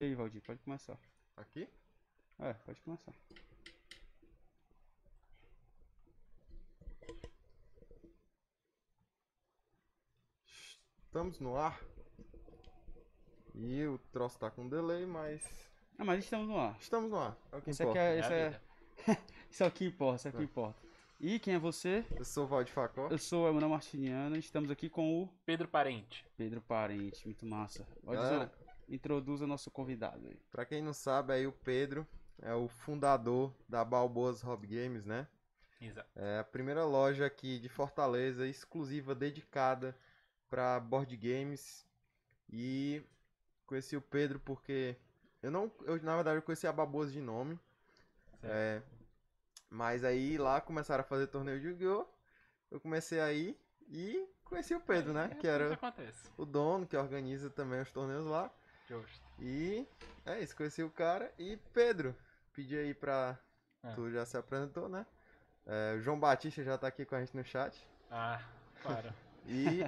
E aí, Valdir, pode começar. Aqui? É, pode começar. Estamos no ar. E o troço tá com delay, mas Ah, mas estamos no ar. estamos no ar. É o que Isso aqui importa. é, É isso é, isso aqui importa, isso aqui importa. E quem é você? Eu sou o Valde Facó. Eu sou a Emanuel Martiniano e estamos aqui com o Pedro Parente. Pedro Parente, muito massa. Pode Galera. dizer, introduza nosso convidado aí. Pra quem não sabe, aí o Pedro é o fundador da Balboas Hobby Games, né? Exato. É a primeira loja aqui de Fortaleza, exclusiva, dedicada para board games. E conheci o Pedro porque eu não, eu na verdade eu conheci a Balboas de nome. É, mas aí lá começaram a fazer torneio de Yu-Gi-Oh! Eu comecei aí e conheci o Pedro, né? É, Que era acontece. o dono que organiza também os torneios lá. Justo. E é isso, conheci o cara. E Pedro, pedi aí pra. Ah. Tu já se apresentou, né? É, o João Batista já tá aqui com a gente no chat. Ah, claro. E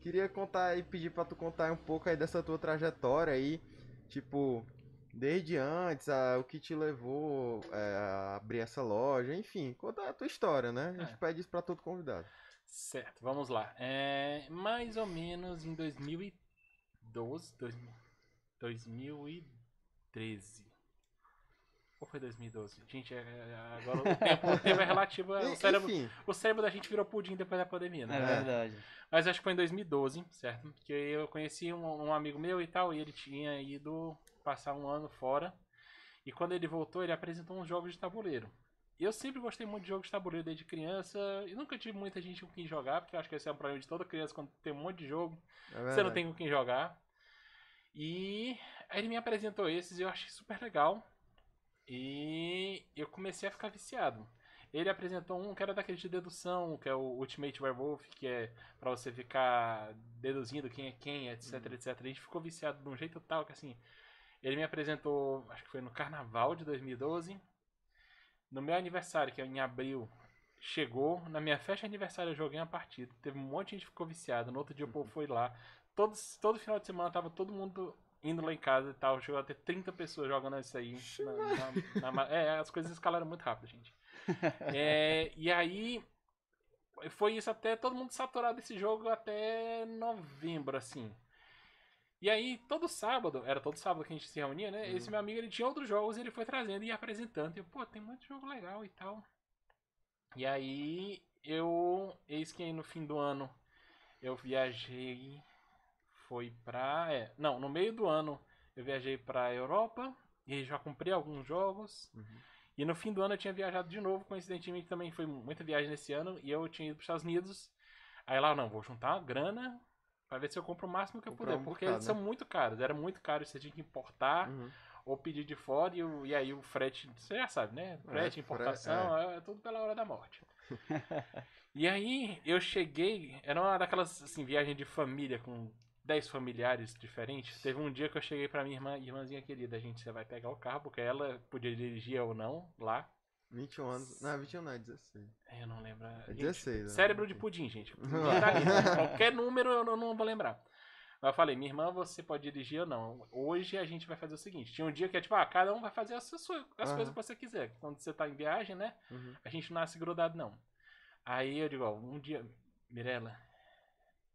queria contar e pedir pra tu contar um pouco aí dessa tua trajetória aí. Tipo, desde antes, a- o que te levou é, a abrir essa loja, enfim, conta a tua história, né? A gente É. pede isso pra todo convidado. certo, vamos lá. É, mais ou menos em 2012, dois- 2013. Ou foi 2012? Gente, é- é- agora o tempo, o tempo é relativo. E- O cérebro, Enfim, o cérebro da gente virou pudim depois da pandemia, É, né? verdade. Mas acho que foi em 2012, certo? Que eu conheci um, um amigo meu e tal, e ele tinha ido passar um ano fora. E quando ele voltou, ele apresentou uns jogos de tabuleiro. Eu sempre gostei muito de jogos de tabuleiro desde criança. E nunca tive muita gente com quem jogar, porque eu acho que esse é um problema de toda criança quando tem um monte de jogo. é Você não tem com quem jogar. E ele me apresentou esses e eu achei super legal. E eu comecei a ficar viciado. Ele apresentou um que era daquele de dedução, que é o Ultimate Werewolf, que é pra você ficar deduzindo quem é quem, etc, etc. A gente ficou viciado de um jeito tal que assim. Ele me apresentou, acho que foi no carnaval de 2012. No meu aniversário, que é em abril, chegou. Na minha festa de aniversário eu joguei uma partida. Teve um monte de gente que ficou viciado. No outro dia o povo foi lá. Todos, todo final de semana tava todo mundo indo lá em casa e tal. Chegou a ter 30 pessoas jogando isso aí. Na- na- na é, as coisas escalaram muito rápido, gente. É, e aí. Foi isso até todo mundo saturado desse jogo até novembro, assim. E aí, todo sábado, era todo sábado que a gente se reunia, né? Esse meu amigo ele tinha outros jogos e ele foi trazendo e apresentando. E eu, pô, tem muito jogo legal e tal. E aí, eu. Eis que aí no fim do ano eu viajei. Foi pra. É, não, no meio do ano eu viajei pra Europa. E já comprei alguns jogos. E no fim do ano eu tinha viajado de novo. Coincidentemente também foi muita viagem nesse ano. E eu tinha ido pros Estados Unidos. Aí lá, não, vou juntar uma grana. Pra ver se eu compro o máximo que eu Comprar puder. um porque bocado, eles são né? muito caros. Era muito caro. Você tinha que importar Uhum. ou pedir de fora e, o- e aí o frete, você já sabe, né? Frete, É, importação, é. tudo pela hora da morte. e aí eu cheguei, era uma daquelas assim, viagem de família com 10 familiares diferentes. Teve um dia que eu cheguei pra minha irmã, irmãzinha querida, gente, você vai pegar o carro, porque ela podia dirigir ou não lá. 21 anos. Não, 21 não, é 16. É, Eu não lembro. É Gente, 16, né? Cérebro de pudim, gente. Detalhe, Qualquer número eu não, não vou lembrar. Mas eu falei, minha irmã, você pode dirigir ou não. Hoje a gente vai fazer o seguinte: tinha um dia que é tipo, ah, cada um vai fazer as, suas, as Aham. coisas que você quiser. Quando você tá em viagem, né? Uhum. A gente não nasce grudado, não. Aí eu digo, ó, um dia, Mirella,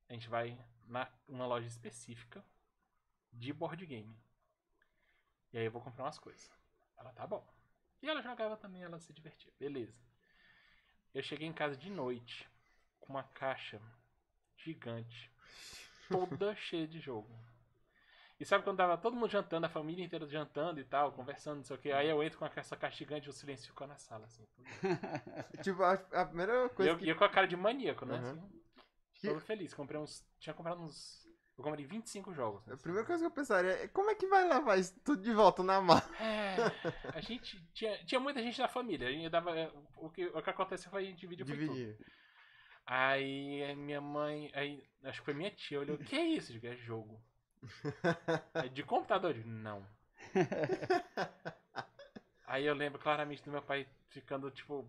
a gente vai na uma loja específica de board game. E aí eu vou comprar umas coisas. Ela, tá bom. E ela jogava também, ela se divertia. Beleza. Eu cheguei em casa de noite com uma caixa gigante, toda cheia de jogo. E sabe quando tava todo mundo jantando, a família inteira jantando e tal, conversando, não sei o que. Aí eu entro com essa caixa gigante e o silêncio ficou na sala, assim. Tipo, a, a primeira E coisa eu, que. e eu com a cara de maníaco, né? Uhum. Assim, Que- todo feliz. Comprei uns. Tinha comprado uns. Eu comprei 25 jogos. A assim. primeira coisa que eu pensaria é como é que vai levar isso tudo de volta na mala? É, a gente. Tinha, tinha muita gente da família. A gente dava, o, que, o que aconteceu foi a gente dividiu foi tudo. Dividir. Aí a minha mãe. Aí, acho que foi minha tia, olhou, que é isso? Digo, é jogo. É de computador? Digo, não. Aí eu lembro claramente do meu pai ficando, tipo,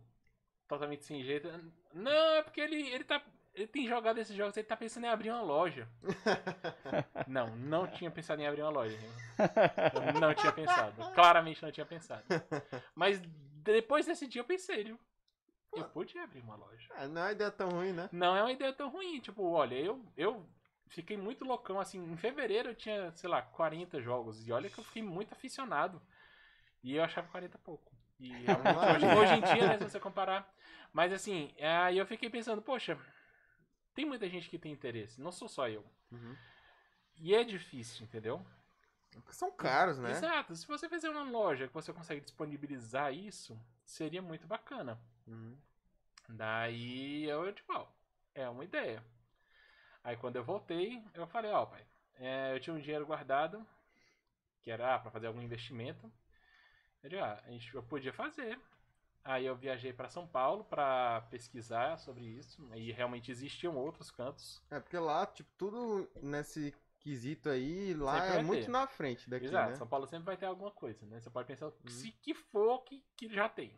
totalmente sem jeito. Não, é porque ele, ele tá. Ele tem jogado esses jogos, ele tá pensando em abrir uma loja. não, não tinha pensado em abrir uma loja. Eu não tinha pensado. Claramente não tinha pensado. Mas depois desse dia eu pensei, viu? Eu podia abrir uma loja. É, não é uma ideia tão ruim, né? Não é uma ideia tão ruim. Tipo, olha, eu, eu fiquei muito loucão. Assim, em fevereiro eu tinha, sei lá, 40 jogos. E olha que eu fiquei muito aficionado. E eu achava 40 pouco. E hoje, hoje em dia, né, se você comparar. Mas assim, aí eu fiquei pensando, poxa, tem muita gente que tem interesse, não sou só eu. Uhum. E é difícil, entendeu? São caros, né? Exato. Se você fizer uma loja que você consegue disponibilizar isso, seria muito bacana. Uhum. Daí eu, tipo, ó, é uma ideia. Aí quando eu voltei, eu falei, ó, pai, é, eu tinha um dinheiro guardado, que era para fazer algum investimento. Eu digo, ah, a gente, eu podia fazer. Aí eu viajei para São Paulo para pesquisar sobre isso. E realmente existiam outros cantos. É, porque lá, tipo, tudo nesse quesito aí, lá Sempre é muito ter. na frente daqui, Exato, né? São Paulo sempre vai ter alguma coisa, né? Você pode pensar se que for que, que já tem.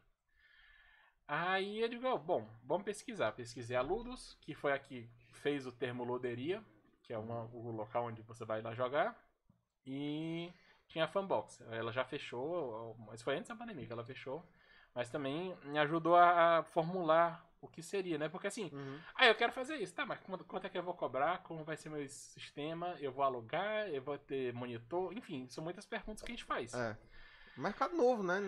Aí eu digo, ó, bom, vamos pesquisar. Pesquisei a Ludus, que foi a que fez o termo loderia, que é uma- o local onde você vai lá jogar. E tinha a Fanbox. Ela já fechou, mas foi antes da pandemia que ela fechou. Mas também me ajudou a a formular o que seria, né? Porque assim, Uhum. ah, eu quero fazer isso, tá? Mas quanto, quanto é que eu vou cobrar? Como vai ser meu sistema? Eu vou alugar? Eu vou ter monitor? Enfim, são muitas perguntas que a gente faz. É. Mercado novo, né?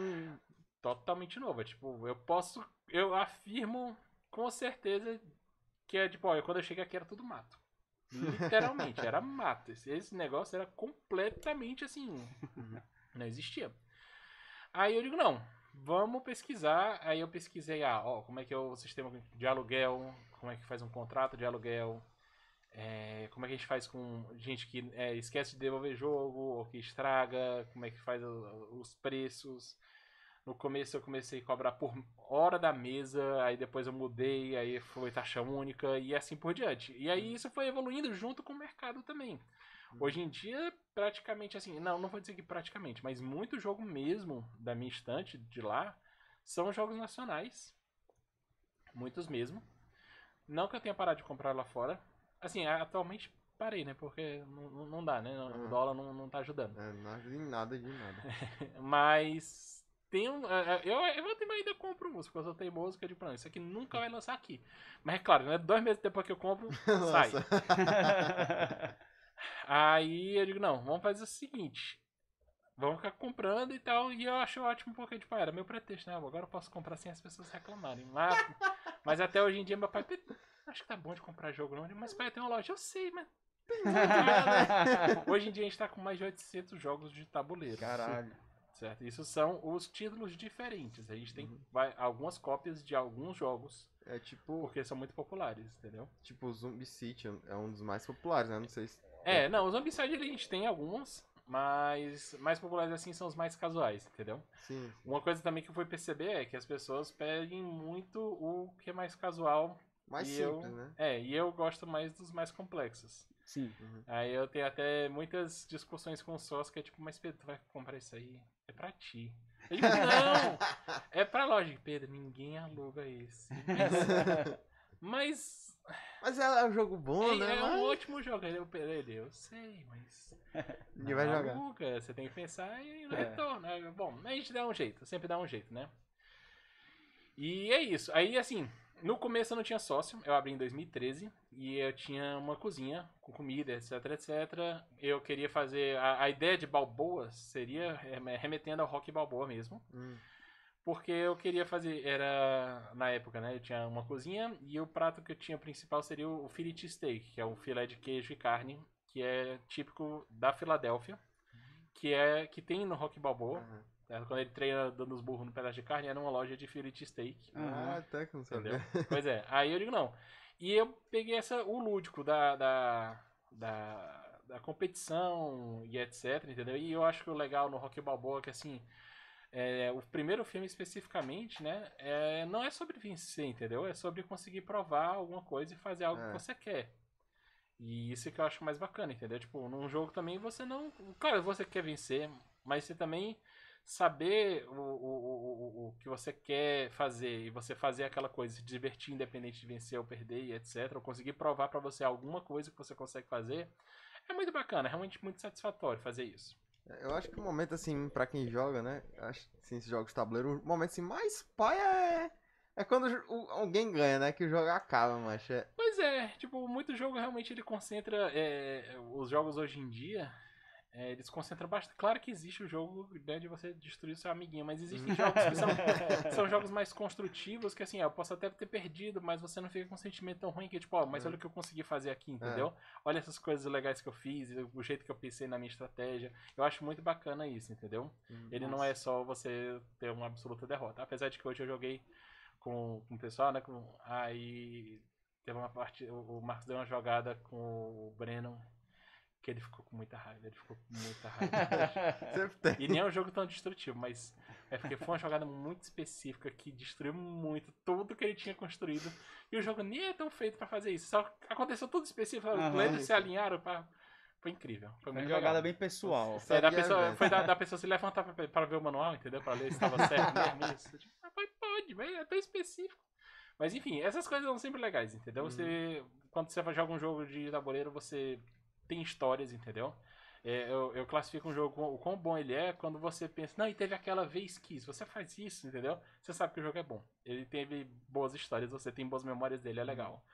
Totalmente novo. É, tipo, eu posso. Eu afirmo com certeza que é tipo, olha, quando eu cheguei aqui era tudo mato. Literalmente, era mato. Esse, esse negócio era completamente assim. Não existia. Aí eu digo, não, vamos pesquisar. Aí eu pesquisei, ah, ó, como é que é o sistema de aluguel, como é que faz um contrato de aluguel, é, como é que a gente faz com gente que é, esquece de devolver jogo, ou que estraga, como é que faz os preços. No começo eu comecei a cobrar por hora da mesa, aí depois eu mudei, aí foi taxa única e assim por diante. E aí isso foi evoluindo junto com o mercado também. Hoje em dia, praticamente assim, não, não vou dizer que praticamente, mas muito jogo mesmo da minha estante de lá são jogos nacionais. Muitos mesmo. Não que eu tenha parado de comprar lá fora. Assim, atualmente parei, né? Porque não, não- não dá, né? O Uhum. dólar não, não tá ajudando. É, nada de nada de nada. Mas tem um. é, é, Eu, eu também ainda compro música, eu sou teimoso que eu digo, não, isso aqui nunca vai lançar aqui. Mas é claro, né? Dois meses depois que eu compro, sai. Aí eu digo, não, vamos fazer o seguinte. Vamos ficar comprando e tal. E eu acho ótimo porque, tipo, era meu pretexto, né? Agora eu posso comprar sem as pessoas reclamarem. Mas, mas até hoje em dia, meu pai. "Pe- Acho que tá bom de comprar jogo, não. Mas pai, tem uma loja. Eu sei, mas. Hoje em dia a gente tá com mais de 800 jogos de tabuleiro. Caralho. Certo? Isso são os títulos diferentes. A gente tem vai, algumas cópias de alguns jogos, É tipo, porque são muito populares, entendeu? tipo o Zombie City é um dos mais populares, né? Não sei se. É, não, os Zombicide a gente tem alguns, mas mais populares assim são os mais casuais, entendeu? Sim. Uma coisa também que eu fui perceber é que as pessoas pedem muito o que é mais casual. Mais e simples, eu, né? É, e eu gosto mais dos mais complexos. Sim. Aí eu tenho até muitas discussões com o sócio que é tipo, mas Pedro, tu vai comprar isso aí? É pra ti. Eu digo, não! É pra loja. Pedro, ninguém aluga esse. Mas Mas é um jogo bom, é, né? é Mas um ótimo jogo. Ele, ele, eu sei, mas. ninguém vai não jogar. aluga, Você tem que pensar em no É. retorno. né? Bom, a gente dá um jeito, sempre dá um jeito, né? E é isso. Aí, assim, no começo eu não tinha sócio, eu abri em 2013 e eu tinha uma cozinha com comida, etc, etc. Eu queria fazer. A, a ideia de Balboa seria rem- remetendo ao rock Balboa mesmo. Hum. Porque eu queria fazer, era na época, né? Eu tinha uma cozinha e o prato que eu tinha principal seria o fillet steak, que é um filé de queijo e carne, que é típico da Filadélfia, que é que tem no Rock Balboa. Né? Quando ele treina dando os burros no pedaço de carne, era uma loja de fillet steak. Ah, até que não Entendeu? sabia. pois é. Aí eu digo não. E eu peguei essa, o lúdico da, da, da, da competição e etc, entendeu? E eu acho que o legal no Rock Balboa é que assim, é, o primeiro filme especificamente, né, é, não é sobre vencer, entendeu? É sobre conseguir provar alguma coisa e fazer algo É. que você quer. E isso que eu acho mais bacana, entendeu? Tipo, num jogo também você não. Claro, você quer vencer, mas você também saber o, o, o, o que você quer fazer e você fazer aquela coisa, se divertir independente de vencer ou perder e etc, ou conseguir provar pra você alguma coisa que você consegue fazer, é muito bacana, é realmente muito satisfatório fazer isso. Eu acho que o momento, assim, pra quem joga, né? Acho que assim, esses jogos de tabuleiro, o momento assim, mais pai é. É quando o- alguém ganha, né? Que o jogo acaba, mas é. Pois é, tipo, muito jogo realmente ele concentra. é, os jogos hoje em dia, é, eles concentram bastante. Claro que existe o jogo né, de você destruir seu amiguinho, mas existem jogos que são, são jogos mais construtivos, que assim, ó, eu posso até ter perdido, mas você não fica com um sentimento tão ruim que, tipo, ó, mas É. olha o que eu consegui fazer aqui, entendeu? Olha essas coisas legais que eu fiz, o jeito que eu pensei na minha estratégia. Eu acho muito bacana isso, entendeu? Ele não é só você ter uma absoluta derrota. Apesar de que hoje eu joguei com, com o pessoal, né? Com, aí teve uma parte. O, Marcos deu uma jogada com o Brennan que ele ficou com muita raiva. Ele ficou com muita raiva. Sempre tem. e nem é um jogo tão destrutivo, mas é porque foi uma jogada muito específica que destruiu muito tudo que ele tinha construído. E o jogo nem é tão feito pra fazer isso. Só aconteceu tudo específico. Aham. Eles se alinharam pra. Foi incrível. Foi Foi uma jogada legal. bem pessoal. É, da pessoa, foi da, da pessoa se levantar pra, pra ver o manual, entendeu? Pra ler se estava certo mesmo isso. Tipo, ah, pode, pode, mas é tão específico. Mas enfim, essas coisas são sempre legais, entendeu? Você, quando você vai jogar um jogo de tabuleiro, você tem histórias, entendeu? É, eu, eu classifico um jogo, com- o quão bom ele é quando você pensa, não, e teve aquela vez que, você faz isso, entendeu? Você sabe que o jogo é bom. Ele teve boas histórias, você tem boas memórias dele, é legal.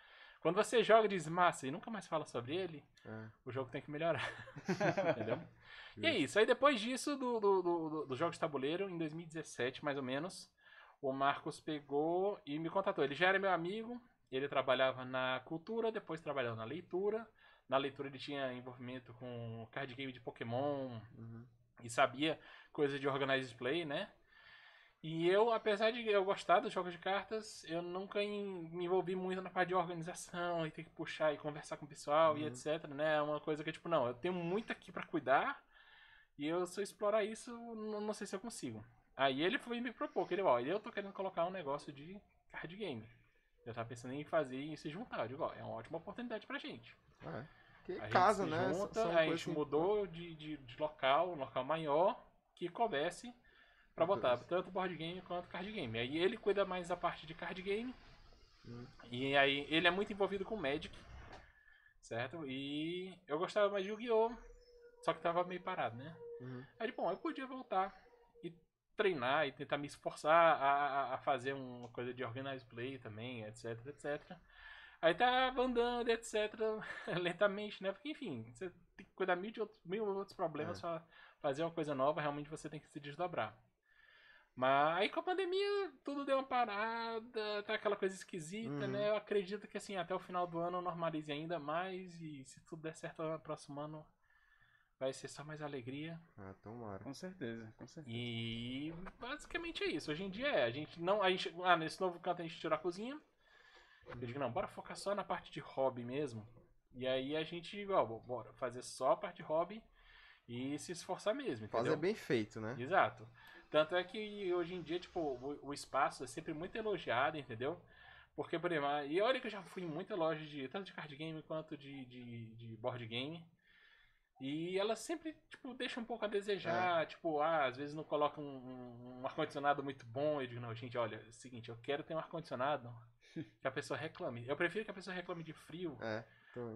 Quando você joga e diz massa e nunca mais fala sobre ele, É. o jogo tem que melhorar. entendeu? E é isso. Aí depois disso, do, do, do, do- dos jogos de tabuleiro, em 2017, mais ou menos, o Marcos pegou e me contatou. Ele já era meu amigo, ele trabalhava na cultura, depois trabalhava na leitura. Na leitura ele tinha envolvimento com card game de Pokémon Uhum. e sabia coisa de organized play, né? E eu, apesar de eu gostar dos jogos de cartas, eu nunca me envolvi muito na parte de organização e ter que puxar e conversar com o pessoal e Uhum. etc, né? É uma coisa que, tipo, não, eu tenho muito aqui pra cuidar e eu, se eu explorar isso, não, não sei se eu consigo. Aí ele foi me propor, que ele, ó, eu tô querendo colocar um negócio de card game. Eu tava pensando em fazer e se juntar. Eu digo, ó, é uma ótima oportunidade pra gente. É. Que A casa, gente né? junta, São a gente mudou de, de, de local, um local maior, que coubesse pra botar tanto board game quanto card game. Aí ele cuida mais da parte de card game. Hum. E aí ele é muito envolvido com Magic. Certo? E eu gostava mais de Yu-Gi-Oh! Só que tava meio parado, né? Uhum. Aí, bom, eu podia voltar treinar e tentar me esforçar a, a- fazer uma coisa de organized play também, etc, etc. Aí tava andando, etc, lentamente, né? Porque, enfim, você tem que cuidar mil, de outros, mil outros problemas É. pra fazer uma coisa nova, realmente você tem que se desdobrar. Mas aí com a pandemia tudo deu uma parada, tá aquela coisa esquisita, Uhum. né? Eu acredito que assim, até o final do ano normalize ainda mais e se tudo der certo no próximo ano vai ser só mais alegria. Ah, tomara. Com certeza, com certeza. E basicamente é isso. Hoje em dia é. A gente não. A gente, ah, nesse novo canto a gente tirou a cozinha. Eu digo, não, bora focar só na parte de hobby mesmo. E aí a gente, ó, bora fazer só a parte de hobby e se esforçar mesmo, entendeu? Fazer bem feito, né? Exato. Tanto é que hoje em dia, tipo, o, o espaço é sempre muito elogiado, entendeu? Porque, por exemplo, e olha que eu já fui em muita loja de tanto de card game quanto de, de, de board game. E elas sempre, tipo, deixam um pouco a desejar. Tipo, ah, às vezes não colocam um, um ar-condicionado muito bom. Eu digo, não, gente, olha, é o seguinte, eu quero ter um ar-condicionado que a pessoa reclame. Eu prefiro que a pessoa reclame de frio É.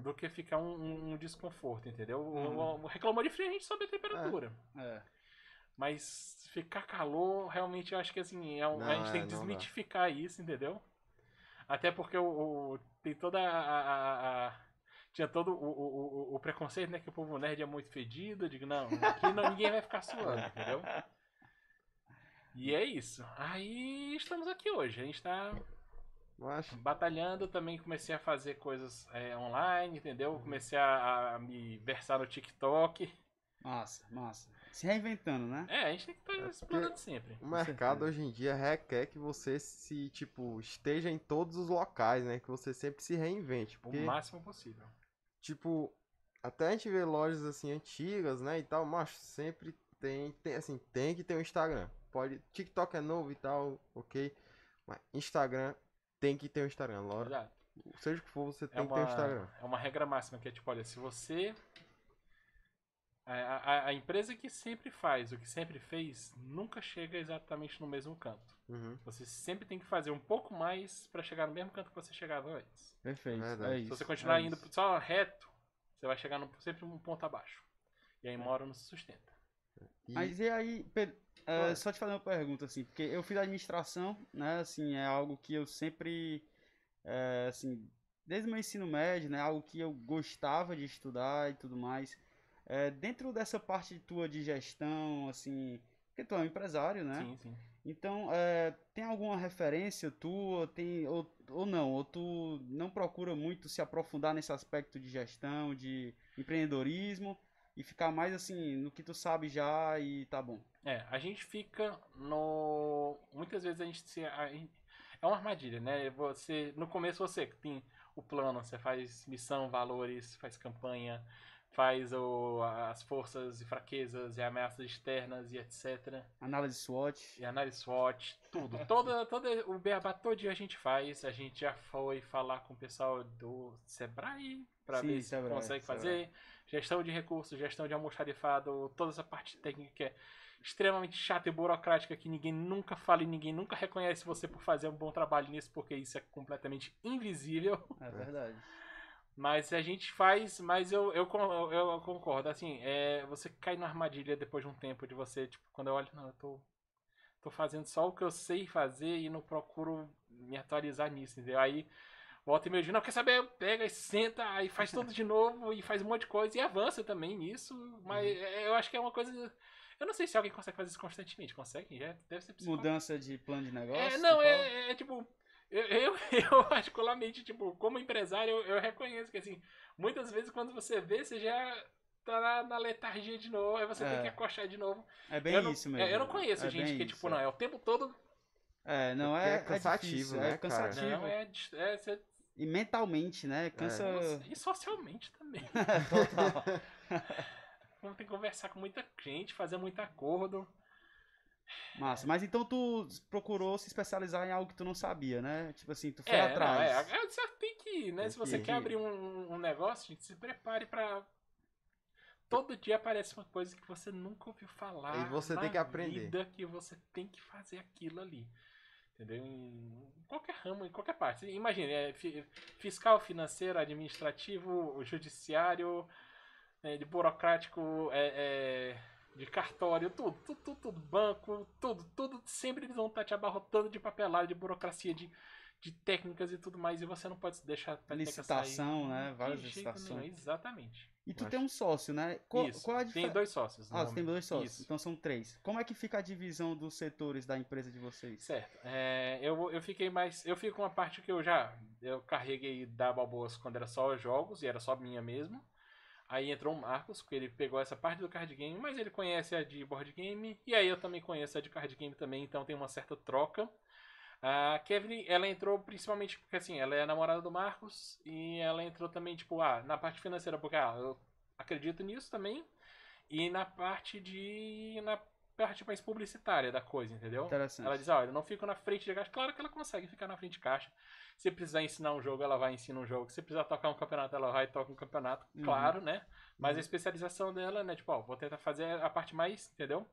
do que ficar um, um- um desconforto, entendeu? Uhum. Reclamou de frio, a gente sobe a temperatura. É. Mas ficar calor, realmente eu acho que assim, é um- a Não, gente tem é, que não dá. desmitificar isso, entendeu? Até porque o, o- tem toda a. a- a- tinha todo o, o, o- o preconceito, né? Que o povo nerd é muito fedido. Eu digo, não, aqui não, ninguém vai ficar suando, entendeu? E é isso. Aí estamos aqui hoje. A gente tá Mas batalhando. Também comecei a fazer coisas é, online, entendeu? Comecei a, a me versar no TikTok. Massa, massa. Se reinventando, né? É, a gente tem que estar É, porque- explorando sempre. o mercado hoje em dia requer que você se, tipo, esteja em todos os locais, né? Que você sempre se reinvente. O Porque, máximo possível. Tipo, até a gente vê lojas assim antigas, né? E tal, mas sempre tem, tem assim, tem que ter um Instagram. Pode, TikTok é novo e tal, ok. Mas Instagram tem que ter um Instagram. Loja, seja o que for, você É tem que ter um uma, Instagram. é uma regra máxima que é tipo, olha, se você A, a, a empresa que sempre faz o que sempre fez nunca chega exatamente no mesmo canto. Uhum. Você sempre tem que fazer um pouco mais pra chegar no mesmo canto que você chegava antes. Perfeito. É Se isso. você continuar é indo isso. só reto, você vai chegar no, sempre um ponto abaixo. E aí uma hora não se sustenta. E- Mas e aí, Pedro, é, só te fazer uma pergunta, assim, porque eu fiz administração, né, assim, é algo que eu sempre, é, assim, desde o meu ensino médio, né, algo que eu gostava de estudar e tudo mais. É, dentro dessa parte tua de gestão, assim, porque tu é um empresário, né? Sim, sim. Então, é, tem alguma referência tua, tem, ou, ou não, ou tu não procura muito se aprofundar nesse aspecto de gestão, de empreendedorismo, e ficar mais assim, no que tu sabe já e tá bom. É, a gente fica no. Muitas vezes a gente se. a É uma armadilha, né? Você. No começo você tem o plano, você faz missão, valores, faz campanha, faz o, as forças e fraquezas e ameaças externas e etc. Análise SWOT. E análise SWOT, tudo. Toda, todo o beabá todo dia a gente faz. A gente já foi falar com o pessoal do Sebrae para ver se Sebrae, consegue Sebrae. fazer. Gestão de recursos, gestão de almoxarifado, toda essa parte técnica que é extremamente chata e burocrática que ninguém nunca fala e ninguém nunca reconhece você por fazer um bom trabalho nisso, porque isso é completamente invisível. É verdade. Mas a gente faz, mas eu, eu, eu, concordo, assim, é, você cai na armadilha depois de um tempo de você, tipo, quando eu olho, não, eu tô, tô fazendo só o que eu sei fazer e não procuro me atualizar nisso, entendeu? Aí volta e meio dia, não, quer saber? Pega e senta, aí faz tudo de novo e faz um monte de coisa e avança também nisso, mas é, eu acho que é uma coisa... Eu não sei se alguém consegue fazer isso constantemente, consegue? Já deve ser possível. Mudança de plano de negócio. É, não, fala? é, é, tipo. Eu, eu, eu, particularmente, tipo, como empresário, eu, eu reconheço que, assim, muitas vezes quando você vê, você já tá na, na letargia de novo, aí você É. tem que acostar de novo. É bem eu não, isso mesmo. é, eu não conheço É gente que, tipo, é. não, é o tempo todo. É, não Porque é, é cansativo, difícil, né, é cansativo. Não, é, é, você- E mentalmente, né? Cansa. e socialmente também. Total. Vamos ter que conversar com muita gente, fazer muito acordo. Massa. Mas então tu procurou se especializar em algo que tu não sabia, né? Tipo assim, tu foi É, atrás. não, é, é, você tem que ir, né? Tem Se você que quer ir. abrir um, um negócio, gente, se prepare pra. Todo dia aparece uma coisa que você nunca ouviu falar. E você na tem que aprender. Vida que você tem que fazer aquilo ali. Entendeu? Em qualquer ramo, em qualquer parte. Imagina, é, fi- fiscal, financeiro, administrativo, judiciário, é, de burocrático, é, é, de cartório, tudo, tudo, tudo, tudo, banco, tudo, tudo, sempre eles vão estar te abarrotando de papelada, de burocracia, de, de técnicas e tudo mais, e você não pode deixar a Licitação, sair né? de Várias licitações. Exatamente. E tu Acho- tem um sócio, né? Qual, Isso. qual é a Tem dois sócios. Ah, você tem dois sócios. Isso. Então são três. Como é que fica a divisão dos setores da empresa de vocês? Certo. É, eu, eu fiquei mais. Eu fico com uma parte que eu já. Eu carreguei da Balboas quando era só jogos e era só minha mesmo. Aí entrou o Marcos, porque ele pegou essa parte do card game, mas ele conhece a de board game. E aí eu também conheço a de card game também, então tem uma certa troca. A Kevin, ela entrou principalmente porque assim, ela é namorada do Marcos e ela entrou também, tipo, ah, na parte financeira, porque ah, eu acredito nisso também. E na parte de. na parte mais publicitária da coisa, entendeu? Interessante. Ela diz, olha, eu não fico na frente de caixa. Claro que ela consegue ficar na frente de caixa. Se precisar ensinar um jogo, ela vai ensinar um jogo. Se precisar tocar um campeonato, ela vai e toca um campeonato. Uhum. Claro, né? Mas Uhum. a especialização dela, né? Tipo, ó, vou tentar fazer a parte mais, entendeu?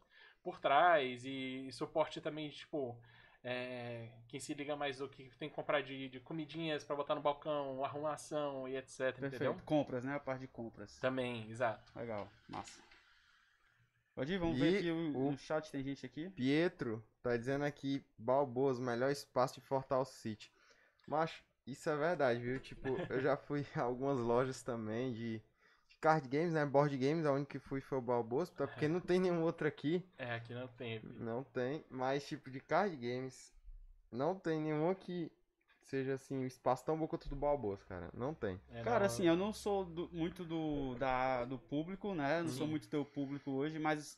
Por trás e, suporte também, tipo... é, quem se liga mais do que tem que comprar de, de comidinhas pra botar no balcão, arrumação e etc, Perfeito. entendeu? Compras, né? A parte de compras. Também, exato. Legal. Massa. Pode ir, vamos E ver aqui o, o- chat, tem gente aqui. Pietro tá dizendo aqui, Balboas, melhor espaço de Fortal City. Mas isso é verdade, viu? Tipo, eu já fui a algumas lojas também de, de card games, né? Board games, a única que fui foi o Balboas, até porque não tem nenhum outro aqui. É, aqui não tem. Não tem, mas tipo de card games, não tem nenhum que seja assim, um espaço tão bom quanto o do Balboas, cara. Não tem. É, Cara, não, assim, eu não sou do- muito do, da, do público, né? Não sou Uhum. muito teu público hoje, mas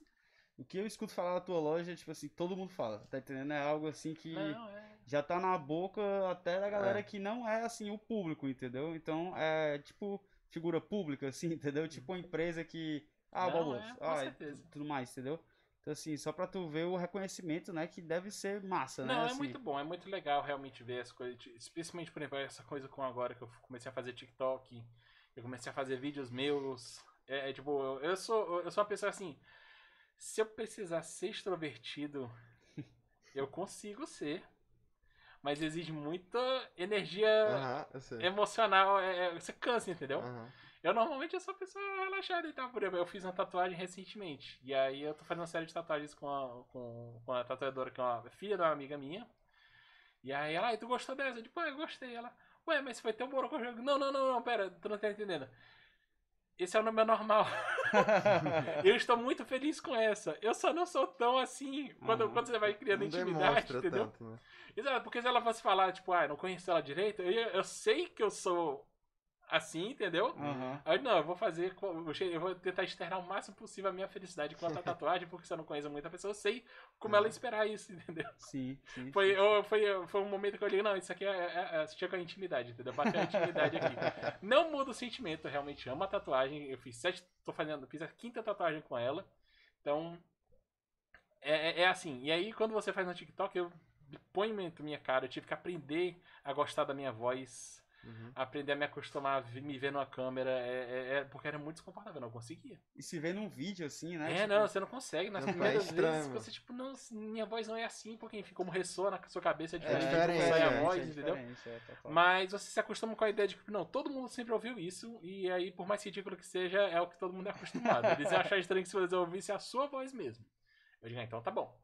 o que eu escuto falar da tua loja, tipo assim, todo mundo fala, tá entendendo? É algo assim que Não, é. já tá na boca até da galera É. que não é, assim, o público, entendeu? Então, é tipo figura pública, assim, entendeu? Tipo uma empresa que... Ah, Não, Balboas. é, com ah, certeza. tudo mais, entendeu? Então, assim, só pra tu ver o reconhecimento, né? Que deve ser massa, né? Não, é assim. muito bom, é muito legal realmente ver as coisas, de- especialmente, por exemplo, essa coisa com agora que eu comecei a fazer TikTok, eu comecei a fazer vídeos meus, É, é, tipo, eu- eu sou, eu sou uma pessoa assim. Se eu precisar ser extrovertido, eu consigo ser. Mas exige muita energia emocional. é- é- você cansa, entendeu? Aham. Eu normalmente eu sou uma pessoa relaxada e tal. Por exemplo, eu fiz uma tatuagem recentemente. E aí eu tô fazendo uma série de tatuagens com a, com, com a tatuadora, que é uma filha de uma amiga minha. E aí ela, "Ai, tu gostou dessa? Eu tipo, ah, eu gostei. Ela, ué, mas foi tão bom que eu jogo. Não, não, não, não, pera, tu não tá entendendo. Esse é o meu normal. eu estou muito feliz com essa. Eu só não sou tão assim quando, Aham. quando você vai criando intimidade, entendeu? tanto, né? Exato, porque se ela fosse falar, tipo, ah, eu não conheço ela direito, eu, eu sei que eu sou assim, entendeu? Aham. Aí não, eu vou fazer, eu vou tentar externar o máximo possível a minha felicidade com a tatuagem, porque se eu não conheço muita pessoa, eu sei como ela esperar isso, entendeu? Sim, sim. Foi, sim. eu- foi, foi um momento que eu olhei, não, isso aqui é, é, é chega com a intimidade, entendeu? Bateu a intimidade aqui. Não muda o sentimento, eu realmente amo a tatuagem. Eu fiz sete, tô fazendo, fiz a quinta tatuagem com ela. Então, é, é- é assim. E aí, quando você faz no TikTok, eu ponho minha cara, eu tive que aprender a gostar da minha voz, Uhum. aprender a me acostumar a vi- me ver numa câmera, é, é- é- porque era muito desconfortável, não conseguia. E se vê num vídeo assim, né? É, tipo, não, você não consegue. Nas Não, é primeiras estranho, vezes, você, tipo, não, minha voz não é assim, porque, enfim, como ressoa na sua cabeça, é É diferente, diferente, como sai a é, voz, é entendeu? diferente, é. Mas você se acostuma com a ideia de que, não, todo mundo sempre ouviu isso, e aí, por mais ridículo que seja, é o que todo mundo é acostumado. Eles iam achar estranho que se você ouvisse a sua voz mesmo. Eu digo, ah, então tá bom.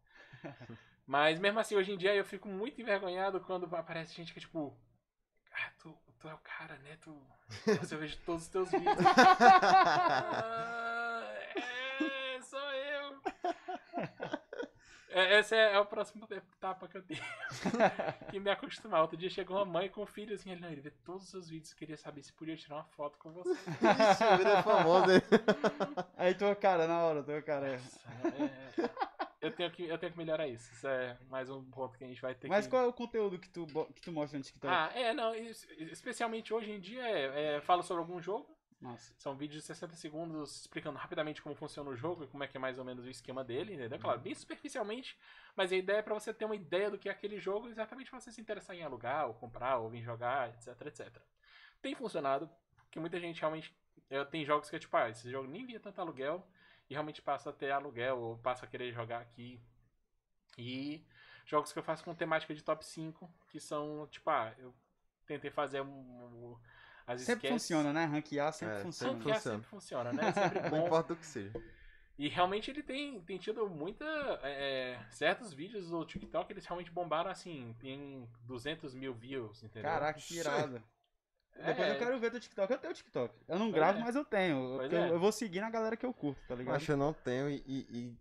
Mas mesmo assim, hoje em dia eu fico muito envergonhado quando aparece gente que é tipo. Ah, tu, tu é o cara, né? Tu. Nossa, eu vejo todos os teus vídeos. Ah, é, sou eu. É, essa é, é o próximo etapa que eu tenho. que me acostumar. Outro dia chegou uma mãe com um filho assim, ele, não, ele vê todos os seus vídeos, queria saber se podia tirar uma foto com você. Isso, vida famosa. hein? Aí tua cara na hora, tua cara. é. É, eu, tenho que, eu tenho que melhorar isso. Isso é mais um ponto que a gente vai ter Mas que. qual é o conteúdo que tu, que tu mostra no TikTok? Ah, é, não. es- Especialmente hoje em dia, é, é, falo sobre algum jogo. Nossa. São vídeos de 60 segundos explicando rapidamente como funciona o jogo e como é que é mais ou menos o esquema dele, entendeu? Claro, bem superficialmente, mas a ideia é pra você ter uma ideia do que é aquele jogo, exatamente pra você se interessar em alugar, ou comprar, ou vir jogar, etc, etc. Tem funcionado, porque muita gente realmente. eh, tem jogos que é tipo, ah, esse jogo nem via tanto aluguel, e realmente passa a ter aluguel, ou passa a querer jogar aqui. E jogos que eu faço com temática de top 5, que são, tipo, ah, eu tentei fazer um. um- as Sempre sketches. funciona, né? Ranquear sempre É, funciona. sempre Ranquear funciona. sempre funciona, né? É sempre Não bom. importa o que seja. E realmente ele tem, tem tido muita. é, certos vídeos do TikTok eles realmente bombaram assim. Tem 200 mil views, entendeu? Caraca, que irado. É, Depois eu quero ver teu TikTok. Eu tenho TikTok. Eu não Pois gravo, é. mas eu tenho. Eu, é. eu vou seguir na galera que eu curto, tá ligado? Mas eu não tenho e, e,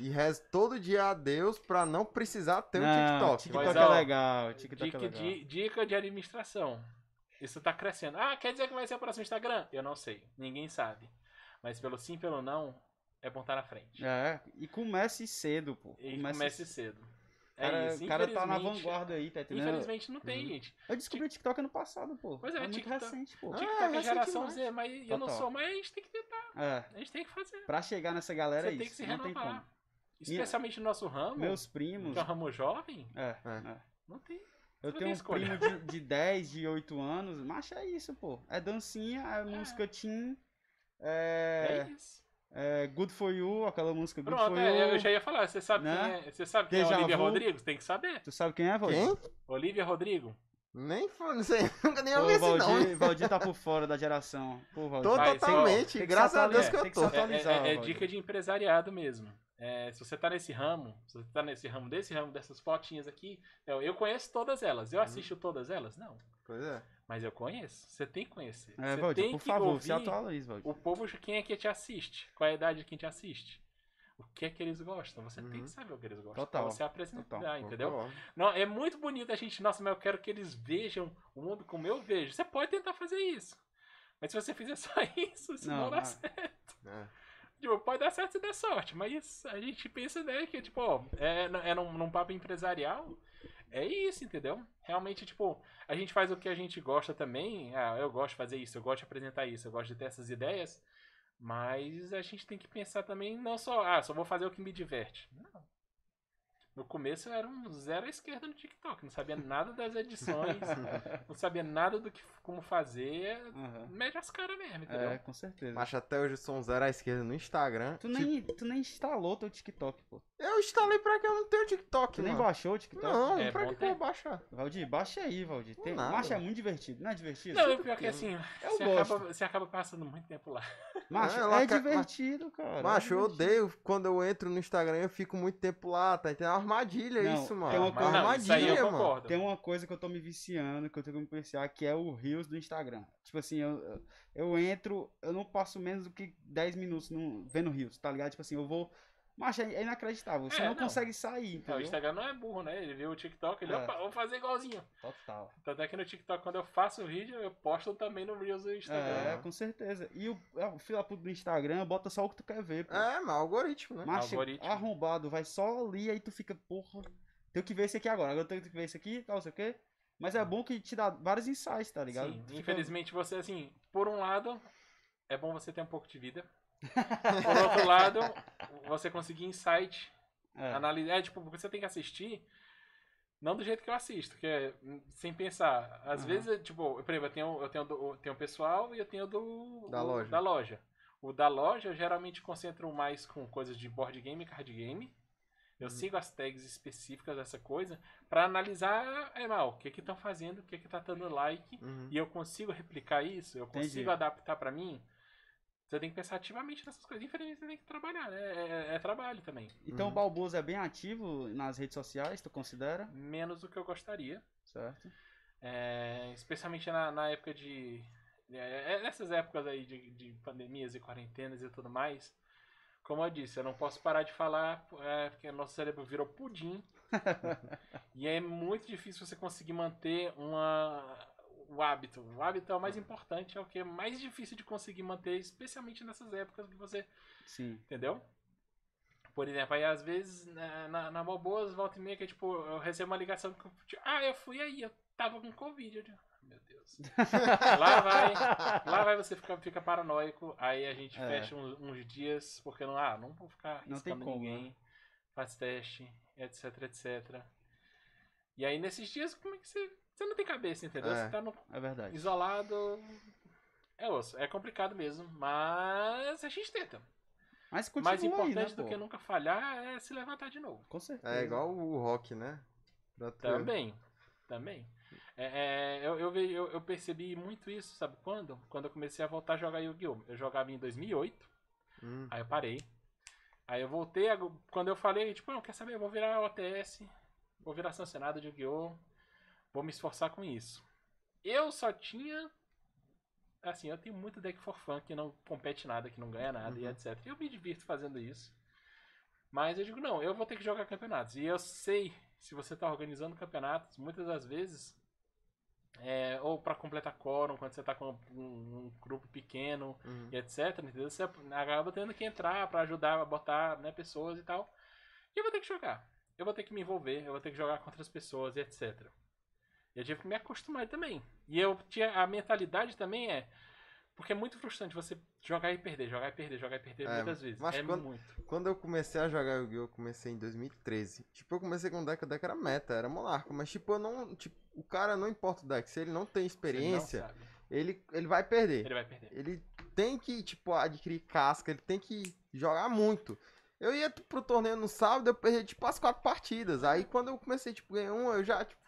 e, e rezo todo dia a Deus pra não precisar ter um Não, TikTok. TikTok Mas, é ó, legal. TikTok dica, é legal. de, dica de administração. Isso tá crescendo. Ah, quer dizer que vai ser o próximo Instagram? Eu não sei. Ninguém sabe. Mas pelo sim, pelo não, é estar na frente. É, e comece cedo, pô. E Comece comece cedo. O cara, é isso. o cara tá na vanguarda aí, tá entendendo? Infelizmente não tem, Uhum. gente. Eu descobri o TikTok ano passado, pô. Pois é, muito TikTok- recente, pô. Ah, TikTok é recente geração demais. Z, mas eu não Total. sou, mas a gente tem que tentar. É, A gente tem que fazer. pra chegar nessa galera Você é tem que isso. se não tem renovar. como. Especialmente no nosso ramo, Meus primos. que é um ramo jovem, É, É. é. não tem. Eu tenho um escolha. primo de, de 10, de 8 anos, mas é isso, pô. É dancinha, é música teen, É, é, isso. É Good For You, aquela música Good Pronto, For é, You. eu já ia falar. Você sabe Né? quem é, você sabe quem é Olivia vu. Rodrigo? Tem que saber. Tu sabe quem é, Valdir? Quem? Olivia Rodrigo. Nem foi, não sei, nunca nem ouvi esse nome. Valdir, Valdir tá por fora da geração. Pô, Valdir. Tô Vai, totalmente, tem que graças a Deus que eu tô. É, é- é Valdir. dica de empresariado mesmo. É, se você tá nesse ramo, se você tá nesse ramo, desse ramo, dessas fotinhas aqui, eu, eu conheço todas elas. Uhum. Eu assisto todas elas? Não. Pois é. Mas eu conheço. Você tem que conhecer. É, você Valdir, tem por que favor, se atualize, Valdir. o povo, quem é que te assiste? Qual é a idade de quem te assiste? O que é que eles gostam? Você tem Uhum. que saber o que eles gostam. Total, Pra você apresentar, total. entendeu? Concordo. Não, é muito bonito a gente, nossa, mas eu quero que eles vejam o mundo como eu vejo. Você pode tentar fazer isso. Mas se você fizer só isso, isso não, Não, dá mas- certo. É. Tipo, pode dar certo se der sorte, mas a gente pensa, né, que, tipo, ó, é, é num, num papo empresarial, é isso, entendeu? Realmente, tipo, a gente faz o que a gente gosta também. Ah, eu gosto de fazer isso, eu gosto de apresentar isso, eu gosto de ter essas ideias. Mas a gente tem que pensar também, não só, ah, só vou fazer o que me diverte. Não. No começo eu era um zero à esquerda no TikTok, não sabia nada das edições, não sabia nada do que como fazer. Aham. Mede as caras mesmo, entendeu? É, com certeza. Mas até hoje eu sou um zero à esquerda no Instagram. Tu Tipo, nem, tu nem instalou teu TikTok, pô. Eu instalei pra que eu não tenho TikTok, Tu nem mano. baixou o TikTok? Não, É pra que, que eu ter. vou baixar? Valdir, baixa aí, Valdir. Tem... Nada. Macho é muito divertido, não é divertido? Não, o pior que assim, Eu você gosto. acaba, você acaba passando muito tempo lá. Macho, ela é quer- divertido, cara. Macho, é eu divertido. odeio quando eu entro no Instagram eu fico muito tempo lá, tá entendendo? É armadilha Não, isso, mano. tem uma coisa- não, isso aí eu armadilha, mano. concordo. Tem uma coisa que eu tô me viciando, que eu tenho que me policiar, que é o Reels do Instagram. Tipo assim, eu, eu- eu entro, eu não passo menos do que 10 minutos no, vendo Reels, tá ligado? Tipo assim, eu vou. Macho, é é inacreditável. Você É, não, não. consegue sair, o entendeu? Instagram não é burro, né? Ele viu o TikTok, ele, É. opa, vou fazer igualzinho. Total. Tanto é que no TikTok, quando eu faço o vídeo, eu posto também no Reels do Instagram. É, com certeza. E o, é, o da puta do Instagram bota só o que tu quer ver, pô. É, mas algoritmo, né? Mas Algoritmo. arrombado, vai só ali, aí tu fica, porra, tenho que ver esse aqui agora, agora eu tenho que ver esse aqui, tal, sei o quê. Mas é bom que te dá vários insights, tá ligado? Sim, Tu fica- infelizmente você, assim, por um lado, é bom você ter um pouco de vida. Por outro lado, você conseguir insight, É, analisar. É, tipo, você tem que assistir, não do jeito que eu assisto, que é hum, sem pensar. Às Aham. vezes, tipo, por exemplo, eu tenho, eu tenho, do- eu tenho o pessoal e eu tenho do. Da o- loja. Da loja. O da loja eu geralmente concentro mais com coisas de board game e card game. Eu Uhum. sigo as tags específicas dessa coisa pra analisar, é mal, o que que estão fazendo, o que que tá dando like, Uhum. e eu consigo replicar isso, eu Entendi. consigo adaptar pra mim. Você tem que pensar ativamente nessas coisas. Infelizmente, você tem que trabalhar, né? É, é- é trabalho também. Então Uhum. o Balboso é bem ativo nas redes sociais, tu considera? Menos do que eu gostaria. Certo. É, especialmente na, na época de. É, é nessas épocas aí de, de pandemias e quarentenas e tudo mais. Como eu disse, eu não posso parar de falar é, porque nosso cérebro virou pudim. e é muito difícil você conseguir manter uma, o hábito. O hábito é o mais importante, é o que é mais difícil de conseguir manter, especialmente nessas épocas que você Sim. Entendeu? Por exemplo, aí às vezes na, na, na Balboas, volta e meia, que tipo, eu recebo uma ligação que eu, tipo, ah, eu fui aí, eu tava com Covid. Eu digo, "Ah, meu Deus. lá vai, lá vai você fica, fica paranoico, aí a gente É. fecha uns, uns dias, porque não, ah, não vou ficar Não tem arriscando como, né? ninguém, faz teste, etc, etc. E aí nesses dias, como é que você. Você não tem cabeça, entendeu? É. Você tá no, É verdade. isolado. É osso, é complicado mesmo, mas a gente tenta. Mas continua Mais importante aí, né, do pô? que nunca falhar é se levantar de novo. Com certeza. É igual o rock, né? Pra Também. Também. É, é, eu, eu, eu, eu percebi muito isso, sabe quando? Quando eu comecei a voltar a jogar Yu-Gi-Oh! Eu jogava em 2008, Hum. aí eu parei. Aí eu voltei, quando eu falei, tipo, não, quer saber, eu vou virar OTS, vou virar sancionado de Yu-Gi-Oh! Vou me esforçar com isso. Eu só tinha. Assim, eu tenho muito deck for fun que não compete nada, que não ganha nada e Uhum. etc. Eu me divirto fazendo isso. Mas eu digo, não, eu vou ter que jogar campeonatos. E eu sei, se você está organizando campeonatos, muitas das vezes, é, ou para completar quórum, quando você está com um, um grupo pequeno Uhum. e etc, entendeu? Você acaba tendo que entrar para ajudar a botar né, pessoas e tal. E eu vou ter que jogar. Eu vou ter que me envolver, eu vou ter que jogar com outras pessoas e etc. Eu tive que me acostumar também. E eu tinha a mentalidade também é porque é muito frustrante você jogar e perder, jogar e perder, jogar e perder É, muitas vezes. mas é quando- muito. Quando eu comecei a jogar Yu-Gi-Oh! eu comecei em 2013. Tipo, eu comecei com um deck, o deck era meta, era monarca. Mas, tipo, eu não. Tipo, o cara não importa o deck. Se ele não tem experiência, sabe. ele, ele vai perder. Ele vai perder. Ele tem que, tipo, adquirir casca, ele tem que jogar muito. Eu ia pro torneio no sábado, eu perdi, tipo, as quatro partidas. Aí quando eu comecei, tipo, ganhei uma, eu já, tipo,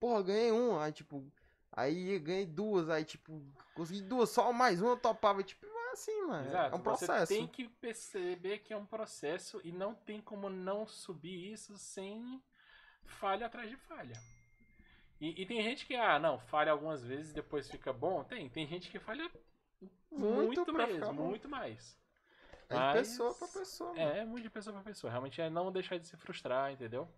porra, ganhei um. Aí, tipo, aí ganhei duas, aí, tipo, consegui duas, só mais uma eu topava. Tipo, é assim, mano. Exato. É um processo. Você tem que perceber que é um processo e não tem como não subir isso sem falha atrás de falha. E, e tem gente que, ah, não, falha algumas vezes e depois fica bom. Tem, tem gente que falha Muito muito, mesmo, muito mais. É de Mas- pessoa pra pessoa. mano. É, é muito de pessoa pra pessoa. Realmente é não deixar de se frustrar, entendeu?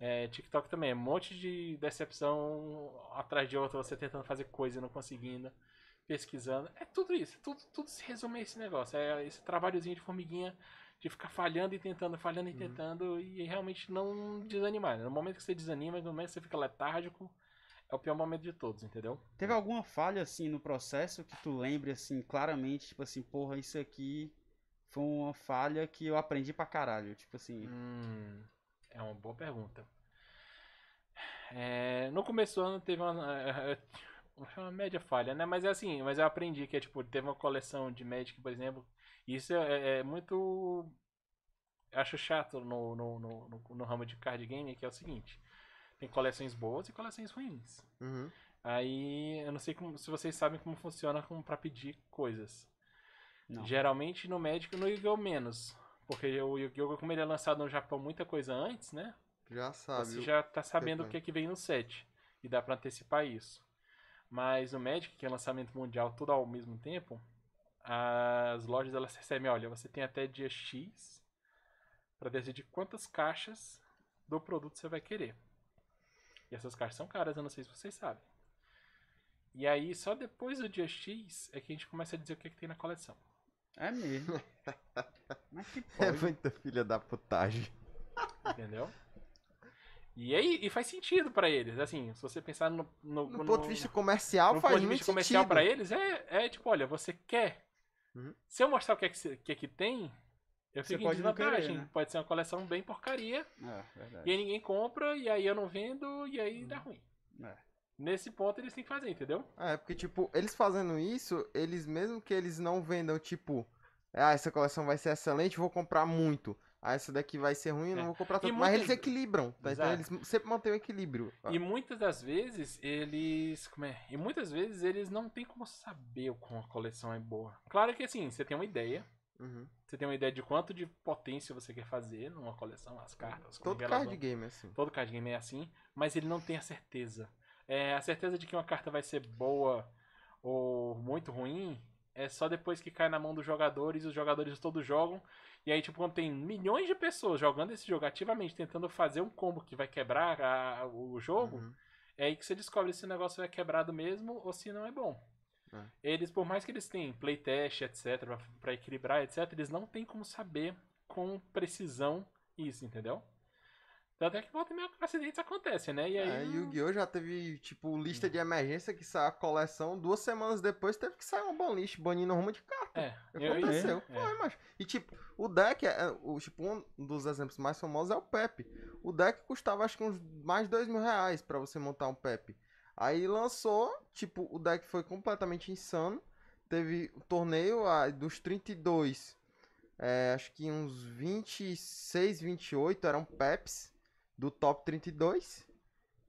É, TikTok também é um monte de decepção atrás de outra, você tentando fazer coisa e não conseguindo, pesquisando. É tudo isso, tudo, tudo se resume a esse negócio. É esse trabalhozinho de formiguinha de ficar falhando e tentando, falhando e Uhum. tentando e realmente não desanimar. No momento que você desanima, no momento que você fica letárgico, é o pior momento de todos, entendeu? Teve alguma falha, assim, no processo que tu lembre, assim, claramente, tipo assim, porra, isso aqui foi uma falha que eu aprendi pra caralho, tipo assim. Hum, É uma boa pergunta. É, no começo do ano teve uma, é, é, uma média falha, né? Mas é assim, mas eu aprendi que é tipo, teve uma coleção de Magic, por exemplo. Isso é, é muito. Acho chato no, no, no, no, no ramo de card game, que é o seguinte. Tem coleções boas e coleções ruins. Uhum. Aí eu não sei como- se vocês sabem como funciona como pra pedir coisas. Não. Geralmente no Magic e no Yu-Gi-Oh! menos. Porque o Yu-Gi-Oh! como ele é lançado no Japão muita coisa antes, né? Já sabe. Você já tá sabendo o que, é que vem no set. E dá pra antecipar isso. Mas no Magic, que é lançamento mundial tudo ao mesmo tempo, as lojas elas recebem, olha, você tem até dia X pra decidir quantas caixas do produto você vai querer. E essas caixas são caras, eu não sei se vocês sabem. E aí, só depois do dia X é que a gente começa a dizer o que, é que tem na coleção. É mesmo. Mas que É pode. muita filha da putagem. Entendeu? E aí, e faz sentido pra eles. Assim, se você pensar no. No, No no- ponto de vista comercial, no faz ponto de vista comercial pra eles, é, é tipo, olha, você quer. Uhum. Se eu mostrar o que é que, que, é que tem, eu Você fico em desvantagem. né? Pode ser uma coleção bem porcaria. É, verdade. E aí ninguém compra, e aí eu não vendo, e aí dá ruim. É. Nesse ponto eles têm que fazer, entendeu? É, porque, tipo, eles fazendo isso, eles mesmo que eles não vendam, tipo, ah, essa coleção vai ser excelente, vou comprar muito. Ah, essa daqui vai ser ruim, eu não É. vou comprar tanto. E Mas muitas- eles equilibram, tá? Então eles sempre mantêm o equilíbrio. E muitas das vezes eles. Como é? E muitas vezes eles não tem como saber o como a coleção é boa. Claro que assim, você tem uma ideia. Uhum. Você tem uma ideia de quanto de potência você quer fazer numa coleção, as cartas. Todo card vão- game, assim. Todo card game é assim, mas ele não tem a certeza. É, a certeza de que uma carta vai ser boa ou muito ruim é só depois que cai na mão dos jogadores e os jogadores todos jogam. E aí, tipo, quando tem milhões de pessoas jogando esse jogo ativamente, tentando fazer um combo que vai quebrar a- o jogo, Uhum. é aí que você descobre se o negócio é quebrado mesmo ou se não é bom. É. Eles, por mais que eles tenham playtest, etc, pra equilibrar, etc, eles não têm como saber com precisão isso, entendeu? Tanto é que volta e meia acidentes acontecem, né? E aí. É, Yu-Gi-Oh! já teve, tipo, lista de emergência que saiu a coleção. Duas semanas depois teve que sair uma banlist banindo rumo de carta. É, eu- Aconteceu. é. Foi, mas. E tipo, o deck, é, é, o, tipo, um dos exemplos mais famosos é o Pepe. O deck custava acho que uns mais de dois mil reais pra você montar um Pepe. Aí lançou, tipo, o deck foi completamente insano. Teve o torneio ah, dos 32. É, acho que uns 26, 28 eram Peps do top 32.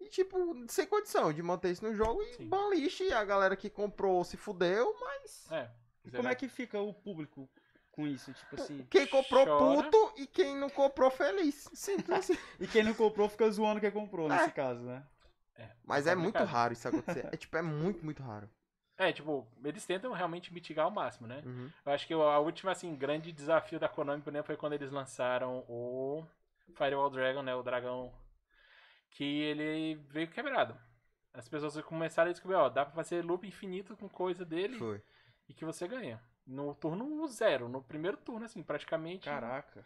E, tipo, sem condição de manter isso no jogo. E Sim. banlist, a galera que comprou se fudeu, mas. É. E como é que fica o público com isso? Tipo assim. Quem comprou Chora. puto e quem não comprou feliz. Simples assim. E quem não comprou fica zoando quem comprou, nesse caso, né? É, Mas é muito complicado. raro isso acontecer. É tipo, é muito, muito raro. É, tipo, eles tentam realmente mitigar ao máximo, né? Uhum. Eu acho que o- a última, assim, grande desafio da Konami, por exemplo, foi quando eles lançaram o Firewall Dragon, né? O dragão que ele veio quebrado. As pessoas começaram a descobrir, ó, dá pra fazer loop infinito com coisa dele Foi. e que você ganha. No turno zero, no primeiro turno, assim, praticamente. Caraca.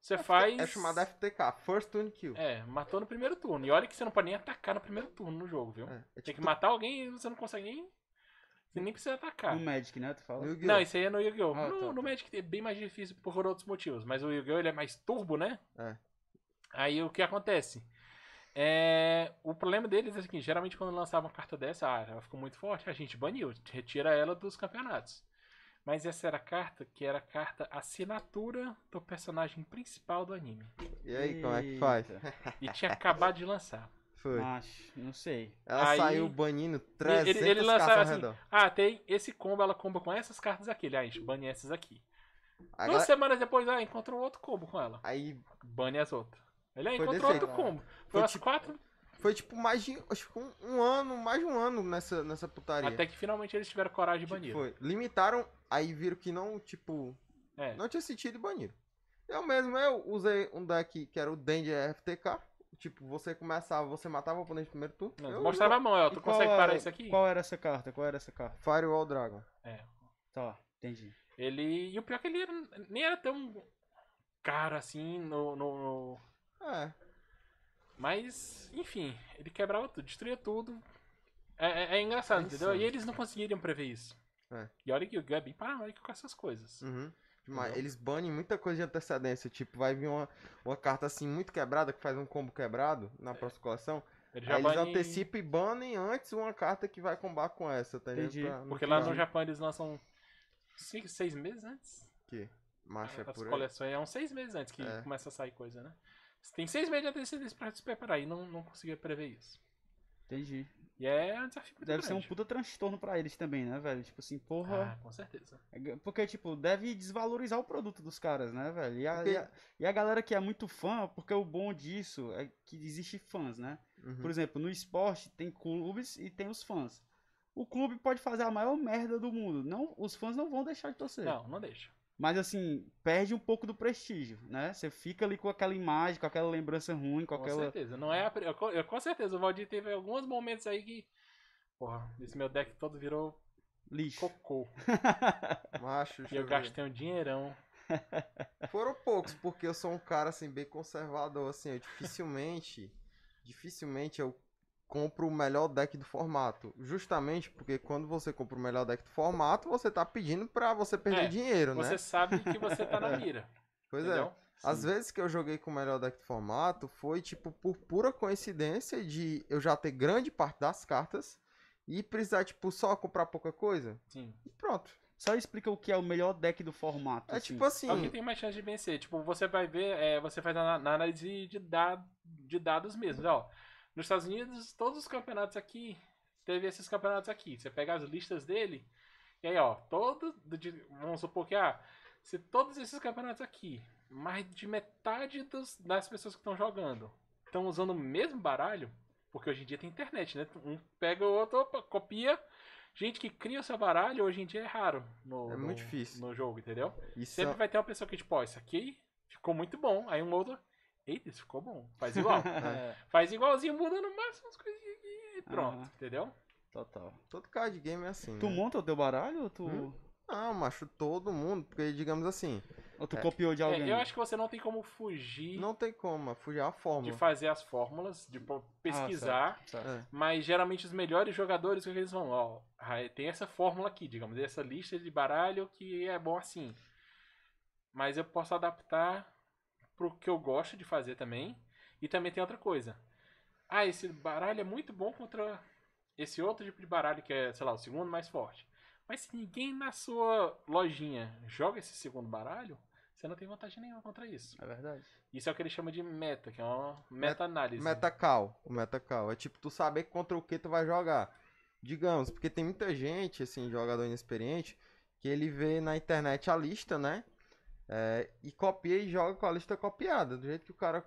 Você faz. É chamado FTK, First Turn Kill. É, matou no primeiro turno. E olha que você não pode nem atacar no primeiro turno no jogo, viu? É, é Tem tipo que matar alguém e você não consegue nem. Você nem precisa atacar. No Magic, né? Tu fala? no Yu-Gi-Oh! Não, isso aí é no Yu-Gi-Oh! Ah, no, tá, no tá. Magic é bem mais difícil por outros motivos, mas o Yu-Gi-Oh! ele é mais turbo, né? É. Aí o que acontece? É, o problema deles é que geralmente quando lançava uma carta dessa, ah, ela ficou muito forte, a gente baniu, retira ela dos campeonatos. Mas essa era a carta que era a carta assinatura do personagem principal do anime. E aí, como é que faz? Eita. E tinha acabado de lançar. Foi. Macho, não sei. Ela aí- saiu banindo 300 ele, ele cartas lançava ao assim, redor. ah, tem esse combo, ela comba com essas cartas aqui. Ele, ah, a gente bane essas aqui. A Duas semanas depois, ah, encontrou outro combo com ela. Aí Bane as outras. Ele ah, Foi encontrou desse outro combo. Foi Foi umas tipo- quatro, foi tipo mais de acho que um, um ano, mais de um ano nessa, nessa putaria. até que finalmente eles tiveram coragem de Tipo, banir. foi. Limitaram, aí viram que não, tipo, É. não tinha sentido e baniram. Eu mesmo, eu usei um deck que era o Danger FTK. Tipo, você começava, você matava o oponente no primeiro turno. Não, eu mostrava a mão, ó, E tu consegue era- parar isso aqui? Qual era essa carta? Qual era essa carta? Firewall Dragon. Tá, entendi. Ele. E o pior é que ele era- nem era tão caro assim no, no- no- É. Mas, enfim, ele quebrava tudo, destruía tudo. É, é- é engraçado, É entendeu? E eles não conseguiriam prever isso. É. E olha que o Yu é bem paranoico com essas coisas. Uhum. Mas eles banem muita coisa de antecedência. Tipo, vai vir uma, uma carta assim muito quebrada, que faz um combo quebrado na próxima coleção. Ele Aí já eles antecipam e banem antes uma carta que vai combar com essa, tá Entendi. Pra Porque lá no Japão eles lançam cinco, seis meses antes. Que? Macho é por aí. coleções é uns seis meses antes que É. começa a sair coisa, né? Você tem seis meses de antecedência pra se preparar e não, não conseguia prever isso. Entendi. E é um desafio muito Deve ser um grande. puta transtorno pra eles também, né, velho? Tipo assim, porra. Ah, com certeza. É Porque, tipo, deve desvalorizar o produto dos caras, né, velho? E a, Porque- e a, e a galera que é muito fã, porque o bom disso é que existe fãs, né? Uhum. Por exemplo, no esporte tem clubes e tem os fãs. O clube pode fazer a maior merda do mundo. Não, os fãs não vão deixar de torcer. Não, não deixa. Mas assim, perde um pouco do prestígio, né? Você fica ali com aquela imagem, com aquela lembrança ruim, com Com aquela. certeza. Não é a, eu, co- eu, com certeza, o Valdir teve alguns momentos aí que. Porra, esse meu deck todo virou Lixo. cocô. Macho, E eu ver. gastei um dinheirão. Foram poucos, porque eu sou um cara assim bem conservador, assim, eu dificilmente, dificilmente eu compro o melhor deck do formato, justamente porque quando você compra o melhor deck do formato, você tá pedindo pra você perder É, dinheiro, Você né? sabe que você tá na mira. Pois é. entendeu? Às vezes que eu joguei com o melhor deck do formato foi tipo por pura coincidência de eu já ter grande parte das cartas e precisar tipo só comprar pouca coisa Sim. e pronto. Só explica o que é o melhor deck do formato. É assim. tipo assim, É o que tem mais chance de vencer. Tipo, você vai ver, é, você faz a na análise de, da, de dados mesmo. Ó, nos Estados Unidos, todos os campeonatos aqui, teve esses campeonatos aqui. Você pega as listas dele, e aí, ó, todo, vamos supor que, ah, se todos esses campeonatos aqui, mais de metade dos, das pessoas que estão jogando estão usando o mesmo baralho, porque hoje em dia tem internet, né? Um pega o outro, opa, copia. Gente que cria o seu baralho hoje em dia é raro no, É no- muito difícil. no jogo, entendeu? isso Sempre vai ter uma pessoa que, tipo, ó, isso aqui ficou muito bom. Aí um outro, eita, isso ficou bom. Faz igual. É, Faz igualzinho, muda no máximo as coisinhas aqui e pronto, Aham. entendeu? total. todo card game é assim. Tu né? monta o teu baralho ou tu, Hum? Não, macho, todo mundo, porque digamos assim, ou tu É. copiou de É, alguém? eu acho que você não tem como fugir não tem como, fugir a de fórmula. fazer as fórmulas, de pô- pesquisar. Certo. É. Mas geralmente os melhores jogadores, o que eles vão? Ó, ah, tem essa fórmula aqui, digamos, essa lista de baralho que é bom assim. Mas eu posso adaptar pro que eu gosto de fazer também. E também tem outra coisa. Ah, esse baralho é muito bom contra esse outro tipo de baralho que é, sei lá, o segundo mais forte. Mas se ninguém na sua lojinha joga esse segundo baralho, você não tem vantagem nenhuma contra isso. É verdade. Isso é o que ele chama de meta, que é uma meta-análise. Metacal, o metacal. É tipo tu saber contra o que tu vai jogar. Digamos, porque tem muita gente, assim, jogador inexperiente, que ele vê na internet a lista, né? É, e copia e joga com a lista copiada, do jeito que o cara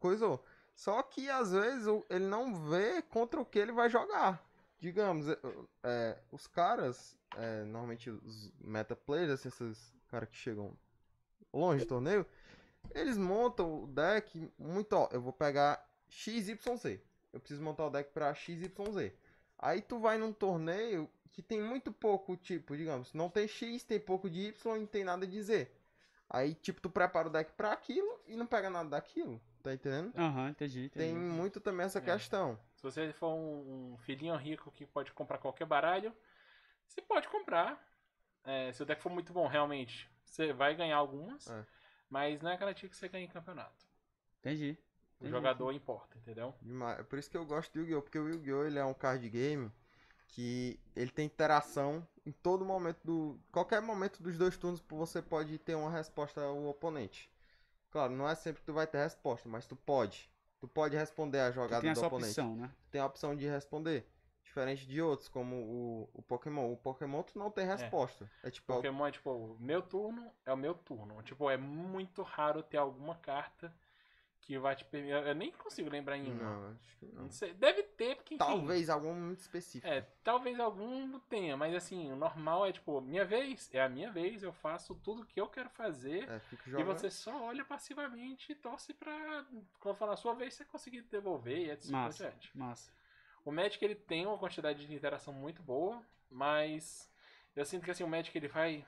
coisou. Só que às vezes ele não vê contra o que ele vai jogar. Digamos, é, é, os caras, é, normalmente os meta players, assim, esses caras que chegam longe do torneio, eles montam o deck muito, ó, eu vou pegar XYZ. Eu preciso montar o deck pra XYZ. Aí tu vai num torneio que tem muito pouco tipo, digamos, não tem X, tem pouco de Y e não tem nada de Z. Aí, tipo, tu prepara o deck pra aquilo e não pega nada daquilo. Tá entendendo? Aham, entendi, entendi. Tem muito também essa É. questão. Se você for um, um filhinho rico que pode comprar qualquer baralho, você pode comprar. É, se o deck for muito bom, realmente, você vai ganhar algumas. É. Mas não é garantia que você ganhe em campeonato. Entendi. O Entendi. jogador importa, entendeu? Demais. É por isso que eu gosto do Yu-Gi-Oh! Porque o Yu-Gi-Oh! ele é um card game que ele tem interação em todo momento do. Qualquer momento dos dois turnos você pode ter uma resposta ao oponente. Claro, não é sempre que tu vai ter resposta, mas tu pode. Tu pode responder a jogada tem do oponente. opção, né? Tem a opção de responder. Diferente de outros, como o, o Pokémon. O Pokémon tu não tem resposta. É, tipo, Pokémon é tipo, o meu turno é o meu turno. Tipo, é muito raro ter alguma carta que vai te permitir. Eu nem consigo lembrar em uma. Não, acho que não. Não sei. Deve ter, porque enfim, Talvez algum muito específico. É, talvez algum tenha, mas assim, o normal é tipo, minha vez, é a minha vez, eu faço tudo que eu quero fazer. É, E você só olha passivamente e torce pra, quando for na sua vez, você conseguir devolver e etc. Massa. por diante. Massa. O Magic ele tem uma quantidade de interação muito boa, mas eu sinto que assim, o Magic ele vai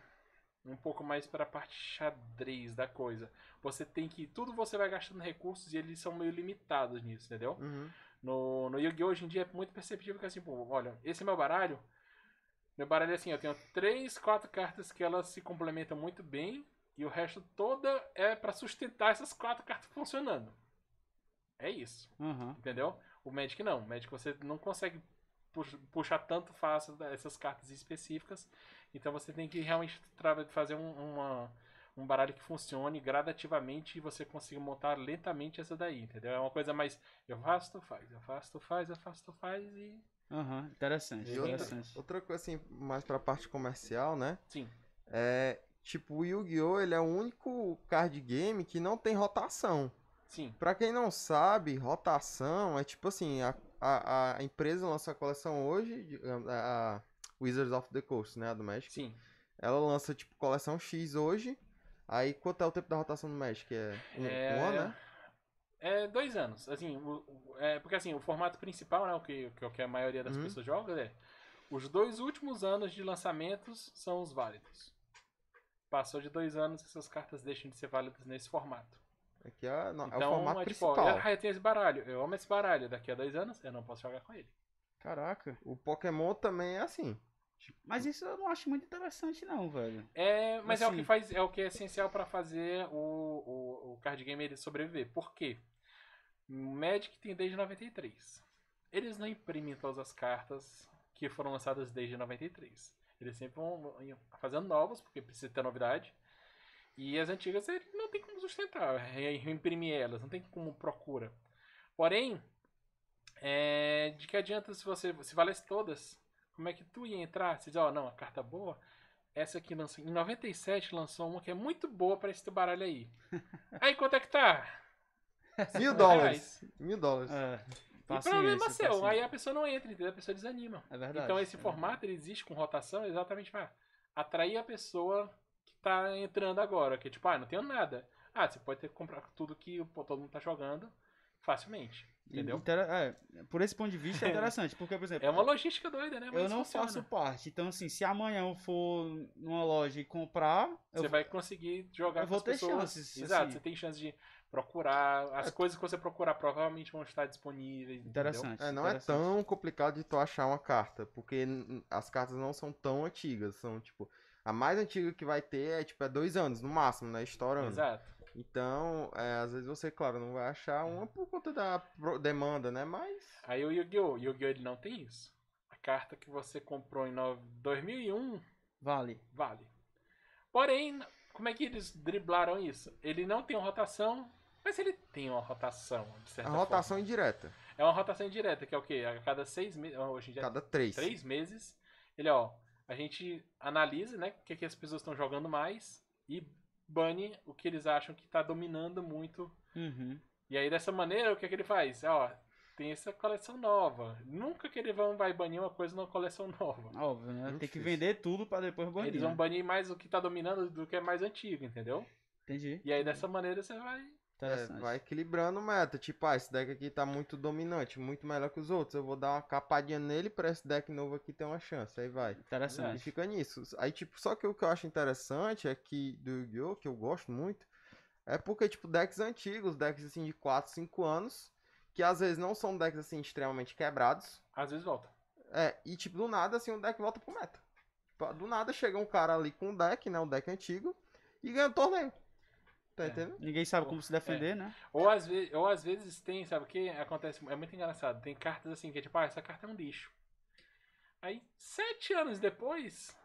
um pouco mais para a parte xadrez da coisa. Você tem que. Tudo você vai gastando recursos e eles são meio limitados nisso, entendeu? Uhum. No, no Yu-Gi-Oh! hoje em dia é muito perceptível que assim, pô, olha, esse é meu baralho. Meu baralho é assim, eu tenho três, quatro cartas que elas se complementam muito bem. e o resto toda é pra sustentar essas quatro cartas funcionando. É isso, Aham. entendeu? O Magic não. O Magic você não consegue puxar tanto fácil essas cartas específicas. Então você tem que realmente fazer um, uma- um baralho que funcione gradativamente e você consiga montar lentamente essa daí, entendeu? É uma coisa mais. Eu faço, tu faz, eu faço, tu faz, eu faço, tu faz e. Aham. Interessante. E outra, Interessante. outra coisa assim, mais pra parte comercial, né? Sim. É, tipo, o Yu-Gi-Oh! ele é o único card game que não tem rotação. Sim. Pra quem não sabe, rotação é tipo assim, a, a, a empresa lança a coleção hoje, a Wizards of the Coast, né, a do Magic. Sim. Ela lança tipo coleção X hoje. Aí quanto é o tempo da rotação do Magic? É um, É... um ano, né? É dois anos. Assim, o- o- é, porque assim, o formato principal, né, o que, o que a maioria das Uhum. pessoas joga, é os dois últimos anos de lançamentos são os válidos. Passou de dois anos, essas cartas deixam de ser válidas nesse formato. Aqui é, não, é o Então, formato é tipo, principal. ah, eu tenho esse baralho, eu amo esse baralho, daqui a dois anos eu não posso jogar com ele. Caraca. O Pokémon também é assim. Mas isso eu não acho muito interessante, não, velho. É, mas é o Assim. que faz, é o que é essencial pra fazer o, o, o card game ele sobreviver. Por quê? Magic tem desde 93. Eles não imprimem todas as cartas que foram lançadas desde 93. Eles sempre vão fazendo novas, porque precisa ter novidade. E as antigas ele não tem como sustentar, re- reimprimir elas, não tem como procura. Porém, é, de que adianta se você se valesse todas? Como é que tu ia entrar? Você diz, ó, não, a carta boa, essa aqui lançou. Em 97 lançou uma que é muito boa pra esse teu baralho aí. aí quanto é que tá? Mil dólares. Mil dólares. É. E problema Paciência, seu. paciência. Aí a pessoa não entra, entendeu? A pessoa desanima. É verdade. Então esse é formato ele existe com rotação exatamente pra atrair a pessoa tá entrando agora. Que tipo, ah, não tenho nada. Ah, você pode ter que comprar tudo que pô, todo mundo tá jogando facilmente. Entendeu? Intera- é, por esse ponto de vista é interessante, porque, por exemplo, É uma logística doida, né? eu Mas não funciona. faço parte. Então, assim, se amanhã eu for numa loja e comprar, eu Você vai conseguir jogar eu com vou as ter pessoas. chances, Exato, assim. você tem chance de procurar. As coisas que você procurar provavelmente vão estar disponíveis. Interessante. É, não é interessante. tão complicado de tu achar uma carta, porque as cartas não são tão antigas, são tipo, a mais antiga que vai ter é tipo é dois anos no máximo, né, estourando. Exato. Então, é, às vezes você, claro, não vai achar uma por conta da pro- demanda, né, mas Aí o Yu-Gi-Oh! Yu-Gi-Oh! ele não tem isso. A carta que você comprou em no- 2001 Vale. vale. Porém, como é que eles driblaram isso? Ele não tem uma rotação, mas ele tem uma rotação, de a certa rotação forma. indireta, É uma rotação indireta, que é o quê? A cada seis meses. Hoje em dia cada três. três meses, ele, ó, a gente analisa, né, o que, que as pessoas estão jogando mais e bane o que eles acham que tá dominando muito. Uhum. E aí, dessa maneira, o que, que ele faz? Ó, tem essa coleção nova. Nunca que ele vão, vai banir uma coisa numa coleção nova. Óbvio, né? Tem que vender tudo pra depois banir. Eles vão né? banir mais o que tá dominando do que é mais antigo, entendeu? Entendi. E aí, dessa maneira, você vai... É, vai equilibrando o meta. Tipo, ah, esse deck aqui tá muito dominante, muito melhor que os outros. Eu vou dar uma capadinha nele pra esse deck novo aqui ter uma chance. Aí vai. E Interessante. fica nisso. Aí, tipo, só que o que eu acho interessante é que do Yu-Gi-Oh!, que eu gosto muito, é porque, tipo, decks antigos, decks assim de 4, 5 anos, que às vezes não são decks assim extremamente quebrados. Às vezes volta. É, e tipo, do nada, assim, o deck volta pro meta. Tipo, Do nada chega um cara ali com um deck, né? Um deck antigo, e ganha o torneio. Tá É. entendendo? Ninguém sabe como se defender, né? Ou às, vezes, ou às vezes tem, sabe o que acontece? É muito engraçado. Tem cartas assim que é tipo, ah, essa carta é um lixo. Aí, sete anos depois,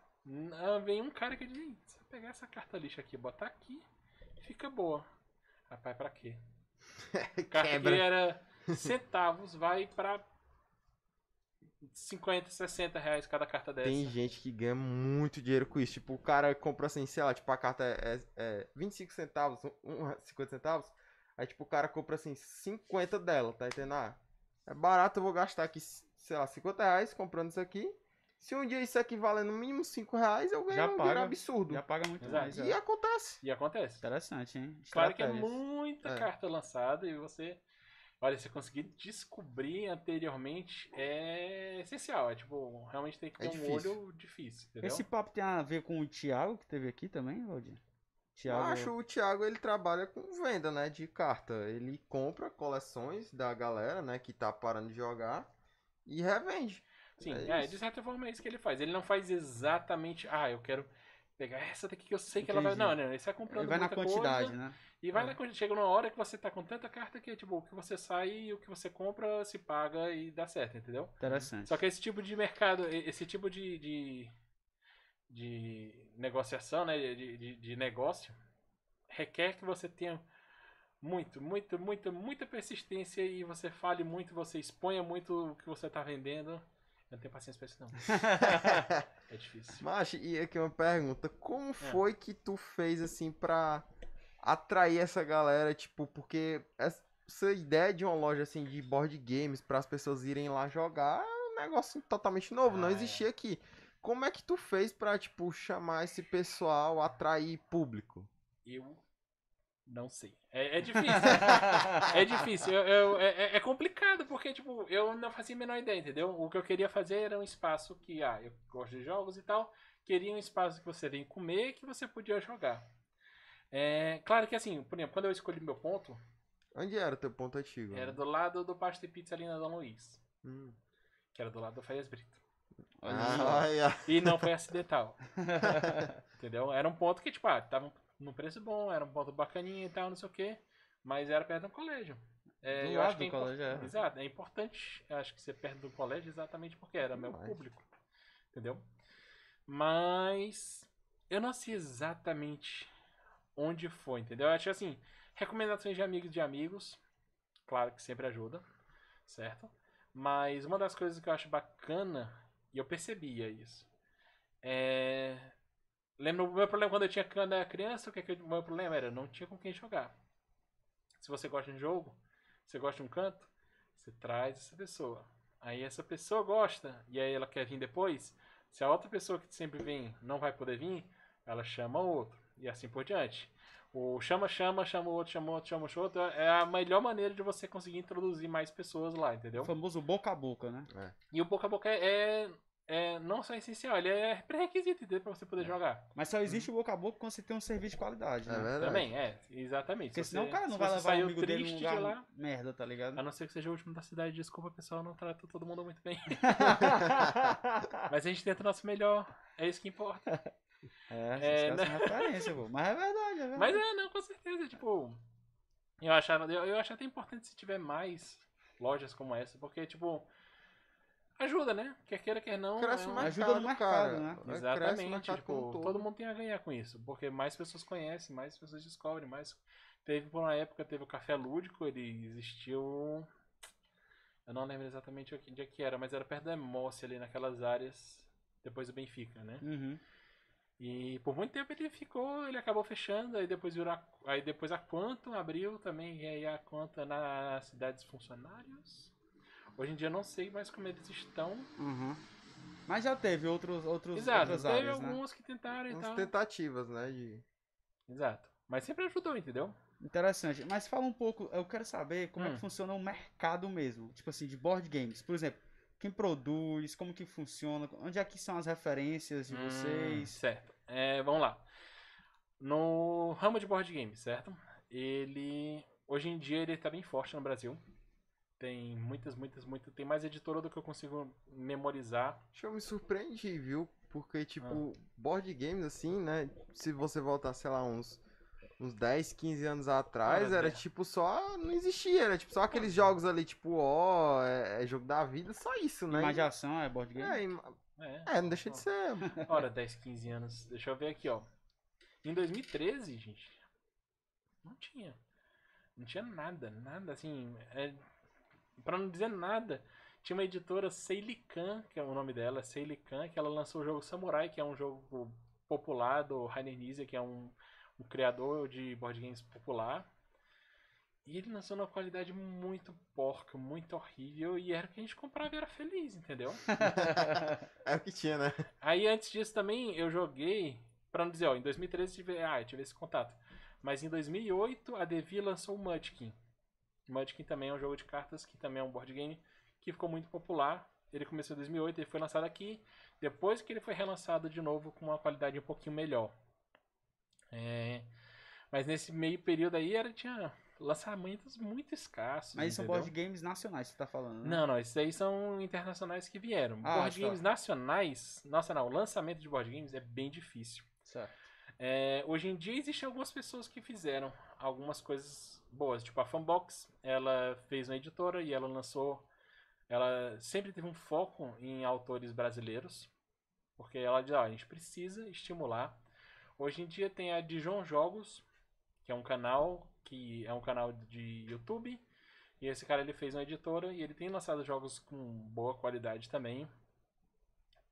vem um cara que diz, "Ih, se eu pegar essa carta lixo aqui, botar aqui, fica boa. Rapaz, pra quê? Carta Quebra. que era centavos, vai pra 50, 60 reais cada carta dessa. Tem gente que ganha muito dinheiro com isso. Tipo, o cara compra assim, sei lá, tipo, a carta é, é, é 25 centavos, um, 50 centavos. Aí, tipo, o cara compra assim, 50 dela, tá entendendo? Ah, é barato, eu vou gastar aqui, sei lá, 50 reais comprando isso aqui. Se um dia isso aqui valer no mínimo 5 reais, eu ganho Já um paga. absurdo. Já paga muito Exato. mais. E é. acontece. E acontece. Interessante, hein? Claro que é muita É. carta lançada e você. Olha, você conseguir descobrir anteriormente é essencial. É tipo, realmente tem que É ter um difícil. olho difícil, entendeu? Esse papo tem a ver com o Thiago que teve aqui também, Valdir? Eu Thiago. acho o Thiago, ele trabalha com venda, né, de carta. Ele compra coleções da galera, né, que tá parando de jogar e revende. Sim, é é, de certa forma é isso que ele faz. Ele não faz exatamente, ah, eu quero pegar essa daqui que eu sei que ela vai. Entendi. Não, não, esse vai comprando Ele vai na muita quantidade, coisa, né? E vai É. na quantidade. Chega numa hora que você tá com tanta carta que, tipo, o que você sai e o que você compra se paga e dá certo, entendeu? Interessante. Só que esse tipo de mercado, esse tipo de, de, de negociação, né, de, de, de negócio, requer que você tenha muito, muito, muita, muita persistência e você fale muito, você exponha muito o que você tá vendendo. Eu não tenho paciência pra isso, não. É difícil. Macho, e aqui uma pergunta. Como foi que tu fez assim pra atrair essa galera, tipo, porque essa ideia de uma loja assim de board games para as pessoas irem lá jogar é um negócio totalmente novo, não Ah, é. existia aqui. Como é que tu fez pra, tipo, chamar esse pessoal, atrair público? Eu não sei. É, é difícil. É difícil, eu, eu- é, é- é complicado, porque, tipo, eu não fazia a menor ideia, entendeu? O que eu queria fazer era um espaço que, ah, eu gosto de jogos e tal, queria um espaço que você vem comer que você podia jogar. É, claro que, assim, por exemplo, quando eu escolhi meu ponto, Onde era teu ponto antigo? era do lado do Pasta e Pizza ali na Dom Luiz, Hum. que era do lado do Faias Brito. Ah, olha. E não foi acidental. Entendeu? Era um ponto que, tipo, ah, tava num preço bom, era um ponto bacaninha e tal, não sei o quê. Mas era perto do colégio. É, Do eu lado acho que é colégio, é. Exato, é importante, acho que ser perto do colégio exatamente porque era meu público. Entendeu? Mas eu não sei exatamente onde foi, entendeu? Eu acho assim, recomendações de amigos de amigos, claro que sempre ajuda, certo? Mas uma das coisas que eu acho bacana, e eu percebia isso, é. Lembra o meu problema quando eu tinha quando eu era criança? O que, que eu- meu problema era? Não tinha com quem jogar. Se você gosta de um jogo, você gosta de um canto, você traz essa pessoa. Aí essa pessoa gosta, e aí ela quer vir depois. Se a outra pessoa que sempre vem não vai poder vir, ela chama outro. E assim por diante. O chama, chama, chama o outro, chama o outro, chama o outro. É a melhor maneira de você conseguir introduzir mais pessoas lá, entendeu? O famoso boca a boca, né? E o boca a boca é, é, é não só essencial, ele é pré-requisito entendeu? pra você poder jogar. Mas só existe o boca a boca quando você tem um serviço de qualidade, É né? verdade. Também, é, exatamente. Porque Se senão você- o cara não se vai levar o amigo dele num triste lugar de lá, merda, tá ligado? a não ser que seja o último da cidade, desculpa pessoal, não trata todo mundo muito bem. Mas a gente tenta o nosso melhor, é isso que importa. É, É, caras são referência, pô. Mas é verdade, é verdade. Mas é, não, com certeza, tipo. Eu achava. Eu, eu acho até importante se tiver mais lojas como essa, porque, tipo. Ajuda, né? Quer queira, quer não. Cresce é um- mercado, Ajuda no mercado, cara. né? É, Exatamente, mercado tipo, um todo. mundo tem a ganhar com isso, porque mais pessoas conhecem, mais pessoas descobrem, mais. Teve por uma época, teve o Café Lúdico, ele existiu. Eu não lembro exatamente onde é que era, mas era perto da Emoce ali naquelas áreas, depois do Benfica, né? Uhum. E por muito tempo ele ficou, ele acabou fechando, aí depois virou a, aí depois a Quantum abriu também, e aí a Quantum na cidade dos funcionários. Hoje em dia eu não sei mais como eles estão. Uhum. Mas já teve outros, outros, Exato, outras teve áreas, né? alguns que tentaram e Umas tal. tentativas, né? De... Exato. Mas sempre ajudou, entendeu? Interessante. Mas fala um pouco, eu quero saber como é que Hum. funciona o mercado mesmo. Tipo assim, de board games. Por exemplo, quem produz, como que funciona, onde é que são as referências de Hum, vocês. certo. É, vamos lá. No ramo de board game, certo? Ele. Hoje em dia ele tá bem forte no Brasil. Tem muitas, muitas, muitas. Tem mais editora do que eu consigo memorizar. Acho que eu me surpreendi, viu? Porque, tipo, Ah. board games, assim, né? Se você voltar, sei lá, uns, uns 10, 15 anos atrás, Cara, era é. tipo só. Não existia, era tipo só aqueles jogos ali, tipo, ó, é, é jogo da vida, só isso, né? Imaginação é board game? É, ima- É, é, não deixa de ser. Ora, 10, 15 anos. Deixa eu ver aqui, ó. Em 2013, gente, não tinha. Não tinha nada, nada assim. É, pra não dizer nada, tinha uma editora Seilikan, que é o nome dela, Seilikan, que ela lançou o jogo Samurai, que é um jogo popular do Rainer Nizia, que é um, um criador de board games popular. E ele lançou numa qualidade muito porca, muito horrível, e era o que a gente comprava e era feliz, entendeu? É o que tinha, né? Aí antes disso também eu joguei, pra não dizer, ó, em 2013 eu tive, ah, tive esse contato. Mas em 2008 a Devi lançou o Munchkin. Munchkin também é um jogo de cartas que também é um board game que ficou muito popular. Ele começou em 2008, ele foi lançado aqui, depois que ele foi relançado de novo com uma qualidade um pouquinho melhor. É, mas nesse meio período aí era tinha lançamentos muito escassos. Mas são board games nacionais que você tá falando, né? Não, não, esses aí são internacionais que vieram. Ah, board tá. games nacionais, nossa não, o lançamento de board games é bem difícil. Certo. É, hoje em dia existem algumas pessoas que fizeram algumas coisas boas. Tipo, a Fanbox, ela fez uma editora e ela lançou. Ela sempre teve um foco em autores brasileiros. Porque ela diz, ó, a gente precisa estimular. Hoje em dia tem a Dijon Jogos, que é um canal que é um canal de YouTube. E esse cara ele fez uma editora e ele tem lançado jogos com boa qualidade também.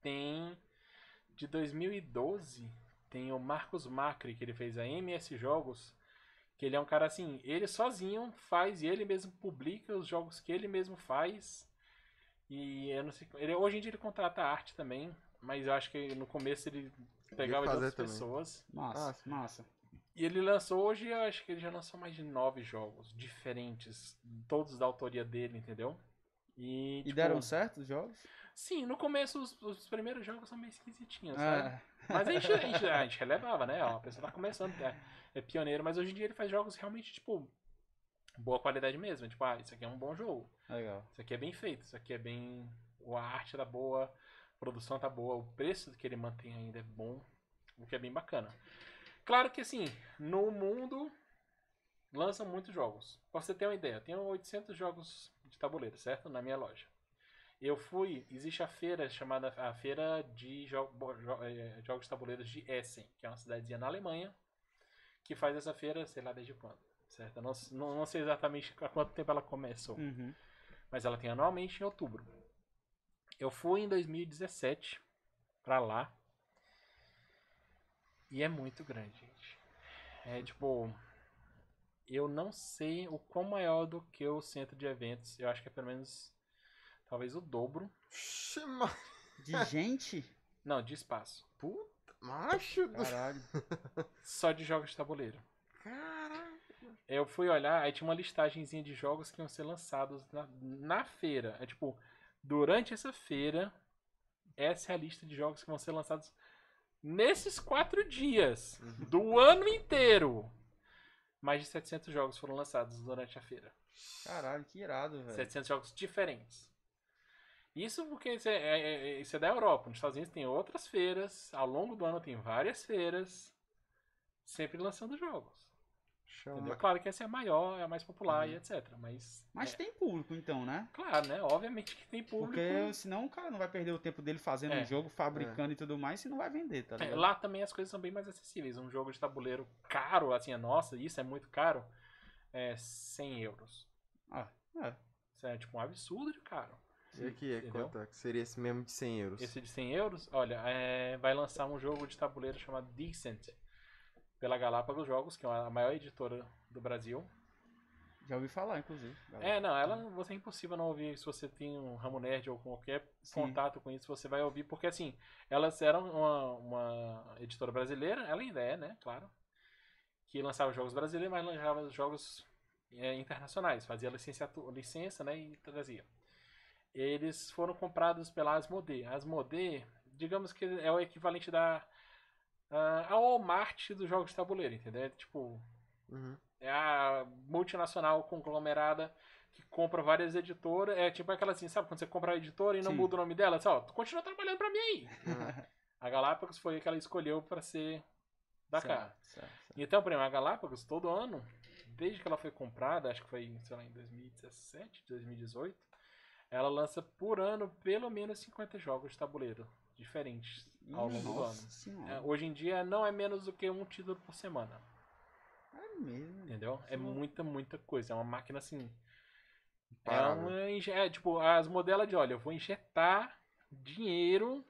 Tem de 2012 tem o Marcos Macri que ele fez a MS Jogos, que ele é um cara assim, ele sozinho faz e ele mesmo publica os jogos que ele mesmo faz. E eu não sei, ele hoje em dia ele contrata arte também, mas eu acho que no começo ele pegava de outras também. pessoas. Massa, Ah, massa. E ele lançou hoje, eu acho que ele já lançou mais de nove jogos diferentes, todos da autoria dele, entendeu? E, E tipo, deram certo os jogos? Sim, no começo os, os primeiros jogos são meio esquisitinhos? Ah, Mas a gente, a, gente, a gente relevava, né? Ó, a pessoa tá começando, é, é pioneiro, mas hoje em dia ele faz jogos realmente, tipo, boa qualidade mesmo. Tipo, ah, isso aqui é um bom jogo. legal. Isso aqui é bem feito, isso aqui é bem. A arte tá boa, produção tá boa, o preço que ele mantém ainda é bom, o que é bem bacana. Claro que assim, no mundo lançam muitos jogos. Pra você ter uma ideia, eu tenho 800 jogos de tabuleiro, certo? Na minha loja. Eu fui, existe a feira chamada a Feira de Jo- Jo- eh, Jogos de Tabuleiros de Essen, que é uma cidadezinha na Alemanha, que faz essa feira, sei lá desde quando, certo? Eu não, não, não sei exatamente há quanto tempo ela começou Uhum. mas ela tem anualmente em outubro. Eu fui em 2017 pra lá. E é muito grande, gente. É tipo. Eu não sei o quão maior do que o centro de eventos. Eu acho que é pelo menos. Talvez o dobro. De gente? Não, de espaço. Puta, macho Caralho. Só de jogos de tabuleiro. caralho. Eu fui olhar, aí tinha uma listagenzinha de jogos que iam ser lançados na, na feira. É tipo, durante essa feira, essa é a lista de jogos que vão ser lançados nesses quatro dias do ano inteiro. Mais de 700 jogos foram lançados durante a feira. Caralho, que irado, velho. 700 jogos diferentes. Isso porque isso é, é- é- isso é da Europa. Nos Estados Unidos tem outras feiras. Ao longo do ano tem várias feiras. Sempre lançando jogos. Chama. Entendeu? Claro que essa é a maior, é a mais popular e etc. Mas. Mas é, tem público então, né? Claro, né? Obviamente que tem público. Porque senão o cara não vai perder o tempo dele fazendo É. um jogo, fabricando e tudo mais, e não vai vender, tá É, ligado? lá também as coisas são bem mais acessíveis. Um jogo de tabuleiro caro, assim, é nossa, isso é muito caro, é 100 euros. Ah, é. Isso é tipo um absurdo de caro. E aqui, é Entendeu? quanto é seria esse mesmo de 100 euros? Esse de 100 euros, olha, é, vai lançar um jogo de tabuleiro chamado Decent pela Galápagos Jogos, que é a maior editora do Brasil. Já ouvi falar, inclusive. É, não, ela você é impossível não ouvir se você tem um ramo nerd ou qualquer Sim. contato com isso, você vai ouvir, porque assim, elas eram uma, uma editora brasileira, ela ainda é, né, claro, que lançava jogos brasileiros, mas lançava jogos é, internacionais, fazia licença, né, e trazia. Eles foram comprados pela Asmodee. A Asmodee, digamos que é o equivalente da a Walmart dos jogos de tabuleiro, entendeu? É Tipo, Uhum. é a multinacional conglomerada que compra várias editoras. É tipo aquela assim, sabe? Quando você compra a editora e não Sim. muda o nome dela, só, tu continua trabalhando pra mim aí. Uhum. A Galápagos foi a que ela escolheu pra ser da Certo, cá. certo, certo. Então, por exemplo, a Galápagos, todo ano, desde que ela foi comprada, acho que foi, sei lá, em 2017, 2018, ela lança por ano pelo menos 50 jogos de tabuleiro diferentes ao longo do ano. É, hoje em dia não é menos do que um título por semana. É mesmo. Entendeu? É Sim. muita, muita coisa. É uma máquina assim. É, uma, é tipo, as modelas de, olha, eu vou injetar dinheiro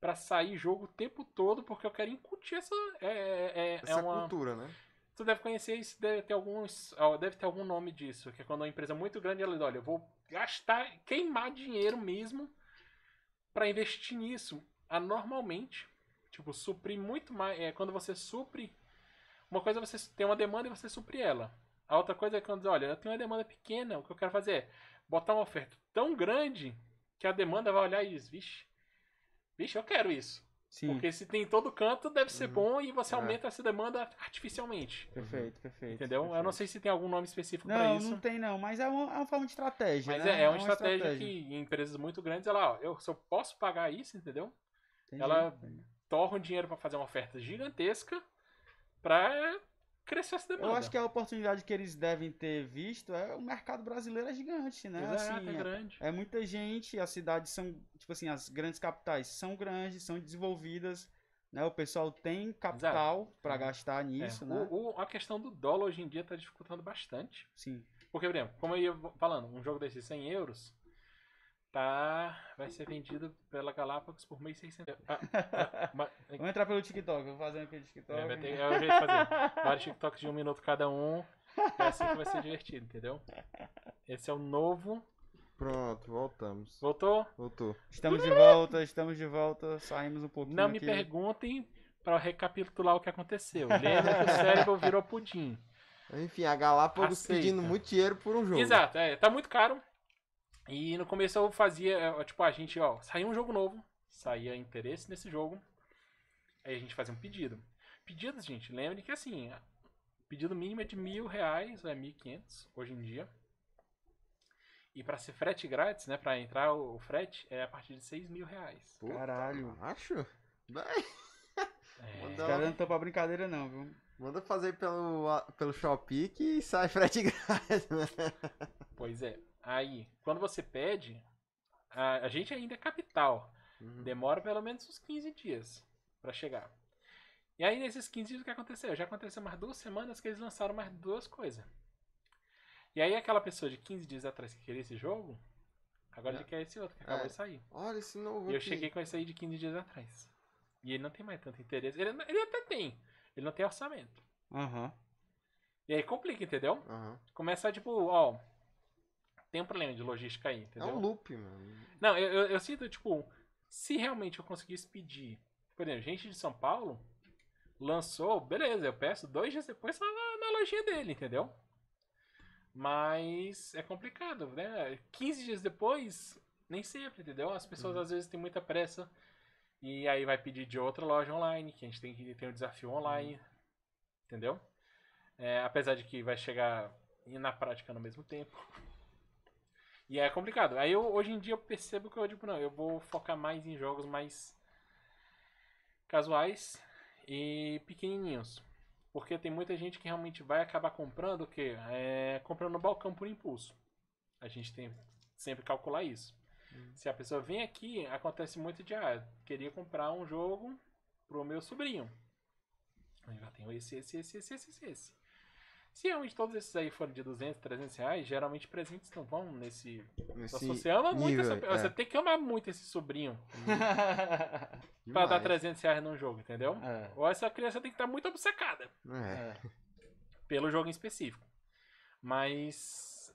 pra sair jogo o tempo todo porque eu quero incutir essa. É, é, é- é Essa uma. cultura, né? Tu deve conhecer isso, deve ter alguns. Deve ter algum nome disso. Que é quando uma empresa muito grande, ela diz, olha, eu vou gastar, queimar dinheiro mesmo pra investir nisso. Anormalmente. Tipo, suprir muito mais. É, quando você supre. Uma coisa é você tem uma demanda e você suprir ela. A outra coisa é quando diz, olha, eu tenho uma demanda pequena, o que eu quero fazer é botar uma oferta tão grande que a demanda vai olhar e diz, vixe, vixe, eu quero isso. Sim, Porque se tem em todo canto, deve ser Uhum. bom e você É. aumenta essa demanda artificialmente. perfeito, perfeito. Entendeu? Eu não perfeito. sei se tem algum nome específico pra Não, isso. não tem não, mas é uma, é uma forma de estratégia, Mas né? é, é uma estratégia, que em empresas muito grandes, ela, ó, eu, se eu posso pagar isso, entendeu? Entendi, ela- entendi. torram dinheiro pra fazer uma oferta gigantesca pra crescer essa demanda. Eu acho que a oportunidade que eles devem ter visto é o mercado brasileiro é gigante, né? Exato, Assim, é é- grande. É muita gente, as cidades são, tipo assim, as grandes capitais são grandes, são desenvolvidas, né? O pessoal tem capital pra gastar É, nisso, o- né? o- a questão do dólar hoje em dia tá dificultando bastante. Sim. Porque, por exemplo, como eu ia falando, um jogo desse 100 euros tá, vai ser vendido pela Galápagos por 1.600 euros. Ah, ah, mas- Vamos entrar pelo TikTok, vou fazer aqui no TikTok. É, vai ter, é o jeito de fazer. Vários TikToks de um minuto cada um. É assim que vai ser divertido, entendeu? Esse é o novo. Pronto, voltamos. Voltou? Voltou. Estamos de volta, estamos de volta, saímos um pouquinho Não me aqui. perguntem pra recapitular o que aconteceu. Lembra que o cérebro virou pudim. Enfim, a Galápagos Aceita. pedindo muito dinheiro por um jogo. Exato, é, tá muito caro. E no começo eu fazia, é, tipo, a gente, ó, saía um jogo novo, saía interesse nesse jogo, aí a gente fazia um pedido. Pedidos, gente, lembre que assim, pedido mínimo é de mil reais, ou é mil e quinhentos, hoje em dia. E pra ser frete grátis, né, pra entrar o, o frete, é a partir de seis mil reais. Puta, Caralho. Acho. Vai, É, Manda- Os caras não estão pra brincadeira não, viu? Manda fazer pelo, pelo Shopee que sai frete grátis. né? pois é. Aí, quando você pede, a, a gente ainda é capital. Uhum. Demora pelo menos uns 15 dias pra chegar. E aí, nesses 15 dias, o que aconteceu? Já aconteceu mais duas semanas que eles lançaram mais duas coisas. E aí, aquela pessoa de 15 dias atrás que queria esse jogo, agora ele quer esse outro que acabou É. de sair. Olha esse novo E eu aqui. cheguei com esse aí de 15 dias atrás. E ele não tem mais tanto interesse. Ele, ele até tem. Ele não tem orçamento. Aham. E aí complica, entendeu? Aham. Começa tipo, ó. Tem um problema de logística aí, É entendeu? um loop, mano. Não, eu, eu, eu sinto, tipo, se realmente eu conseguisse pedir, por exemplo, gente de São Paulo lançou, beleza, eu peço dois dias depois só na, na lojinha dele, entendeu? Mas é complicado, né? 15 dias depois, nem sempre, entendeu? As pessoas às vezes têm muita pressa e aí vai pedir de outra loja online, que a gente tem que ter um desafio online, entendeu? É, apesar de que vai chegar e na prática no mesmo tempo. E é complicado. Aí eu, hoje em dia eu percebo que eu digo, não, eu vou focar mais em jogos mais casuais e pequenininhos. Porque tem muita gente que realmente vai acabar comprando o quê? É, comprando no balcão por impulso. A gente tem que sempre calcular isso. Se a pessoa vem aqui, acontece muito de, ah, queria comprar um jogo pro meu sobrinho. Eu já tenho esse, esse, esse, esse, esse, esse, esse. Se realmente todos esses aí forem de 200, 300 reais, geralmente presentes não vão nesse... Nesse Se você ama muito, nível, essa- é. você tem que amar muito esse sobrinho pra dar demais. 300 reais num jogo, entendeu? é. Ou essa criança tem que estar muito obcecada É. É. pelo jogo em específico. Mas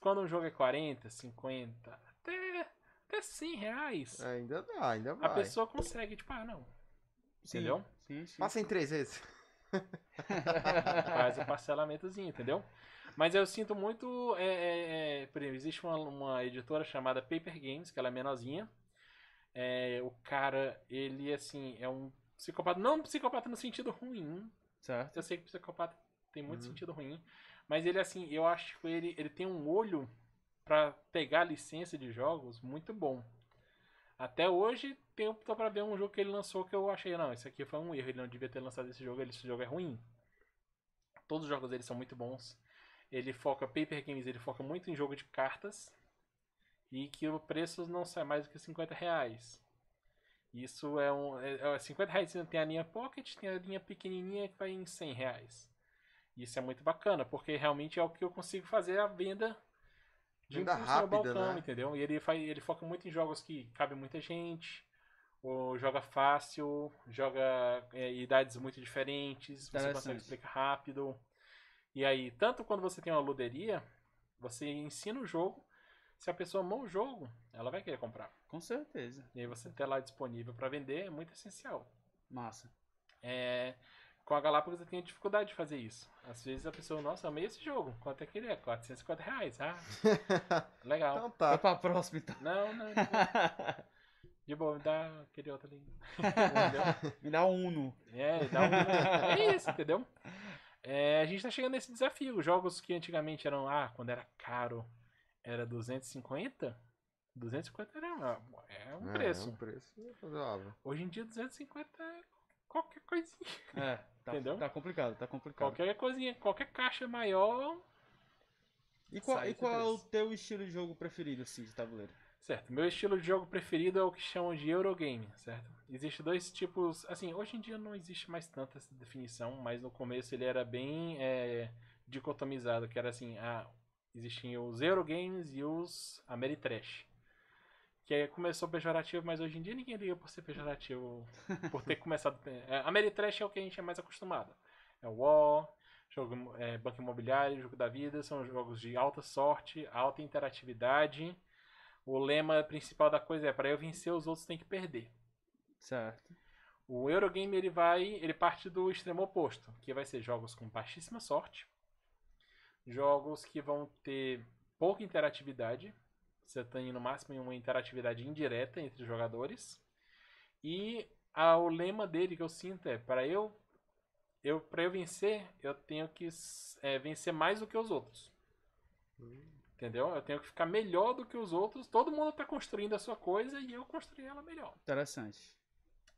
quando um jogo é 40, 50, até, até 100 reais, Ainda dá, ainda a vai. pessoa consegue, tipo, ah, não, Sim, entendeu? Sim, sim. Passa em três vezes. Faz o parcelamentozinho, entendeu? Mas eu sinto muito. É, é, é, por exemplo, existe uma, uma editora chamada Paper Games, que ela é menorzinha. É, o cara, ele assim, é um psicopata. Não um psicopata no sentido ruim. Certo. Eu sei que psicopata tem muito Uhum. sentido ruim. Mas ele, assim, eu acho que ele, ele tem um olho pra pegar licença de jogos muito bom. Até hoje, tem, tô pra ver um jogo que ele lançou que eu achei, não, esse aqui foi um erro, ele não devia ter lançado esse jogo, esse jogo é ruim. Todos os jogos dele são muito bons. Ele foca, Paper Games, ele foca muito em jogo de cartas. E que o preço não sai mais do que 50 reais. Isso é um. É, é 50 reais tem a linha Pocket, tem a linha pequenininha que vai em 100 reais. Isso é muito bacana, porque realmente é o que eu consigo fazer a venda de no rápida, balcão, né? entendeu? E ele, faz, ele foca muito em jogos que cabe muita gente, ou joga fácil, joga é, idades muito diferentes, você consegue explicar rápido. E aí, tanto quando você tem uma luderia, você ensina o jogo, se a pessoa amou o jogo, ela vai querer comprar. Com certeza. E aí você ter lá disponível para vender é muito essencial. Massa. É, com a Galápagos eu tenho dificuldade de fazer isso. Às vezes a pessoa, nossa, amei esse jogo. Quanto é que ele é? 450 reais. Ah, legal. Então Vai tá. pra próxima então. Não, não, de boa. De boa, me dá aquele outro ali. Entendeu? Me dá um Uno. É, dá um... é isso, entendeu? É, a gente tá chegando nesse desafio. Jogos que antigamente eram, ah, quando era caro, era 250. 250 era uma- é um É, preço. um preço razoável. Hoje em dia 250 é qualquer coisinha. É, tá, Entendeu? tá complicado, tá complicado. Qualquer coisinha, qualquer caixa maior. E qual, e qual é o teu estilo de jogo preferido, assim, de tabuleiro? Certo, meu estilo de jogo preferido é o que chamam de Eurogame, certo? Existem dois tipos, assim, hoje em dia não existe mais tanta essa definição, mas no começo ele era bem é, dicotomizado, que era assim, a, existiam os Eurogames e os Ameritrash. Que aí começou pejorativo, mas hoje em dia ninguém liga por ser pejorativo, por ter começado... É, Ameritrash é o que a gente é mais acostumado. É o War, jogo, é, Banco Imobiliário, Jogo da Vida, são jogos de alta sorte, alta interatividade... O lema principal da coisa é para eu vencer os outros tem que perder. Certo. O Eurogame ele vai, ele parte do extremo oposto, que vai ser jogos com baixíssima sorte, jogos que vão ter pouca interatividade, você tem no máximo uma interatividade indireta entre os jogadores. E a- o lema dele que eu sinto é para eu eu para eu vencer, eu tenho que é, vencer mais do que os outros. Entendeu? Eu tenho que ficar melhor do que os outros. Todo mundo tá construindo a sua coisa e eu construí ela melhor. Interessante.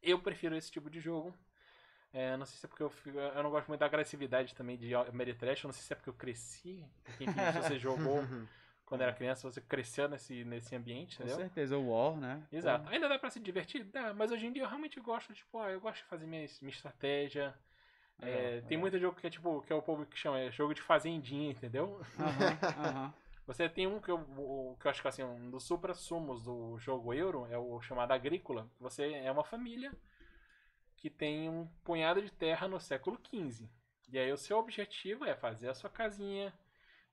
Eu prefiro esse tipo de jogo. É, não sei se é porque eu, fico- eu não gosto muito da agressividade também de Ameritrash. Eu não sei se é porque eu cresci. Porque, enfim, se você jogou quando era criança, você cresceu nesse, nesse ambiente, Com entendeu? certeza, o War, né? Exato. Ainda dá pra se divertir? Dá, mas hoje em dia eu realmente gosto, tipo, ah, eu gosto de fazer minha, minha estratégia. É, Legal, tem legal. muito jogo que é tipo, que é o povo que chama, é jogo de fazendinha, entendeu? Aham, aham. Você tem um que eu, que eu acho que assim, um dos supra-sumos do jogo Euro, é o chamado Agrícola. Você é uma família que tem um punhado de terra no século XV. E aí o seu objetivo é fazer a sua casinha,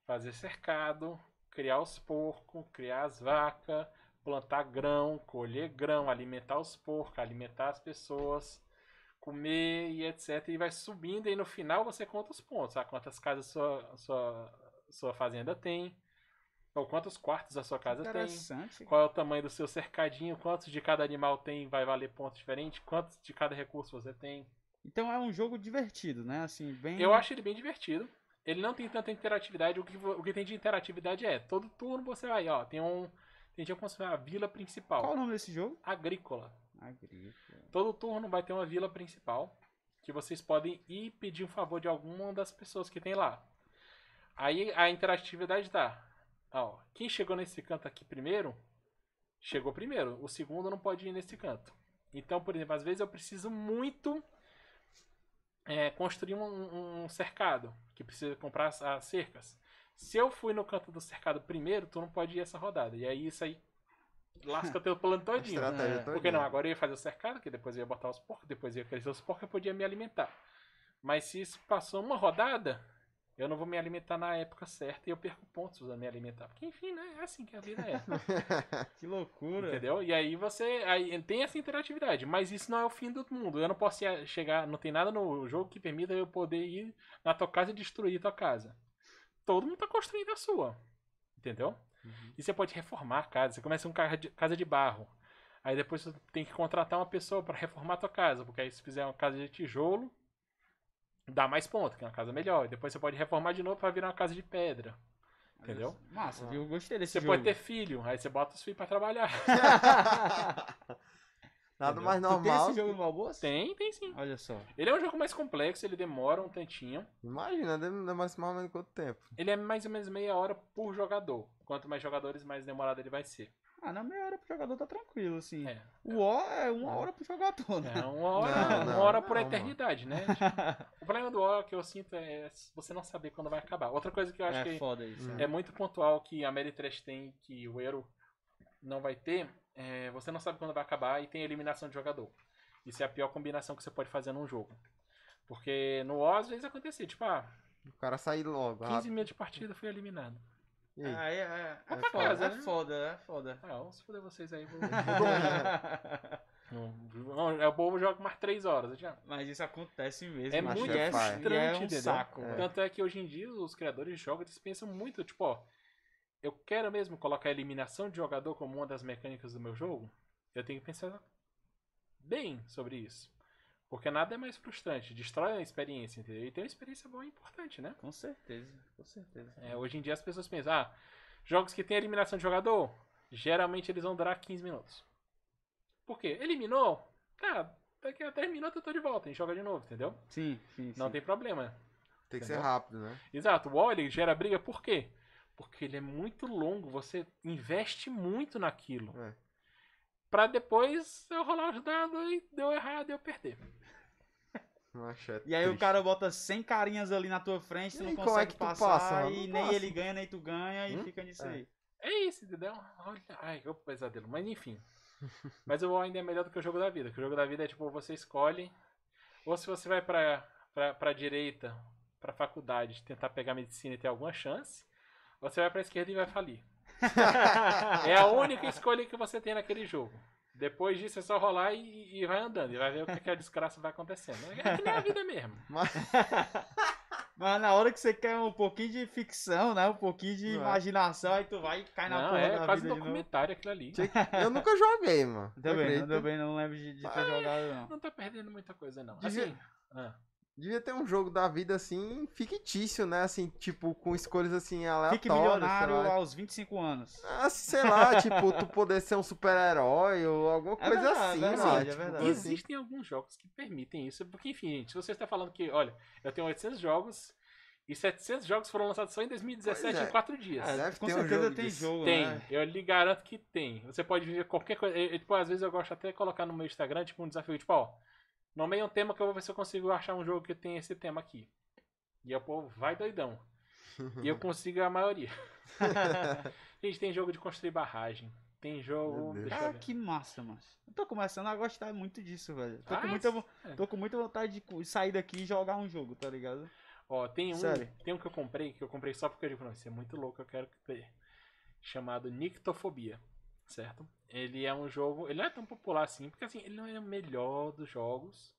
fazer cercado, criar os porcos, criar as vacas, plantar grão, colher grão, alimentar os porcos, alimentar as pessoas, comer e etc. E vai subindo e no final você conta os pontos, sabe? quantas casas sua, sua, sua fazenda tem, ou quantos quartos a sua casa tem. Qual é o tamanho do seu cercadinho? Quantos de cada animal tem? Vai valer pontos diferentes? Quantos de cada recurso você tem? Então é um jogo divertido, né? Assim, bem. Eu acho ele bem divertido. Ele não tem tanta interatividade. O que, o que tem de interatividade é todo turno você vai, ó, tem um. Tem tipo como a vila principal. Qual o nome desse jogo? Agrícola. Agrícola. Todo turno vai ter uma vila principal que vocês podem ir pedir um favor de alguma das pessoas que tem lá. Aí a interatividade tá. Ó, quem chegou nesse canto aqui primeiro, chegou primeiro. O segundo não pode ir nesse canto. Então, por exemplo, às vezes eu preciso muito é, construir um, um cercado, que precisa comprar as, as cercas. Se eu fui no canto do cercado primeiro, tu não pode ir essa rodada. E aí isso aí lasca teu plano todinho. É, todinha. Porque não, agora eu ia fazer o cercado, que depois eu ia botar os porcos, depois eu ia crescer os porcos, eu podia me alimentar. Mas se isso passou uma rodada, eu não vou me alimentar na época certa e eu perco pontos a me alimentar. Porque, enfim, né? É assim que a vida é. Que loucura. entendeu? E aí você. Aí tem essa interatividade, mas isso não é o fim do mundo. Eu não posso ir- chegar. Não tem nada no jogo que permita eu poder ir na tua casa e destruir tua casa. Todo mundo tá construindo a sua. Entendeu? E você pode reformar a casa. Você começa com de, casa de barro. Aí depois você tem que contratar uma pessoa para reformar a tua casa. Porque aí se fizer uma casa de tijolo, dá mais ponto, que é uma casa melhor. E depois você pode reformar de novo para virar uma casa de pedra. Entendeu? Massa, viu? Eu gostei desse Você jogo. pode ter filho, aí você bota os filhos para trabalhar. Nada Entendeu? mais Tu tem normal. esse jogo no Alboço? Tem, tem sim. Olha só. Ele é um jogo mais complexo, ele demora um tantinho. Imagina, demora mais mais ou menos quanto tempo? Ele é mais ou menos meia hora por jogador. Quanto mais jogadores, mais demorado ele vai ser. Ah, na meia hora pro jogador tá tranquilo, assim. É. O O é uma hora pro jogador, né? É uma hora, Não, uma não, hora por não, eternidade, né? o problema do O que eu sinto é você não saber quando vai acabar. Outra coisa que eu acho É que foda isso. Né? é muito pontual que a Meritrash tem, que o Euro não vai ter, é você não sabe quando vai acabar e tem eliminação de jogador. Isso é a pior combinação que você pode fazer num jogo. Porque no O às vezes acontecia, tipo, ah, O cara sair logo. 15 rápido. minutos de partida fui eliminado. E aí? Ah, é, é, é, É pra foda, casa, é né? foda, é foda. Ah, vamos se fuder vocês aí. Vou. Não, é o povo joga mais 3 horas. já- Mas isso acontece mesmo. É macho, muito é, frustrante, é um saco. É. Tanto é que hoje em dia os criadores de jogos eles pensam muito, tipo, ó, eu quero mesmo colocar a eliminação de jogador como uma das mecânicas do meu jogo, eu tenho que pensar bem sobre isso. Porque nada é mais frustrante, destrói a experiência, entendeu? E ter uma experiência boa é importante, né? Com certeza, com certeza. É, hoje em dia as pessoas pensam, ah, jogos que tem eliminação de jogador, geralmente eles vão durar 15 minutos. Por quê? Eliminou? Tá, daqui a 10 minutos eu tô de volta, a gente joga de novo, entendeu? Sim, sim, sim. Não tem problema. Tem que ser Entendeu? rápido, né? Exato, o WoW ele gera briga por quê? Porque ele é muito longo, você investe muito naquilo. É. Pra depois eu rolar os dados e deu errado e eu perder. Achei E aí o triste. cara bota 100 carinhas ali na tua frente, tu E não aí, consegue é que tu passar passa, e nem passa. ele ganha, nem tu ganha e Hum? fica nisso É. aí. É isso, entendeu? Olha, ai, que pesadelo. Mas enfim. Mas o ainda é melhor do que o jogo da vida. Que o jogo da vida é tipo, você escolhe. Ou se você vai pra, pra, pra direita, pra faculdade, tentar pegar medicina e ter alguma chance. Ou você vai pra esquerda e vai falir. é a única escolha que você tem naquele jogo. Depois disso é só rolar e, e vai andando. E vai ver o que, que a desgraça vai acontecendo. É que nem a vida mesmo. Mas- Mas na hora que você quer um pouquinho de ficção, né? Um pouquinho de Não é. imaginação, aí tu vai e cai na Não, porra é da quase vida documentário aquilo ali. Eu nunca joguei, mano. Também, não, também não lembro de, de ter jogado, não. Não tá perdendo muita coisa, não. Assim, ah, Devia ter um jogo da vida assim, fictício, né? Assim, tipo, com escolhas assim aleatórias. Fique sei milionário lá. aos 25 anos. Ah, sei lá, tipo, tu poder ser um super-herói ou alguma É coisa verdade, assim, é mano. verdade, é tipo, verdade. assim. Existem alguns jogos que permitem isso, porque, enfim, gente, se você está falando que, olha, eu tenho 800 jogos e 700 jogos foram lançados só em 2017 Pois é. em 4 dias. É, deve Com ter um certeza jogo tem disso. jogo, Tem, né? eu lhe garanto que tem. Você pode viver qualquer coisa. Eu, tipo, às vezes eu gosto até de colocar no meu Instagram, tipo, um desafio, tipo, ó, nomeia um tema que eu vou ver se eu consigo achar um jogo que tem esse tema aqui. E o povo vai doidão. E eu consigo a maioria. Gente, tem jogo de construir barragem. Tem jogo. Ver. que massa, mano. Eu tô começando a gostar muito disso, velho. Tô, Ah, com muita, é. tô com muita vontade de sair daqui e jogar um jogo, tá ligado? Ó, tem um, Sério? tem um que eu comprei, que eu comprei só porque eu digo, não, isso é muito louco, eu quero ter. Chamado Nictofobia, certo? Ele é um jogo, ele não é tão popular assim, porque assim, ele não é o melhor dos jogos,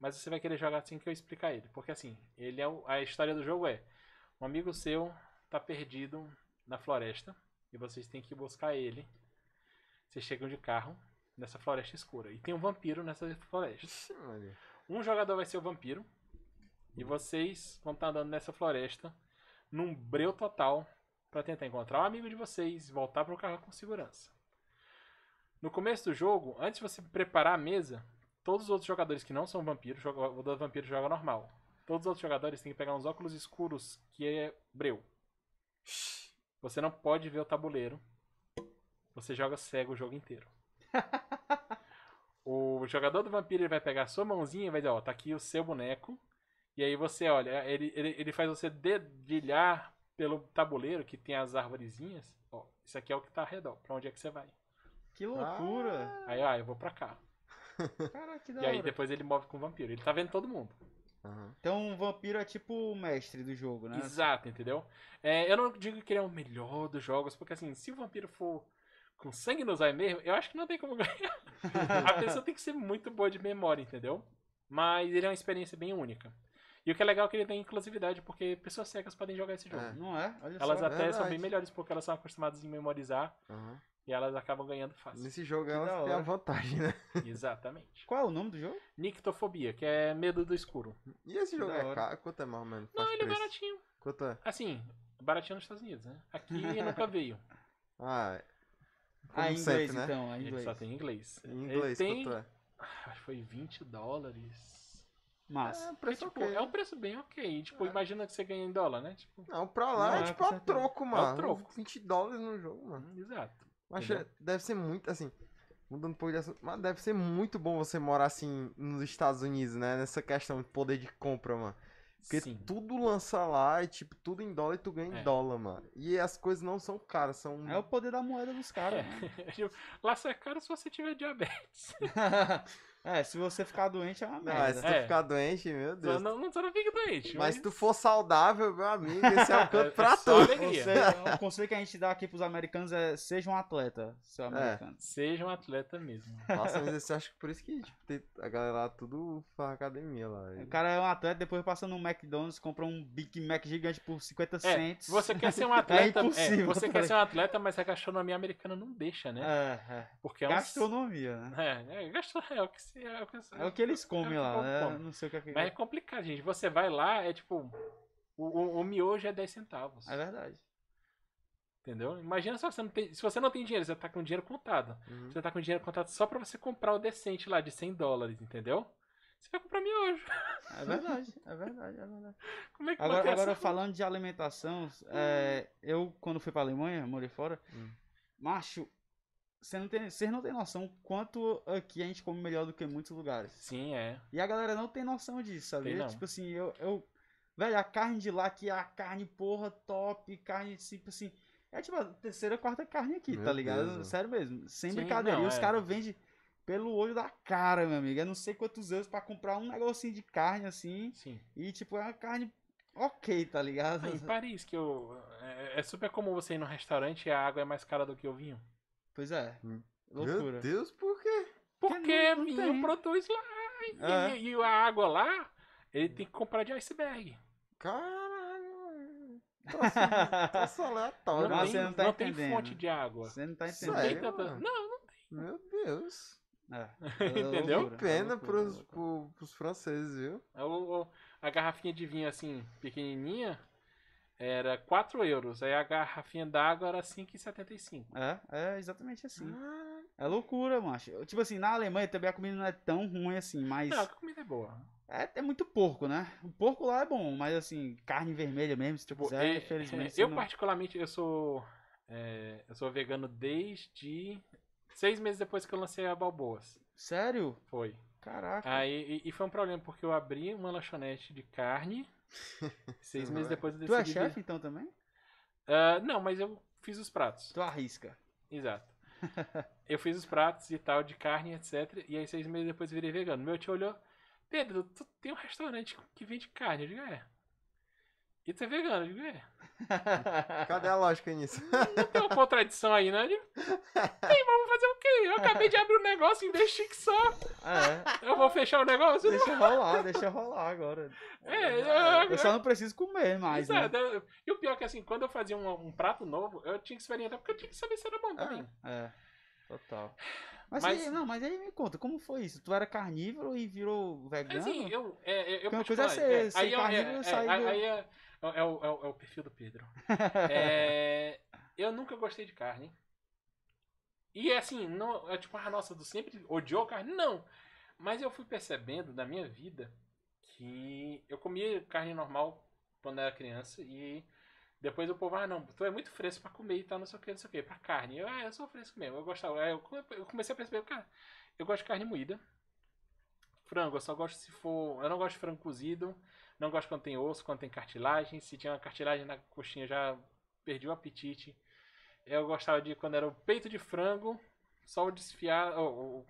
mas você vai querer jogar assim que eu explicar ele, porque assim, ele é o- a história do jogo é, um amigo seu tá perdido na floresta e vocês têm que buscar ele. Vocês chegam de carro nessa floresta escura e tem um vampiro nessa floresta. Um jogador vai ser o vampiro. E vocês vão estar andando nessa floresta num breu total para tentar encontrar um amigo de vocês e voltar pro carro com segurança. No começo do jogo, antes de você preparar a mesa, todos os outros jogadores que não são vampiros, o do vampiro joga normal. Todos os outros jogadores têm que pegar uns óculos escuros que é breu. Você não pode ver o tabuleiro. Você joga cego o jogo inteiro. O jogador do vampiro ele vai pegar a sua mãozinha e vai dizer, ó, tá aqui o seu boneco. E aí você olha, ele, ele, ele faz você dedilhar pelo tabuleiro que tem as arvorezinhas. Ó, isso aqui é o que tá ao redor. Pra onde é que você vai? Que loucura. Aí, ah, eu vou pra cá. Caraca, que da E aí hora. depois ele move com o vampiro. Ele tá vendo todo mundo. Aham. Então o vampiro é tipo o mestre do jogo, né? Exato, entendeu? É, eu não digo que ele é o melhor dos jogos, porque assim, se o vampiro for com sangue no zóio mesmo, eu acho que não tem como ganhar. A pessoa tem que ser muito boa de memória, entendeu? Mas ele é uma experiência bem única. E o que é legal é que ele tem inclusividade, porque pessoas cegas podem jogar esse jogo. É. Não é? Olha Elas só. até são bem melhores porque elas são acostumadas em memorizar aham. e elas acabam ganhando fácil. Nesse jogo Que elas têm a vantagem, né? Exatamente. Qual é o nome do jogo? Nictofobia, que é medo do escuro. E esse Que jogo é caro? Quanto é mais ou menos? Não, Faz ele é baratinho. Quanto é? Assim, baratinho nos Estados Unidos, né? Aqui nunca veio. Ah, é. ah, Como em sempre, inglês né? então, em Ele inglês. só tem em inglês. Em Ele inglês, tem, quanto é? acho que foi 20 dólares. Massa. É, preço tipo, ok. é um preço bem ok. Tipo, imagina que você ganha em dólar, né? Tipo, Não, pra lá Não, é é, tipo a troco, É mano. troco. 20 dólares no jogo, mano. exato. Mas Entendeu? deve ser muito, assim, mudando um pouco de assunto, mas deve ser muito bom você morar assim nos Estados Unidos, né? Nessa questão de poder de compra, mano. Porque Sim. tudo lança lá e, tipo, tudo em dólar e tu ganha em É. dólar, mano. E as coisas não são caras, são. É o poder da moeda dos caras. Tipo, Lá só é caro se você tiver diabetes. é, se você ficar doente é uma Não, é, se merda. tu É. ficar doente, meu Só Deus. não, não, só não fica doente. Mas se tu for saudável, meu amigo, esse é o canto É pra só tu. alegria. Você, o conselho que a gente dá aqui pros americanos é seja um atleta, seu É. americano. Seja um atleta mesmo. Faça exercício, acho que por isso que tipo, tem- a galera lá tudo faz academia lá. O cara é um atleta, depois passa no McDonald's, compra um Big Mac gigante por 50 É, cents. você quer ser um atleta. é, impossível, você tá quer ser um atleta, mas a gastronomia americana não deixa, né? É, é. Porque é um. Gastronomia, né? É, é, é o que se- é o que se- É o que eles comem é lá, né? come. Não sei o que é que Mas é complicado, gente. Você vai lá, é tipo. O, o, o miojo é 10 centavos. É verdade. Entendeu? Imagina só, você não tem, se você não tem dinheiro, você tá com dinheiro contado. Uhum. Você tá com dinheiro contado só pra você comprar o decente lá de 100 dólares, entendeu? Você vai comprar miojo. É verdade, é verdade, é verdade. Como é que Agora, agora essa- falando de alimentação, é, eu quando fui pra Alemanha, morei fora, Hum. macho, você não tem, vocês não tem noção quanto aqui a gente come melhor do que em muitos lugares. Sim, é. E a galera não tem noção disso, sabe? Tem. Tipo assim, eu, eu. Velho, a carne de lá que é a carne, porra, top, carne, tipo assim. É tipo a terceira, quarta carne aqui, Meu tá ligado? Deus. Sério mesmo. Sem Sim, brincadeira. não, e os é. caras vendem pelo olho da cara, meu amigo. Eu não sei quantos euros pra comprar um negocinho de carne assim. Sim. E tipo, é uma carne ok, tá ligado? Ah, em Paris, que eu. É, é super comum você ir num restaurante e a água é mais cara do que o vinho. Pois é. Hum. Loucura. Meu Deus, por quê? Porque não- não vinho tem. produz lá. E, É. e a água lá, ele tem que comprar de iceberg. Caralho. Troço, troço aleatório. Não, Mas tem, você não tá não tem fonte de água. Você não tá Não entendendo. tem Sério, tanta. mano? Não, não Meu Deus. É, Entendeu? loucura, Pena loucura, pros, loucura. pro- pros franceses, viu? é o- o- a garrafinha de vinho assim, pequenininha, era 4 euros. Aí a garrafinha d'água era 5,75. É, é exatamente assim. Ah, É loucura, macho. Tipo assim, na Alemanha também a comida não é tão ruim assim, mas Não, a comida é boa. é, é muito porco, né? O porco lá é bom, mas assim, carne vermelha mesmo, se tu Tipo, quiser, é- infelizmente. é, eu não- particularmente, eu sou. é, eu sou vegano desde seis meses depois que eu lancei a Balboas. Sério? Foi. Caraca. Aí, e, e foi um problema, porque eu abri uma lanchonete de carne. Seis meses depois eu tu é decidi. chefe então também? Ah, não, mas eu fiz os pratos. Tu arrisca. Exato. eu fiz os pratos e tal, de carne, etc. E aí seis meses depois eu virei vegano. Meu tio olhou, Pedro, tu tem um restaurante que vende carne? Eu digo, é. E tu é vegano? Eu digo, é. cadê a lógica nisso? Não tem uma contradição aí, né? Eu digo, tem, vamos fazer o quê? Eu acabei de abrir um negócio, investi que só. é. Eu vou fechar o negócio? Deixa rolar, deixa rolar agora. É, eu- Eu só não preciso comer mais, né? E o pior é que assim, quando eu fazia um, um prato novo, eu tinha que experimentar, porque eu tinha que saber se era bom também. É, total. Mas, Mas- aí, não, mas aí me conta, como foi isso? Tu era carnívoro e virou vegano? Assim, eu. É, é, eu uma coisa é ser- é, ser aí é- carnívoro é, e sair é, do- Aí é, é, o, é, o, é o perfil do Pedro. É, eu nunca gostei de carne. E é assim, não, é tipo, ah, nossa, tu sempre odiou carne? Não. Mas eu fui percebendo na minha vida que eu comia carne normal quando era criança e depois o povo, ah, não, tu é muito fresco pra comer e tal, não sei o que, não sei o que, pra carne. Eu, ah, eu sou fresco mesmo, eu gostava. Aí eu come- eu comecei a perceber, cara, eu gosto de carne moída. Frango, eu só gosto se for. Eu não gosto de frango cozido. Não gosto quando tem osso, quando tem cartilagem. Se tinha uma cartilagem na coxinha, já perdi o apetite. Eu gostava de quando era o peito de frango, só o desfiado, ou,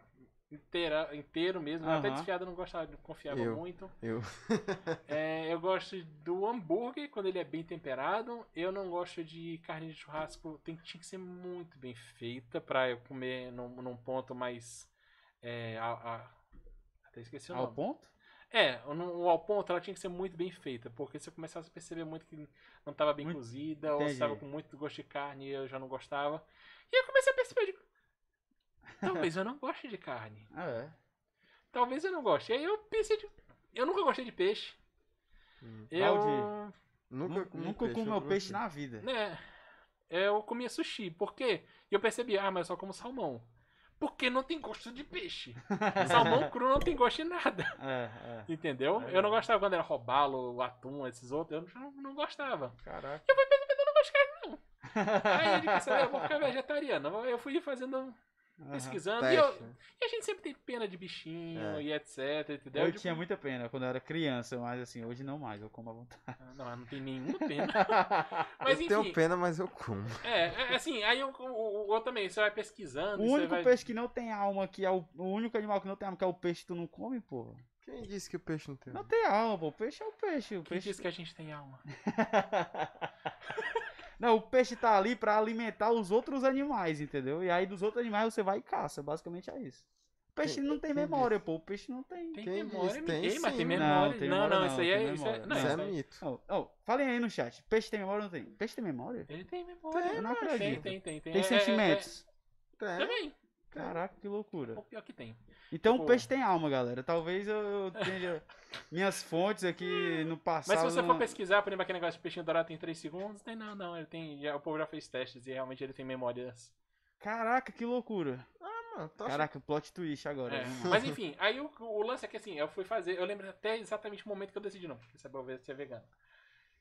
inteira, inteiro mesmo. Até Aham. desfiado eu não gostava, não confiava Eu. muito. Eu. É, eu gosto do hambúrguer quando ele é bem temperado. Eu não gosto de carne de churrasco. Tem, tinha que ser muito bem feita pra eu comer num, num ponto mais. É, a- a- até esqueci o Ao nome. ponto? É, no, ao ponto ela tinha que ser muito bem feita. Porque se eu começasse a perceber muito que não estava bem Muito- cozida, ou Entendi. estava com muito gosto de carne eu já não gostava. E eu comecei a perceber. digo, Talvez eu não goste de carne. Ah, é. Talvez eu não goste. Aí eu pensei. de- Eu nunca gostei de peixe. Hum. Eu. Valdir. Nunca Nunca, comi nunca peixe, comeu eu peixe gostei. na vida. né, eu comia sushi. Por quê? E eu percebi, ah, mas eu só como salmão. Porque não tem gosto de peixe. salmão cru não tem gosto de nada. É, Entendeu? É Eu não gostava quando era robalo, atum, esses outros. Eu não, não gostava. é. Caraca. Eu fui percebendo, eu não gosto de carne, não. Aí eu disse, eu vou ficar vegetariano. Eu fui fazendo, Aham. pesquisando. E, eu- e a gente sempre tem pena de bichinho É. e etc, entendeu? Eu Tipo, tinha muita pena quando eu era criança, mas assim, hoje não mais, eu como à vontade. Não, não tem nenhuma pena. Mas eu enfim, tenho pena, mas eu como. é, é, assim, aí eu, o, o, o também, você vai pesquisando. O único vai... peixe que não tem alma, que é o, o único animal que não tem alma, que é o peixe que tu não come, pô. Quem disse que o peixe não tem? Não tem alma, pô. O peixe é o peixe. O Quem peixe... disse que a gente tem alma? não, o peixe tá ali pra alimentar os outros animais, entendeu? E aí dos outros animais você vai e caça. Basicamente é isso. O peixe não tem memória, pô. O peixe não tem. Tem Quem memória? Tem Ei, mas tem memória. Não, tem Não, memória não, não, isso aí tem é. Isso é, não, Isso é mito. Oh, oh, falem aí no chat. Peixe tem memória ou não tem? Peixe tem memória? Ele tem memória. Eu não Tem, acredito. tem, tem. Tem, Tem É- é- sentimentos. é- Tem, Também. Caraca, que loucura. O pior que tem. Então Tipo- o peixe tem alma, galera. Talvez eu tenha minhas fontes aqui no passado. Mas se você for não- pesquisar, por exemplo, aquele negócio de peixinho dourado tem 3 segundos, tem não, não, ele tem, já, o povo já fez testes e realmente ele tem memórias. Caraca, que loucura. Mano, tô achando- Caraca, plot twist agora. É. Mas enfim, aí o, o lance é que assim, eu fui fazer, eu lembro até exatamente o momento que eu decidi, não, quer saber, eu vou ser vegano.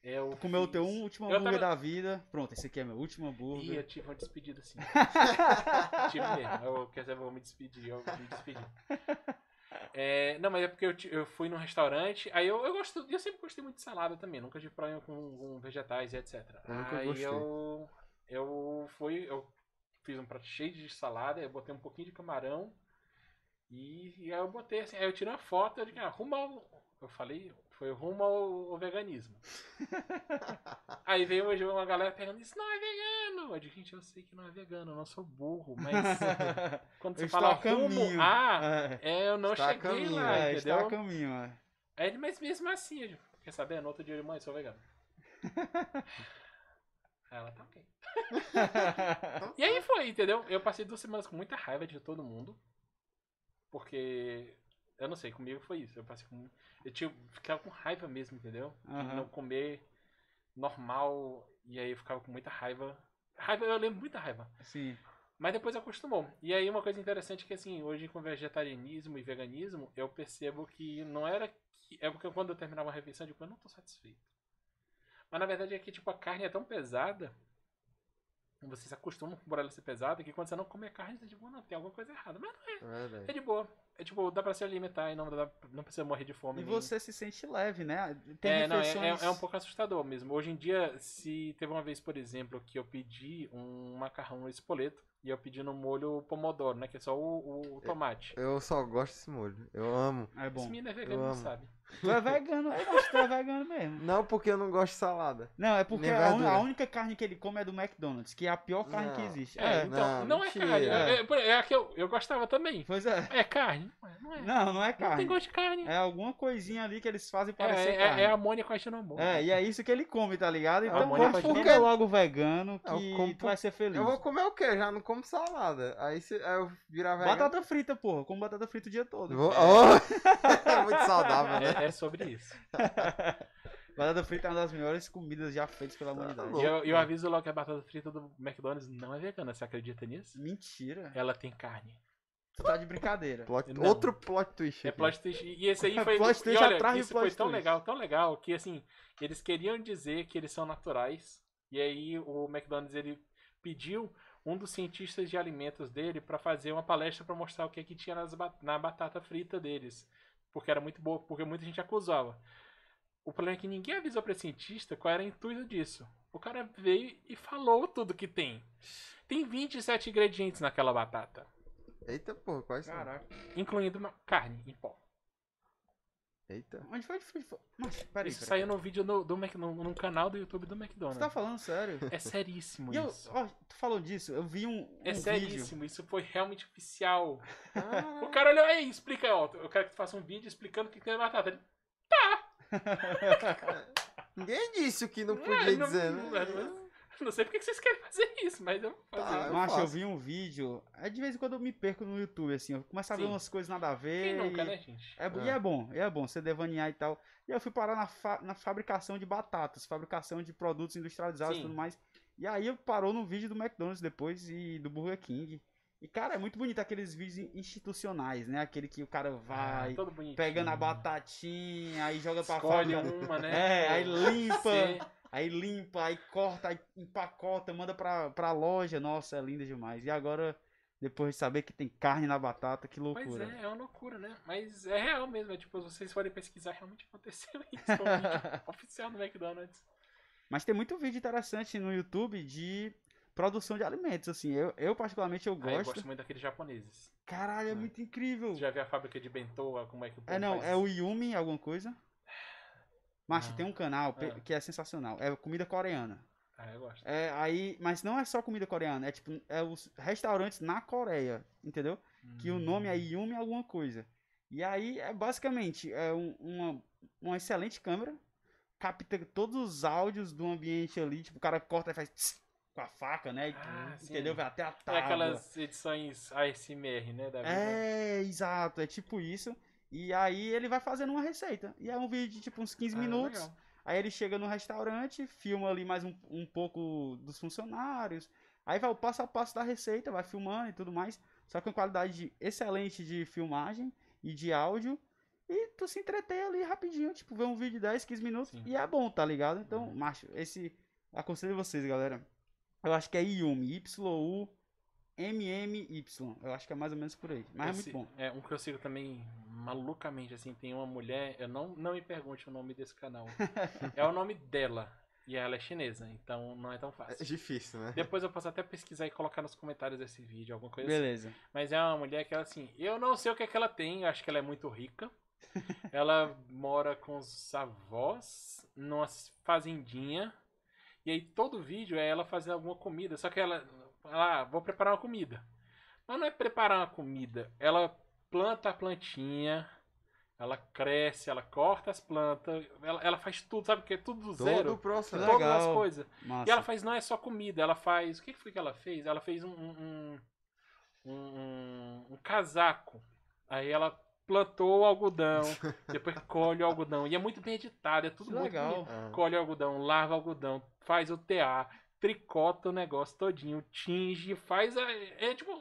Eu Tu comeu o teu um último Eu hambúrguer tava- da vida. Pronto, esse aqui é meu último Ih, hambúrguer. eu tive uma despedida assim. tive mesmo. Eu, quer dizer, eu vou me despedir, eu me despedi. É, não, mas é porque eu, eu fui num restaurante, aí eu, eu gosto, eu sempre gostei muito de salada também, nunca tive problema com, com vegetais e etc. Eu nunca aí gostei. eu eu fui, eu fiz um prato cheio de salada, eu botei um pouquinho de camarão e, e aí eu botei assim, aí eu tirei uma foto, eu digo, ah, rumo ao, eu falei, foi rumo ao, ao veganismo. aí veio hoje uma galera pegando, isso não é vegano. Eu digo, gente, eu sei que não é vegano, eu não sou burro, mas quando você fala rumo, ah, É, é, eu não Está cheguei caminho, lá, é, está a entendeu? caminho, é. Aí ele, mas mesmo assim, eu digo, quer saber? No outro dia, ele, mãe, sou vegano. Aí ela, tá ok. E aí foi, entendeu? Eu passei duas semanas com muita raiva de todo mundo. Porque, eu não sei, comigo foi isso. Eu passei com. Eu tinha, ficava com raiva mesmo, entendeu? De Aham. não comer normal. E aí eu ficava com muita raiva. Raiva, eu lembro muita raiva. Sim. Mas depois acostumou. E aí uma coisa interessante é que assim, hoje com vegetarianismo e veganismo, eu percebo que não era que. É porque quando eu terminava uma refeição, eu digo, eu não tô satisfeito. Mas na verdade é que tipo, a carne é tão pesada. Você se acostuma por ela ser pesada que quando você não come a carne, você tipo, não, tem alguma coisa errada. Mas não é. É Verdade. de boa. É tipo, dá pra se alimentar e não, dá, não precisa morrer de fome. E nem- você se sente leve, né? Tem é, não, é, é, é um pouco assustador mesmo. Hoje em dia, se teve uma vez, por exemplo, que eu pedi um macarrão no espoleto e eu pedi no molho pomodoro, né? Que é só o, o tomate. Eu só gosto desse molho. Eu amo. É Esse bom. menino é eu vegano, não amo. sabe. Tu é vegano, eu acho que tu é vegano mesmo. Não, porque eu não gosto de salada. Não, é porque a, un- a única carne que ele come é do McDonald's, que é a pior carne que Não. existe. É, É, então, não, não, é mentira. carne. É. É, é, é a que eu, eu gostava também. pois é. É carne? Não é. Não, é. Não, é Não tem carne. gosto de carne. É alguma coisinha ali que eles fazem É, parecer é, carne. é amônia com aginomol. É, e é isso que ele come, tá ligado? Então com fica aginomol. logo vegano Eu que como tu vai ser feliz. Eu vou comer o quê? Já não como salada. Aí, se, aí eu virar vegano. Batata frita, porra. Como batata frita o dia todo. Vou... Oh! é muito saudável, né? É, sobre isso. Batata frita é uma das melhores comidas já feitas pela humanidade. louco. E eu, eu aviso logo que a batata frita do McDonald's não é vegana. Você acredita nisso? Mentira. Ela tem carne. Tu tá de brincadeira. Plot- Não. Outro plot twist. É aqui. plot twist. E esse aí foi. Plot e twist olha, atrás de isso plot foi tão twist. legal, tão legal, que assim, eles queriam dizer que eles são naturais. E aí o McDonald's ele pediu um dos cientistas de alimentos dele para fazer uma palestra para mostrar o que, é que tinha nas ba- na batata frita deles. Porque era muito boa, porque muita gente acusava. O problema é que ninguém avisou para cientista qual era o intuito disso. O cara veio e falou tudo que tem. Tem 27 ingredientes naquela batata, Eita, porra, quais são? Caraca. incluindo uma carne em pó. Eita. Onde foi foi? Mas, peraí. Isso peraí. saiu no vídeo no, do Mac, no, no canal do YouTube do Você McDonald's. tá falando sério? É seríssimo E eu, isso. ó, tu falou disso, eu vi um, um É vídeo. seríssimo, isso foi realmente oficial. Ah, O cara olhou, aí, explica, ó, eu quero que tu faça um vídeo explicando o que tem na batata. Ele, Ninguém disse o que não "Ah, podia não- dizer, não- né? não- Não sei porque que vocês querem fazer isso, mas eu vou fazer. Tá, eu Macho, eu vi um vídeo. É de vez em quando eu me perco no YouTube, assim. Eu começo a ver Sim. umas coisas nada a ver. Quem nunca, e- né, gente? É, É. E é bom, e é bom você devanear e tal. E eu fui parar na, fa- na fabricação de batatas, fabricação de produtos industrializados e tudo mais. E aí eu parou no vídeo do McDonald's depois e do Burger King. E, cara, é muito bonito aqueles vídeos institucionais, né? Aquele que o cara vai Ah, todo bonitinho. pegando a batatinha, aí joga pra Escolhe fábrica. uma, né? É, aí limpa, aí limpa, aí corta, aí empacota, manda pra, pra loja. Nossa, é linda demais. E agora, depois de saber que tem carne na batata, que Pois loucura. é, é uma loucura, né? Mas é real mesmo, é tipo, se vocês forem pesquisar, realmente aconteceu isso. Vídeo oficial do McDonald's. Mas tem muito vídeo interessante no YouTube de produção de alimentos, assim. Eu, eu particularmente, eu Ah, eu gosto. gosto muito daqueles japoneses. Caralho, é É. muito incrível. Você já viu a fábrica de Bentoa, como é que o É, não, faz? é o Yumi alguma coisa. Macho, Não. tem um canal Ah. que é sensacional. É comida coreana. Ah, eu gosto. É, aí, mas não é só comida coreana, é tipo, é os restaurantes na Coreia, entendeu? Que o nome é Hum. Yumi alguma coisa. E aí é basicamente é um- uma, uma excelente câmera, capta todos os áudios do ambiente ali, tipo, o cara corta e faz tss, com a faca, né? Ah, sim. entendeu? Vai até a É tábua. aquelas edições ASMR, né? Da vida. É, exato, é tipo isso. E aí ele vai fazendo uma receita. E é um vídeo de tipo uns 15 Ah, minutos. legal. Aí ele chega no restaurante, filma ali mais um, um pouco dos funcionários. Aí vai o passo a passo da receita, vai filmando e tudo mais. Só com qualidade excelente de filmagem e de áudio. E tu se entretém ali rapidinho, tipo, vê um vídeo de 10, 15 minutos Sim. e é bom, tá ligado? Então, Uhum. macho, esse. Aconselho vocês, galera. Eu acho que é Yumi, Y-U-M-M-Y. Eu acho que é mais ou menos por aí. Mas é Esse- muito bom. É, um que eu sigo também malucamente, assim, tem uma mulher, eu não, não me pergunte o nome desse canal. é o nome dela. E ela é chinesa, então não é tão É fácil. difícil, né? Depois eu posso até pesquisar e colocar nos comentários desse vídeo, alguma coisa assim. Beleza. Mas é uma mulher que ela assim, eu não sei o que é que ela tem, eu acho que ela é muito rica. ela mora com os avós numa fazendinha. E aí todo vídeo é ela fazendo alguma comida, só que ela ah, vou preparar uma comida. Mas não é preparar uma comida, ela planta a plantinha, ela cresce, ela corta as plantas, ela, ela faz tudo, sabe o que? Tudo do Todo zero. o processo. Legal. Todas as coisas. Massa. E ela faz, não é só comida, ela faz. O que que foi que ela fez? Ela fez um. um, um, um- um casaco. Aí ela plantou o algodão, depois colhe o algodão. E é muito bem editado, é tudo Que muito legal. bonito. Ah. Colhe o algodão, lava o algodão, faz o TA, tricota o negócio todinho, tinge, faz a. É tipo.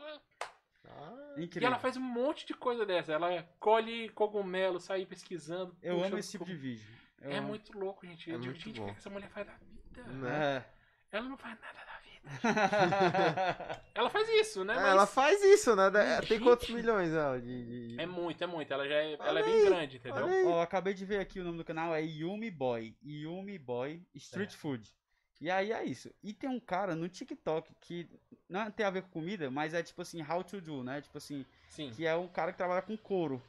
Ah, E ela faz um monte de coisa dessa. Ela colhe cogumelo, sai pesquisando. Eu amo esse tipo de vídeo. Eu É amo. muito louco, gente. É Eu digo, muito gente, o bom. que que essa mulher faz da vida? Né? É. Ela não faz nada da vida. Ela faz isso, né? É, Mas ela faz isso, né? Gente. Tem quantos milhões ela de. de- É muito, é muito. Ela já é, ela é bem grande, entendeu? Ó, acabei de ver aqui o nome do canal, é Yumi Boy. Yumi Boy Street É. Food. E aí é isso. E tem um cara no TikTok que não tem a ver com comida, mas é tipo assim, how to do, né? Tipo assim, Sim. que é um cara que trabalha com couro.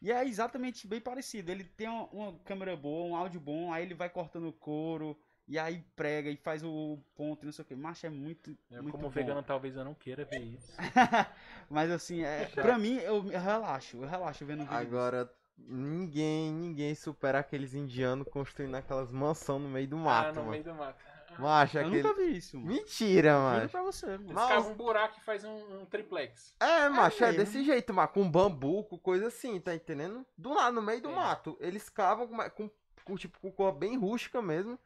E é exatamente bem parecido. Ele tem uma, uma câmera boa, um áudio bom, aí ele vai cortando o couro, e aí prega e faz o ponto e não sei o que. Macho, é muito, Eu, muito como bom. vegano, talvez eu não queira ver isso. Mas assim, é, pra mim, eu, eu relaxo, eu relaxo vendo vídeo. Agora, ninguém, ninguém supera aqueles indianos construindo aquelas mansão no meio do ah, mato, no mano. meio do mato. Macho, Eu aquele... nunca vi isso, mano. Mentira, Juro mano. pra você, mano. Eles Mas- cavam um buraco e faz um, um triplex. É, macho, é, mesmo. desse jeito, mano. Com bambu, com coisa assim, tá entendendo? Do lado, no meio do É. mato. Eles cavam com, com, com, tipo, com cor bem rústica mesmo.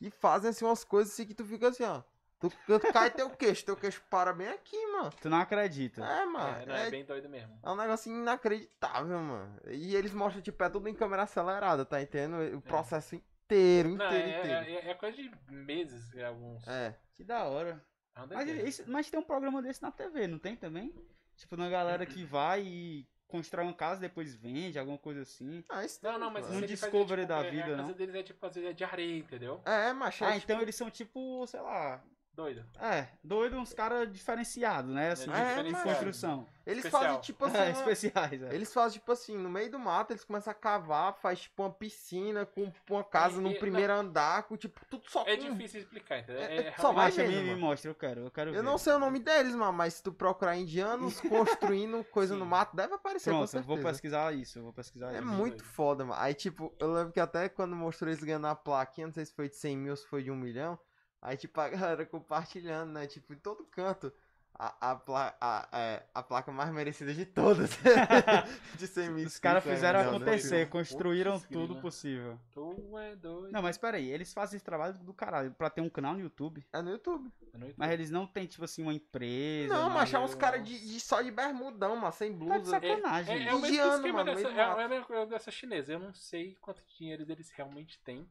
E fazem assim umas coisas assim que tu fica assim, ó. Tu, tu cai teu queixo, teu queixo para bem aqui, mano. Tu não acredita. É, mano. é, não, é, é, bem doido mesmo. é um negócio inacreditável, mano. E eles mostram, tipo, é tudo em câmera acelerada, tá entendendo? O processo inteiro, Não, inteiro, é, inteiro. é, é coisa de meses, é alguns. É. Que da hora. É Mas, isso- mas tem um programa desse na TV, não tem também? Tipo, uma galera que vai e constrói uma casa depois vende, alguma coisa assim. Ah, isso Não, não, mas. Um Discovery tipo, da é- vida, A casa não? deles é tipo, às vezes é de areia, entendeu? É, é Ah, tipo- então eles são tipo, sei lá. Doido. É, doido, uns caras diferenciados, né? Assim, É, de- construção. Eles especial. fazem, tipo assim, É, uma- especiais, é. Eles fazem, tipo assim, no meio do mato, eles começam a cavar, faz, tipo, uma piscina com uma casa E- no e- primeiro andar, com, tipo, tudo só É com... difícil explicar, entendeu? É- É, é- só vai me, mostra, eu quero, eu quero Eu ver. não sei o nome deles, mano, mas se tu procurar indianos construindo coisa no mato, deve aparecer, com Pronto, eu vou certeza. pesquisar isso, eu vou pesquisar É muito doido. foda, mano. Aí, tipo, eu lembro que até quando mostrou eles ganhando a plaquinha, não sei se foi de 100 mil ou se foi de 1 milhão, aí, tipo, a galera compartilhando, né? Tipo, em todo canto. A, a, pla a, é, a placa mais merecida de todas. de 100 mil Os caras é, fizeram né? acontecer, Putz, construíram tudo grila. possível. Tu é doido. Não, mas peraí, eles fazem esse trabalho do caralho pra ter um canal no YouTube, É no YouTube. É no YouTube. mas eles não têm, tipo assim, uma empresa. Não, nada. mas é uns caras de, de- só de bermudão, mano, sem Tá de blusa. sacanagem. É, é o mesmo Indiano, esquema mano, dessa, é, é a mesma coisa dessa chinesa. Eu não sei quanto dinheiro eles realmente têm.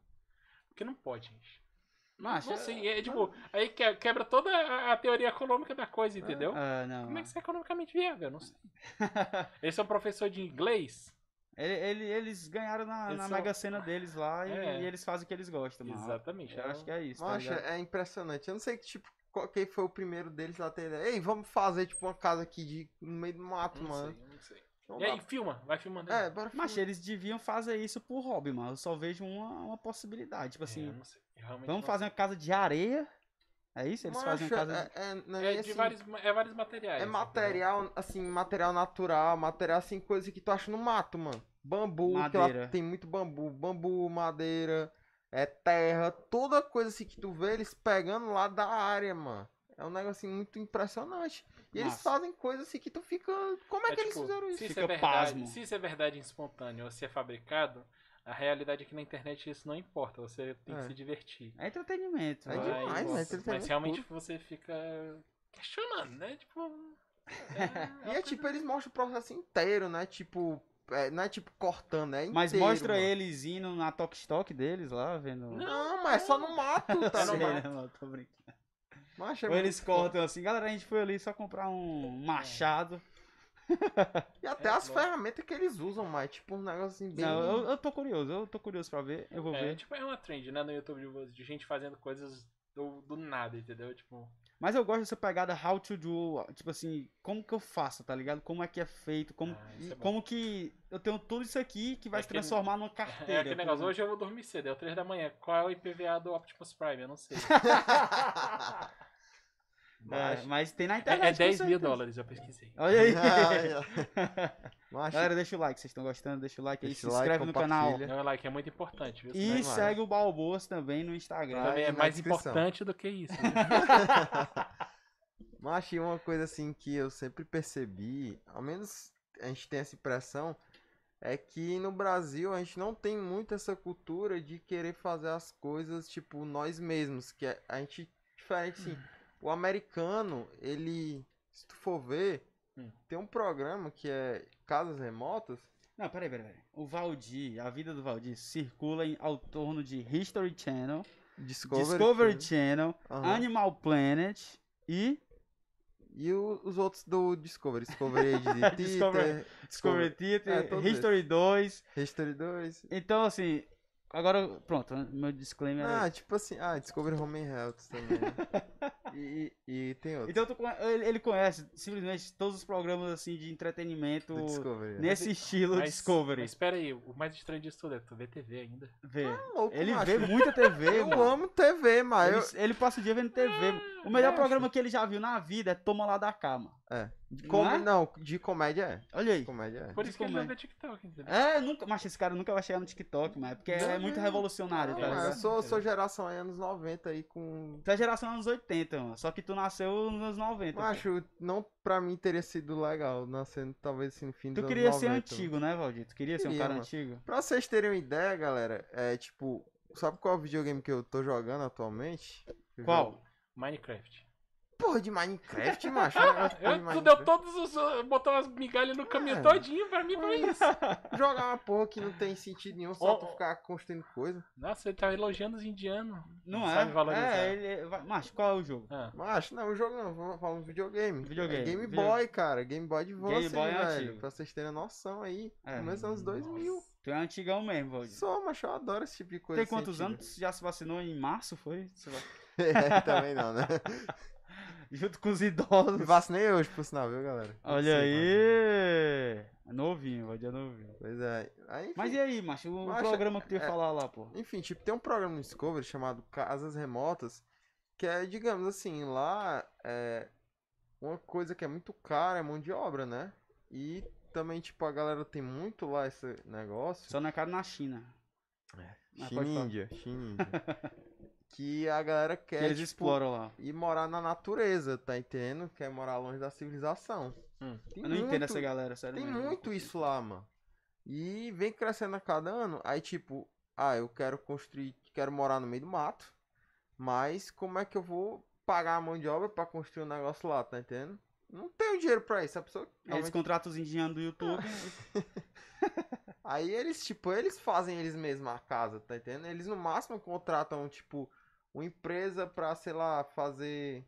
Porque não pode, gente. Não sei. É, tipo, aí que- quebra toda a, teoria econômica da coisa, entendeu? Ah, não. Como é que isso é economicamente viável? Eu não sei. Esse é um professor de inglês? Ele- ele- eles ganharam na, Eles na são- Mega Sena deles lá e, É. e eles fazem o que eles gostam, mano. Exatamente. Eu acho que é isso. tá Macho, ligado? é impressionante. Eu não sei que, tipo, qual- quem foi o primeiro deles a ter ideia. Ei, vamos fazer, tipo, uma casa aqui de, no meio do mato, Não mano. sei, não sei. Não E aí, dá. filma, vai filmando. É, bora Mas filmar. eles deviam fazer isso por hobby, mano. Eu só vejo uma, uma possibilidade. Tipo É, assim, não sei. Vamos não fazer uma casa de areia. É isso? Eles fazem casa de... é, é, não sei. é É de assim, vários, é vários materiais. É material, assim, material natural, material, assim, coisa que tu acha no mato, mano. Bambu, que Madeira. tem muito bambu. Bambu, madeira, é terra, toda coisa assim que tu vê eles pegando lá da área, mano. É um negócio assim, muito impressionante. E eles Massa. fazem coisas assim que tu fica. Como é, que eles tipo, fizeram isso? Se isso, Fica é verdade, pasmo. se isso é verdade espontâneo ou se é fabricado, a realidade é que na internet isso não importa. Você tem É. que se divertir. É entretenimento. É né? demais, Mas- né? Mas Entretenimento realmente puro. você fica questionando, né? Tipo. E é tipo, eles mostram o processo inteiro, né? Tipo, é, não é tipo cortando, é Mas inteiro, mostra mano. eles indo na Tok Stock deles lá, vendo. Não, mas é só no mato, tá Sei, no mato. mano? Tô brincando. Mas é Ou eles cortam assim, galera, a gente foi ali só comprar um machado. E até É, as lógico. ferramentas que eles usam, mas tipo um negócio assim bem. Não, eu, eu tô curioso, eu tô curioso pra ver, eu vou É, ver. tipo, é uma trend, né, no YouTube de, de gente fazendo coisas do, do nada, entendeu? Tipo, Mas eu gosto dessa pegada how to do, tipo assim, como que eu faço, tá ligado? Como é que é feito, como, ah, é bom. como que eu tenho tudo isso aqui que vai É se aquele- transformar numa É carteira. aquele por negócio, hoje eu vou dormir cedo, é o 3 da manhã. Qual é o IPVA do Optimus Prime? Eu não sei. É, Mas- mas tem na É, internet. é com 10 mil dólares, eu pesquisei. Olha aí. Mas, Galera, deixa o like, vocês estão gostando, deixa o like aí, Deixa se o like, inscreve no canal. compartilha. Meu like é muito importante, viu? E mais. segue o Balboas também no Instagram. Também é mais descrição. importante do que isso. viu? Mas e uma coisa assim que eu sempre percebi, ao menos a gente tem essa impressão, é que no Brasil a gente não tem muito essa cultura de querer fazer as coisas tipo nós mesmos, que é- a gente diferente assim, o americano, ele se tu for ver, Hum. tem um programa que é Casas Remotas, Não, peraí, peraí, peraí. O Valdir, a vida do Valdir circula em, ao torno de History Channel, Discovery, Discovery Channel, aham, Animal Planet e e o- os outros do Discovery, Discovery de Discovery- Discovery Theater, é, History 2. History 2, Então, assim, agora, pronto, meu disclaimer é Ah, tipo assim, ah, Discovery Home and Health também. e, e, e tem outro. Então tu ele, ele conhece simplesmente todos os programas assim de entretenimento né? nesse estilo Mas- Discovery. Mas espera aí, o mais estranho disso tudo é tu vê TV ainda. Vê. louco, ele macho. vê muita TV, Eu mano. amo TV, mas Ele, ele passa o dia vendo TV. O melhor macho. programa que ele já viu na vida é Toma lá da cama. É. De Não com- é? Não, de comédia é. Olha aí. Comédia é. Por isso que ele como é? não vê TikTok, entendeu? É, nunca, mas esse cara nunca vai chegar no TikTok, mas é porque é Não, muito não. revolucionário, tá Não, ligado? eu sou, sou geração aí, anos 90 aí com. Tu é geração anos 80, mano. Só que tu nasceu nos anos 90. pô. Acho, não pra mim teria sido legal, nascendo talvez assim no fim Tu dos queria anos ser 90. antigo, né, Valdir? Tu queria ser um Queria, cara mano. antigo? Pra vocês terem uma ideia, galera, é tipo. Sabe qual é o videogame que eu tô jogando atualmente? Qual? Minecraft. Porra de Minecraft, macho. eu de Eu, tu deu todos os. botou as migalhas no caminho É. todinho, pra mim foi isso. Jogar uma porra que não tem sentido nenhum, só Ó, tu ficar construindo coisa. Nossa, ele tá elogiando os indianos. Não é? Sabe valorizar. É, ele. vai- Mas qual é o jogo? Ah, Mas não, o jogo não, vamos falar um videogame. Videogame, É Game video- Boy, cara. Game Boy Advance, Game Boy é velho. antigo. Pra vocês terem noção aí. É. Dos anos 2000. Tu é antigão mesmo, Valdir. Só, mas eu adoro esse tipo de coisa. Tem quantos anos? Já se vacinou em março, foi? Você va- é, também não, né? Junto com os idosos. Me vacinei hoje, por sinal, viu, galera? Olha aí! É novinho, Valdir é novinho. Pois é. Aí, Mas e aí, macho? O Macho, programa que tu ia é- falar lá, pô. enfim, tipo, tem um programa no Discovery chamado Casas Remotas, que é, digamos assim, lá é uma coisa que é muito cara, é mão de obra, né? E também, tipo, a galera tem muito lá esse negócio. Só não é caro na China. Ah, pode falar. Chinindia, Chinindia. que a galera Que quer, eles tipo, exploram lá. ir morar na natureza, tá entendendo? Quer morar longe da civilização. Hum. Eu não entendo muito- essa galera, sério Tem mesmo. muito isso lá, mano. E vem crescendo a cada ano. Aí, tipo, ah, eu quero construir, quero morar no meio do mato. Mas como é que eu vou pagar a mão de obra pra construir um negócio lá, tá entendendo? Não tenho dinheiro pra isso. A pessoa. Eles realmente- contratam os indianos do YouTube. Aí eles, tipo, eles fazem eles mesmos a casa, tá entendendo? Eles no máximo contratam, tipo, uma empresa pra, sei lá, fazer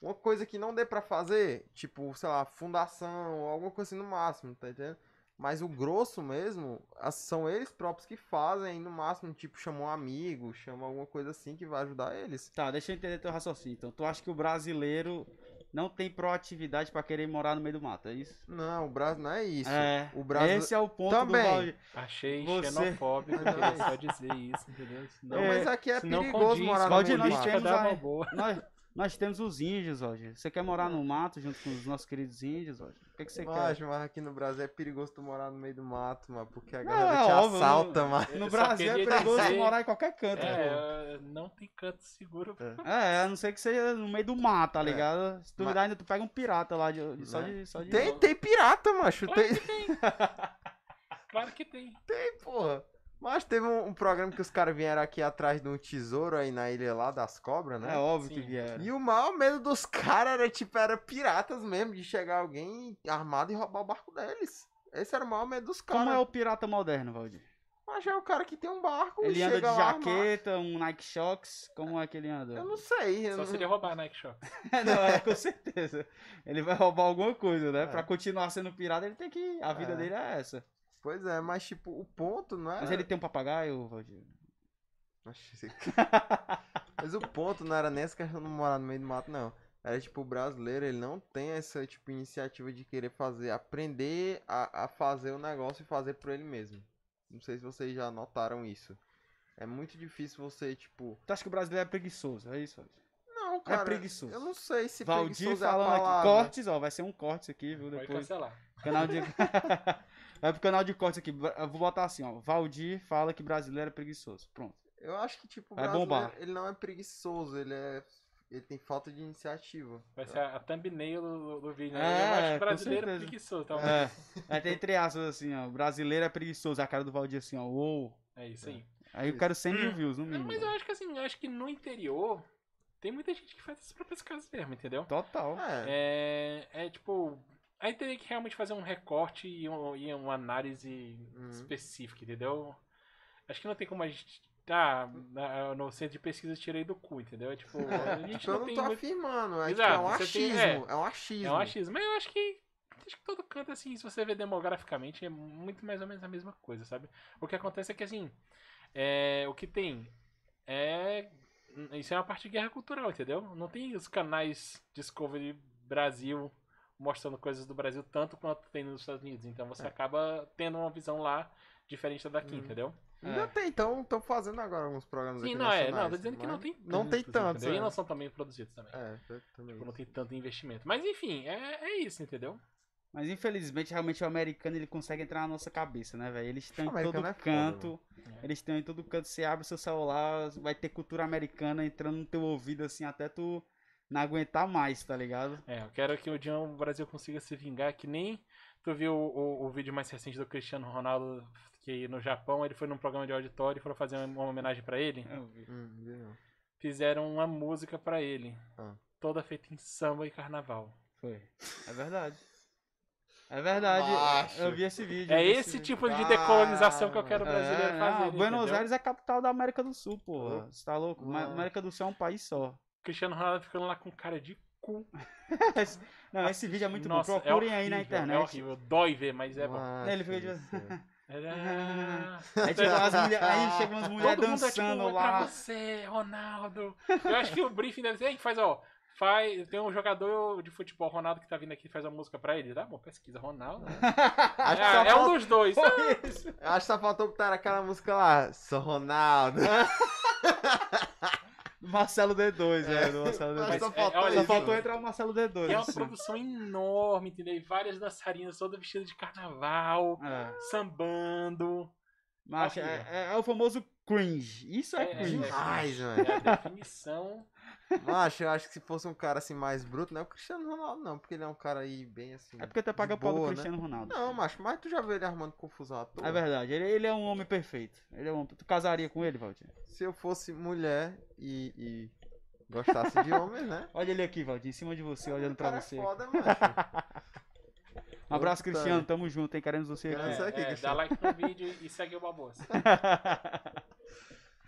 uma coisa que não dê pra fazer, tipo, sei lá, fundação, alguma coisa assim no máximo, tá entendendo? Mas o grosso mesmo, são eles próprios que fazem, no máximo, tipo, chamam um amigo, chamam alguma coisa assim que vai ajudar eles. Tá, deixa eu entender teu raciocínio. Então, tu acha que o brasileiro não tem proatividade pra querer morar no meio do mato, é isso? Não, o Brasil não é isso. É, o Brasil esse é o ponto Também. do Valdir. achei Você- xenofóbico, Não, só dizer isso, entendeu? Senão, Não, mas aqui é perigoso condiz morar no meio do mato. Nós, Nós temos os índios, Roger. Você quer morar no mato junto com os nossos queridos índios, Roger? O que, que você quer? Mas, mas aqui no Brasil é perigoso tu morar no meio do mato, mano, porque a Não, galera é te óbvio, assalta, não- mano. No Brasil é perigoso dizer- morar em qualquer canto, pô. É, não tem canto seguro. É, a não ser que seja no meio do mato, tá É. ligado? Se Mas- duvidar, ainda tu pega um pirata lá de, de- só Né? de. Só de Tem, tem pirata, macho. Claro Tem, que tem. Claro que tem. tem, porra. Mas teve um, um programa que os caras vieram aqui atrás de um tesouro aí na ilha lá das cobras, né? É óbvio que Sim. vieram. E o maior medo dos caras era, tipo, era piratas mesmo, de chegar alguém armado e roubar o barco deles. Esse era o maior medo dos caras. Como é o pirata moderno, Valdir? Mas é o cara que tem um barco Ele anda de armado. jaqueta, um Nike Shox, como é que ele anda? Eu não sei. Eu Só não... se ele roubar Nike Shop. não, é com certeza. Ele vai roubar alguma coisa, né? É. Pra continuar sendo pirata, ele tem que. A vida É. dele é essa. Pois é, mas tipo, o ponto não era... Mas ele tem um papagaio, Valdir. Mas o ponto não era nem essa questão de morar no meio do mato, não. Era tipo, o brasileiro, ele não tem essa, tipo, iniciativa de querer fazer, aprender a, a fazer o negócio e fazer por ele mesmo. Não sei se vocês já notaram isso. É muito difícil você, tipo... Tu acha que o brasileiro é preguiçoso? É isso, Valdir? Não, cara, preguiçoso. eu não sei se Valdir preguiçoso é a falando aqui. Cortes, ó. Vai ser um corte aqui, viu? Pode Depois. cancelar. Canal de. Vai pro canal de cortes aqui. Eu vou botar assim, ó. Valdir fala que brasileiro é preguiçoso. Pronto. Eu acho que, tipo, o Vai brasileiro, bombar. ele não é preguiçoso, ele é... Ele tem falta de iniciativa. Vai ser a, a thumbnail do, do vídeo, né? É, eu acho com brasileiro certeza. preguiçoso. Então, É. Aí tem entre aspas assim, ó. Brasileiro é preguiçoso. A cara do Valdir assim, ó. Uou. é isso aí. Aí eu quero 100 mil views, no Não, mínimo. mas eu acho que assim, eu acho que no interior tem muita gente que faz as próprias casas mesmo, entendeu? Total. É, É, é tipo. Aí teria que realmente fazer um recorte e, um- e uma análise Uhum. específica, entendeu? Acho que não tem como a gente. Tá, na- no centro de pesquisa eu tirei do cu, entendeu? É Tipo, a gente tipo, eu não não tem tô muito. afirmando, é, tipo, Exato, é um você tem- achismo, é. é um achismo. É um achismo. Mas eu acho que. Acho que todo canto, assim, se você ver demograficamente, é muito mais ou menos a mesma coisa, sabe? O que acontece é que, assim, é, o que tem é. Isso é uma parte de guerra cultural, entendeu? Não tem os canais Discovery Brasil mostrando coisas do Brasil tanto quanto tem nos Estados Unidos. Então você É. acaba tendo uma visão lá diferente da daqui, Hum. entendeu? Ainda É. tem, então estão fazendo agora alguns programas Sim, aqui não, é. Não, tô dizendo que não mas tem Não tem entendeu? E é. não são também produzidos também. É, também. Tipo, não tem tanto investimento. Mas enfim, é, é isso, entendeu? Mas infelizmente, realmente o americano ele consegue entrar na nossa cabeça, né, velho? Eles estão em todo é foda, canto. mano. eles estão em todo canto. Você abre o seu celular, vai ter cultura americana entrando no teu ouvido assim até tu não aguentar mais, tá ligado? É, eu quero que o dia o Brasil consiga se vingar, que nem tu viu o, o, o vídeo mais recente do Cristiano Ronaldo, que no Japão ele foi num programa de auditório e foram fazer uma, homenagem pra ele. Eu vi. Hum, não. Fizeram uma música pra ele, Ah. toda feita em samba e carnaval. Foi. É verdade. É verdade. Macho. Eu vi esse vídeo. É esse vídeo. tipo de decolonização que eu quero o É, brasileiro não, fazer. Buenos entendeu? Aires é a capital da América do Sul, porra. Oh. Você tá louco? Uau. América do Sul é um país só. Cristiano Ronaldo ficando lá com cara de cu. Não, esse vídeo é muito Nossa, bom. Procurem é aí na horrível, internet. É horrível, dói ver, mas é bom. Ele fica de-. É... Aí chegam as mulher- aí chegam umas mulheres Todo mundo é tipo, dançando é pra lá. você, Ronaldo. Eu acho que o briefing deve ser, "Ei, faz, ó, faz, tem um jogador de futebol, Ronaldo, que tá vindo aqui faz uma música pra ele. Tá bom, pesquisa, Ronaldo. Acho que É, é um dos dois. Foi. Acho que só faltou botar aquela música lá, sou Ronaldo. Marcelo D2, velho. do Marcelo Mas D2. só é, faltou olha, Só faltou entrar o Marcelo D2. E é uma assim. produção enorme, entendeu? E várias dançarinas todas vestidas de carnaval, É. sambando. Mas é, é- é o famoso cringe. Isso é, É, é, cringe. Demais, É mano. a definição. Macho, eu acho que se fosse um cara assim mais bruto, não é o Cristiano Ronaldo, não, porque ele é um cara aí bem assim. É porque tu paga de pau do né? Cristiano Ronaldo. Não, macho, mas tu já viu ele arrumando confusão à toa? É verdade, ele, ele é um homem perfeito. Ele é um... Tu casaria com ele, Valdir? Se eu fosse mulher e, e gostasse de homens, né? Olha ele aqui, Valdir, em cima de você, olhando O cara pra é você. foda, macho. Um abraço, Cristiano. Tamo junto, hein? Queremos você aqui. É, é, dá like no vídeo e segue o Babosa.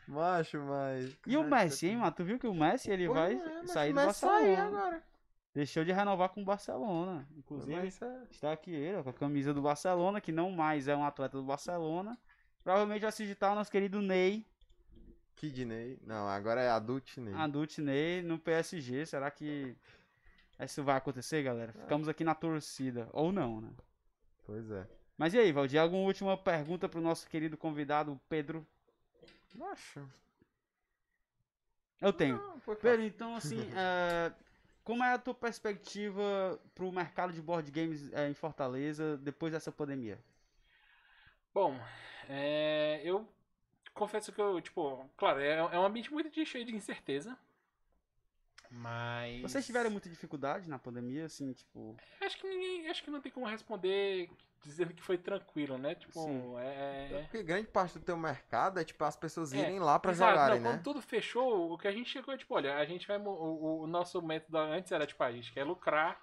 Macho, mas. E o Ai, Messi, hein, mano? Tu viu que o Messi ele Pois vai é, sair o do Barcelona. agora. Deixou de renovar com o Barcelona. Inclusive, é- está aqui ele, com a camisa do Barcelona, que não mais é um atleta do Barcelona. Provavelmente vai se digitar o nosso querido Ney, Kidney. Não, agora é Adult Ney. adult Ney, no PSG. Será que isso vai acontecer, galera? Ficamos aqui na torcida. Ou não, né? Pois é. Mas e aí, Valdir? Alguma última pergunta pro nosso querido convidado, Pedro? Macho. Eu tenho. Não. Pedro, então assim, é, como é a tua perspectiva pro mercado de board games é, em Fortaleza depois dessa pandemia? Bom, é, eu confesso que eu, tipo, claro, é, é um ambiente muito de- cheio de incerteza. Mas. Vocês tiveram muita dificuldade na pandemia, assim, tipo. Acho que ninguém. Acho que não tem como responder dizendo que foi tranquilo, né? Tipo, Sim. é. É Porque grande parte do teu mercado é tipo as pessoas É, irem lá pra Exato, jogarem, não, né? Quando tudo fechou, o que a gente chegou é tipo, olha, a gente vai. O, o nosso método antes era tipo, a gente quer lucrar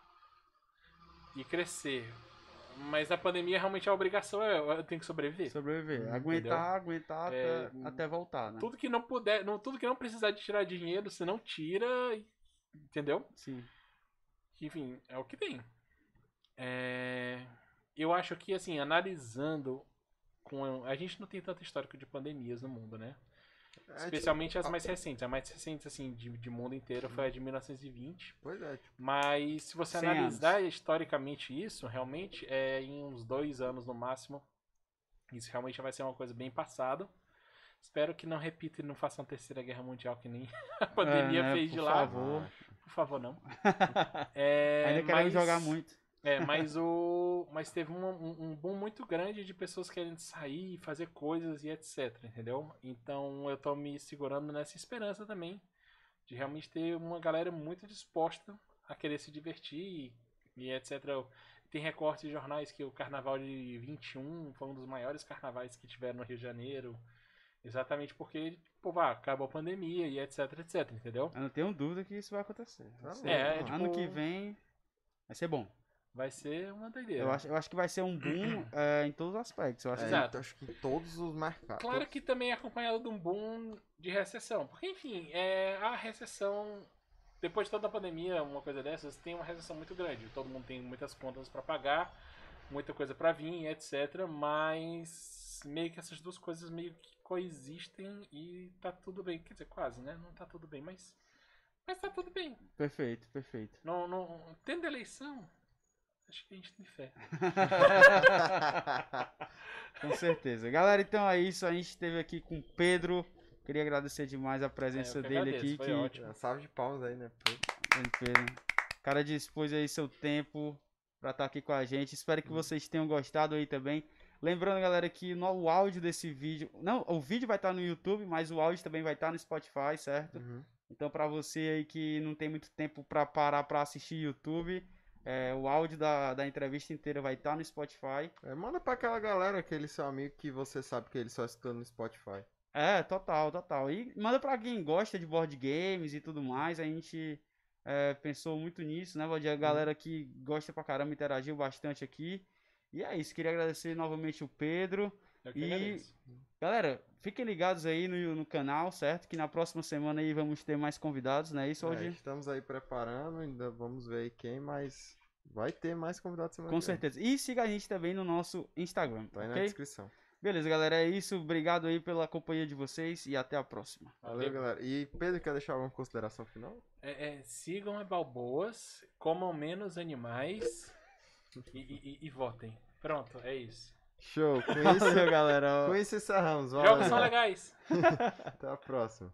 e crescer. Mas na pandemia realmente a obrigação é eu tenho que sobreviver. Sobreviver. Hum, aguentar, aguentar É, até, até voltar, né? Tudo que não puder, não, tudo que não precisar de tirar dinheiro, você não tira, e- entendeu? Sim. Enfim, é o que tem. É, Eu acho que, assim, analisando. Com... A gente não tem tanto histórico de pandemias no mundo, né? É, Especialmente tipo, as mais recentes. A mais recente, assim, de, de mundo inteiro foi a de 1920. Pois é, tipo, Mas se você 100 analisar historicamente isso, realmente, é em uns dois anos no máximo. Isso realmente vai ser uma coisa bem passada. Espero que não repita e não faça uma terceira guerra mundial que nem a pandemia É, né, fez de por lá. favor. Por favor, não. É, Ainda queremos jogar muito. É, mas o. Mas teve um, um, um boom muito grande de pessoas querendo sair, fazer coisas e etc, entendeu? Então eu tô me segurando nessa esperança também. De realmente ter uma galera muito disposta a querer se divertir e, e etc. Tem recortes de jornais que o carnaval de 21 foi um dos maiores carnavais que tiveram no Rio de Janeiro. Exatamente porque, pô, vá, acabou a pandemia e etc, etc, entendeu? Eu não tenho dúvida que isso vai acontecer. Tá É, mano. tipo- Ano que vem vai ser bom. Vai ser uma doideira. Eu acho, eu acho que vai ser um boom é, em todos os aspectos. Eu acho é, que- Exato. então, acho que em todos os mercados. Claro que também é acompanhado de um boom de recessão. Porque, enfim, é, a recessão. Depois de toda a pandemia, uma coisa dessas, tem uma recessão muito grande. Todo mundo tem muitas contas para pagar, muita coisa para vir, etc. Mas meio que essas duas coisas meio que coexistem e tá tudo bem. Quer dizer, quase, né? Não tá tudo bem, mas. Mas tá tudo bem. Perfeito, perfeito. Não, não, tendo eleição, acho que a gente tem fé. Com certeza. Galera, então é isso. A gente esteve aqui com o Pedro. Queria agradecer demais a presença É, dele agradeço, aqui. foi Que, ótimo. É, Salve de palmas aí, né? Pedro. O cara dispôs aí seu tempo pra estar aqui com a gente. Espero que vocês tenham gostado aí também. Lembrando, galera, que no, o áudio desse vídeo. Não, o vídeo vai estar no YouTube, mas o áudio também vai estar no Spotify, certo? uhum. Então, pra você aí que não tem muito tempo pra parar pra assistir YouTube, é, o áudio da, da entrevista inteira vai estar no Spotify. É, manda pra aquela galera, aquele seu amigo que você sabe que ele só escuta no Spotify. É, total, total. E manda pra quem gosta de board games e tudo mais. A gente é, pensou muito nisso, né, Valdir? A galera que gosta pra caramba interagiu bastante aqui. E é isso, queria agradecer novamente o Pedro. Eu que E- agradeço. Galera, fiquem ligados aí no, no canal, certo? Que na próxima semana aí vamos ter mais convidados, não é isso, É, Valdir? estamos aí preparando, ainda vamos ver aí quem, mas vai ter mais convidados semana Com que vem. certeza. E siga a gente também no nosso Instagram, Tá aí na ok? descrição. Beleza, galera, é isso. Obrigado aí pela companhia de vocês e até a próxima. Valeu, galera. E Pedro, quer deixar alguma consideração final? É, é, sigam a Balboas, comam menos animais e, e- e- e votem. Pronto, é isso. Show, com isso, Valeu, galera. com isso encerramos. Jogos são Valeu. legais. Até a próxima.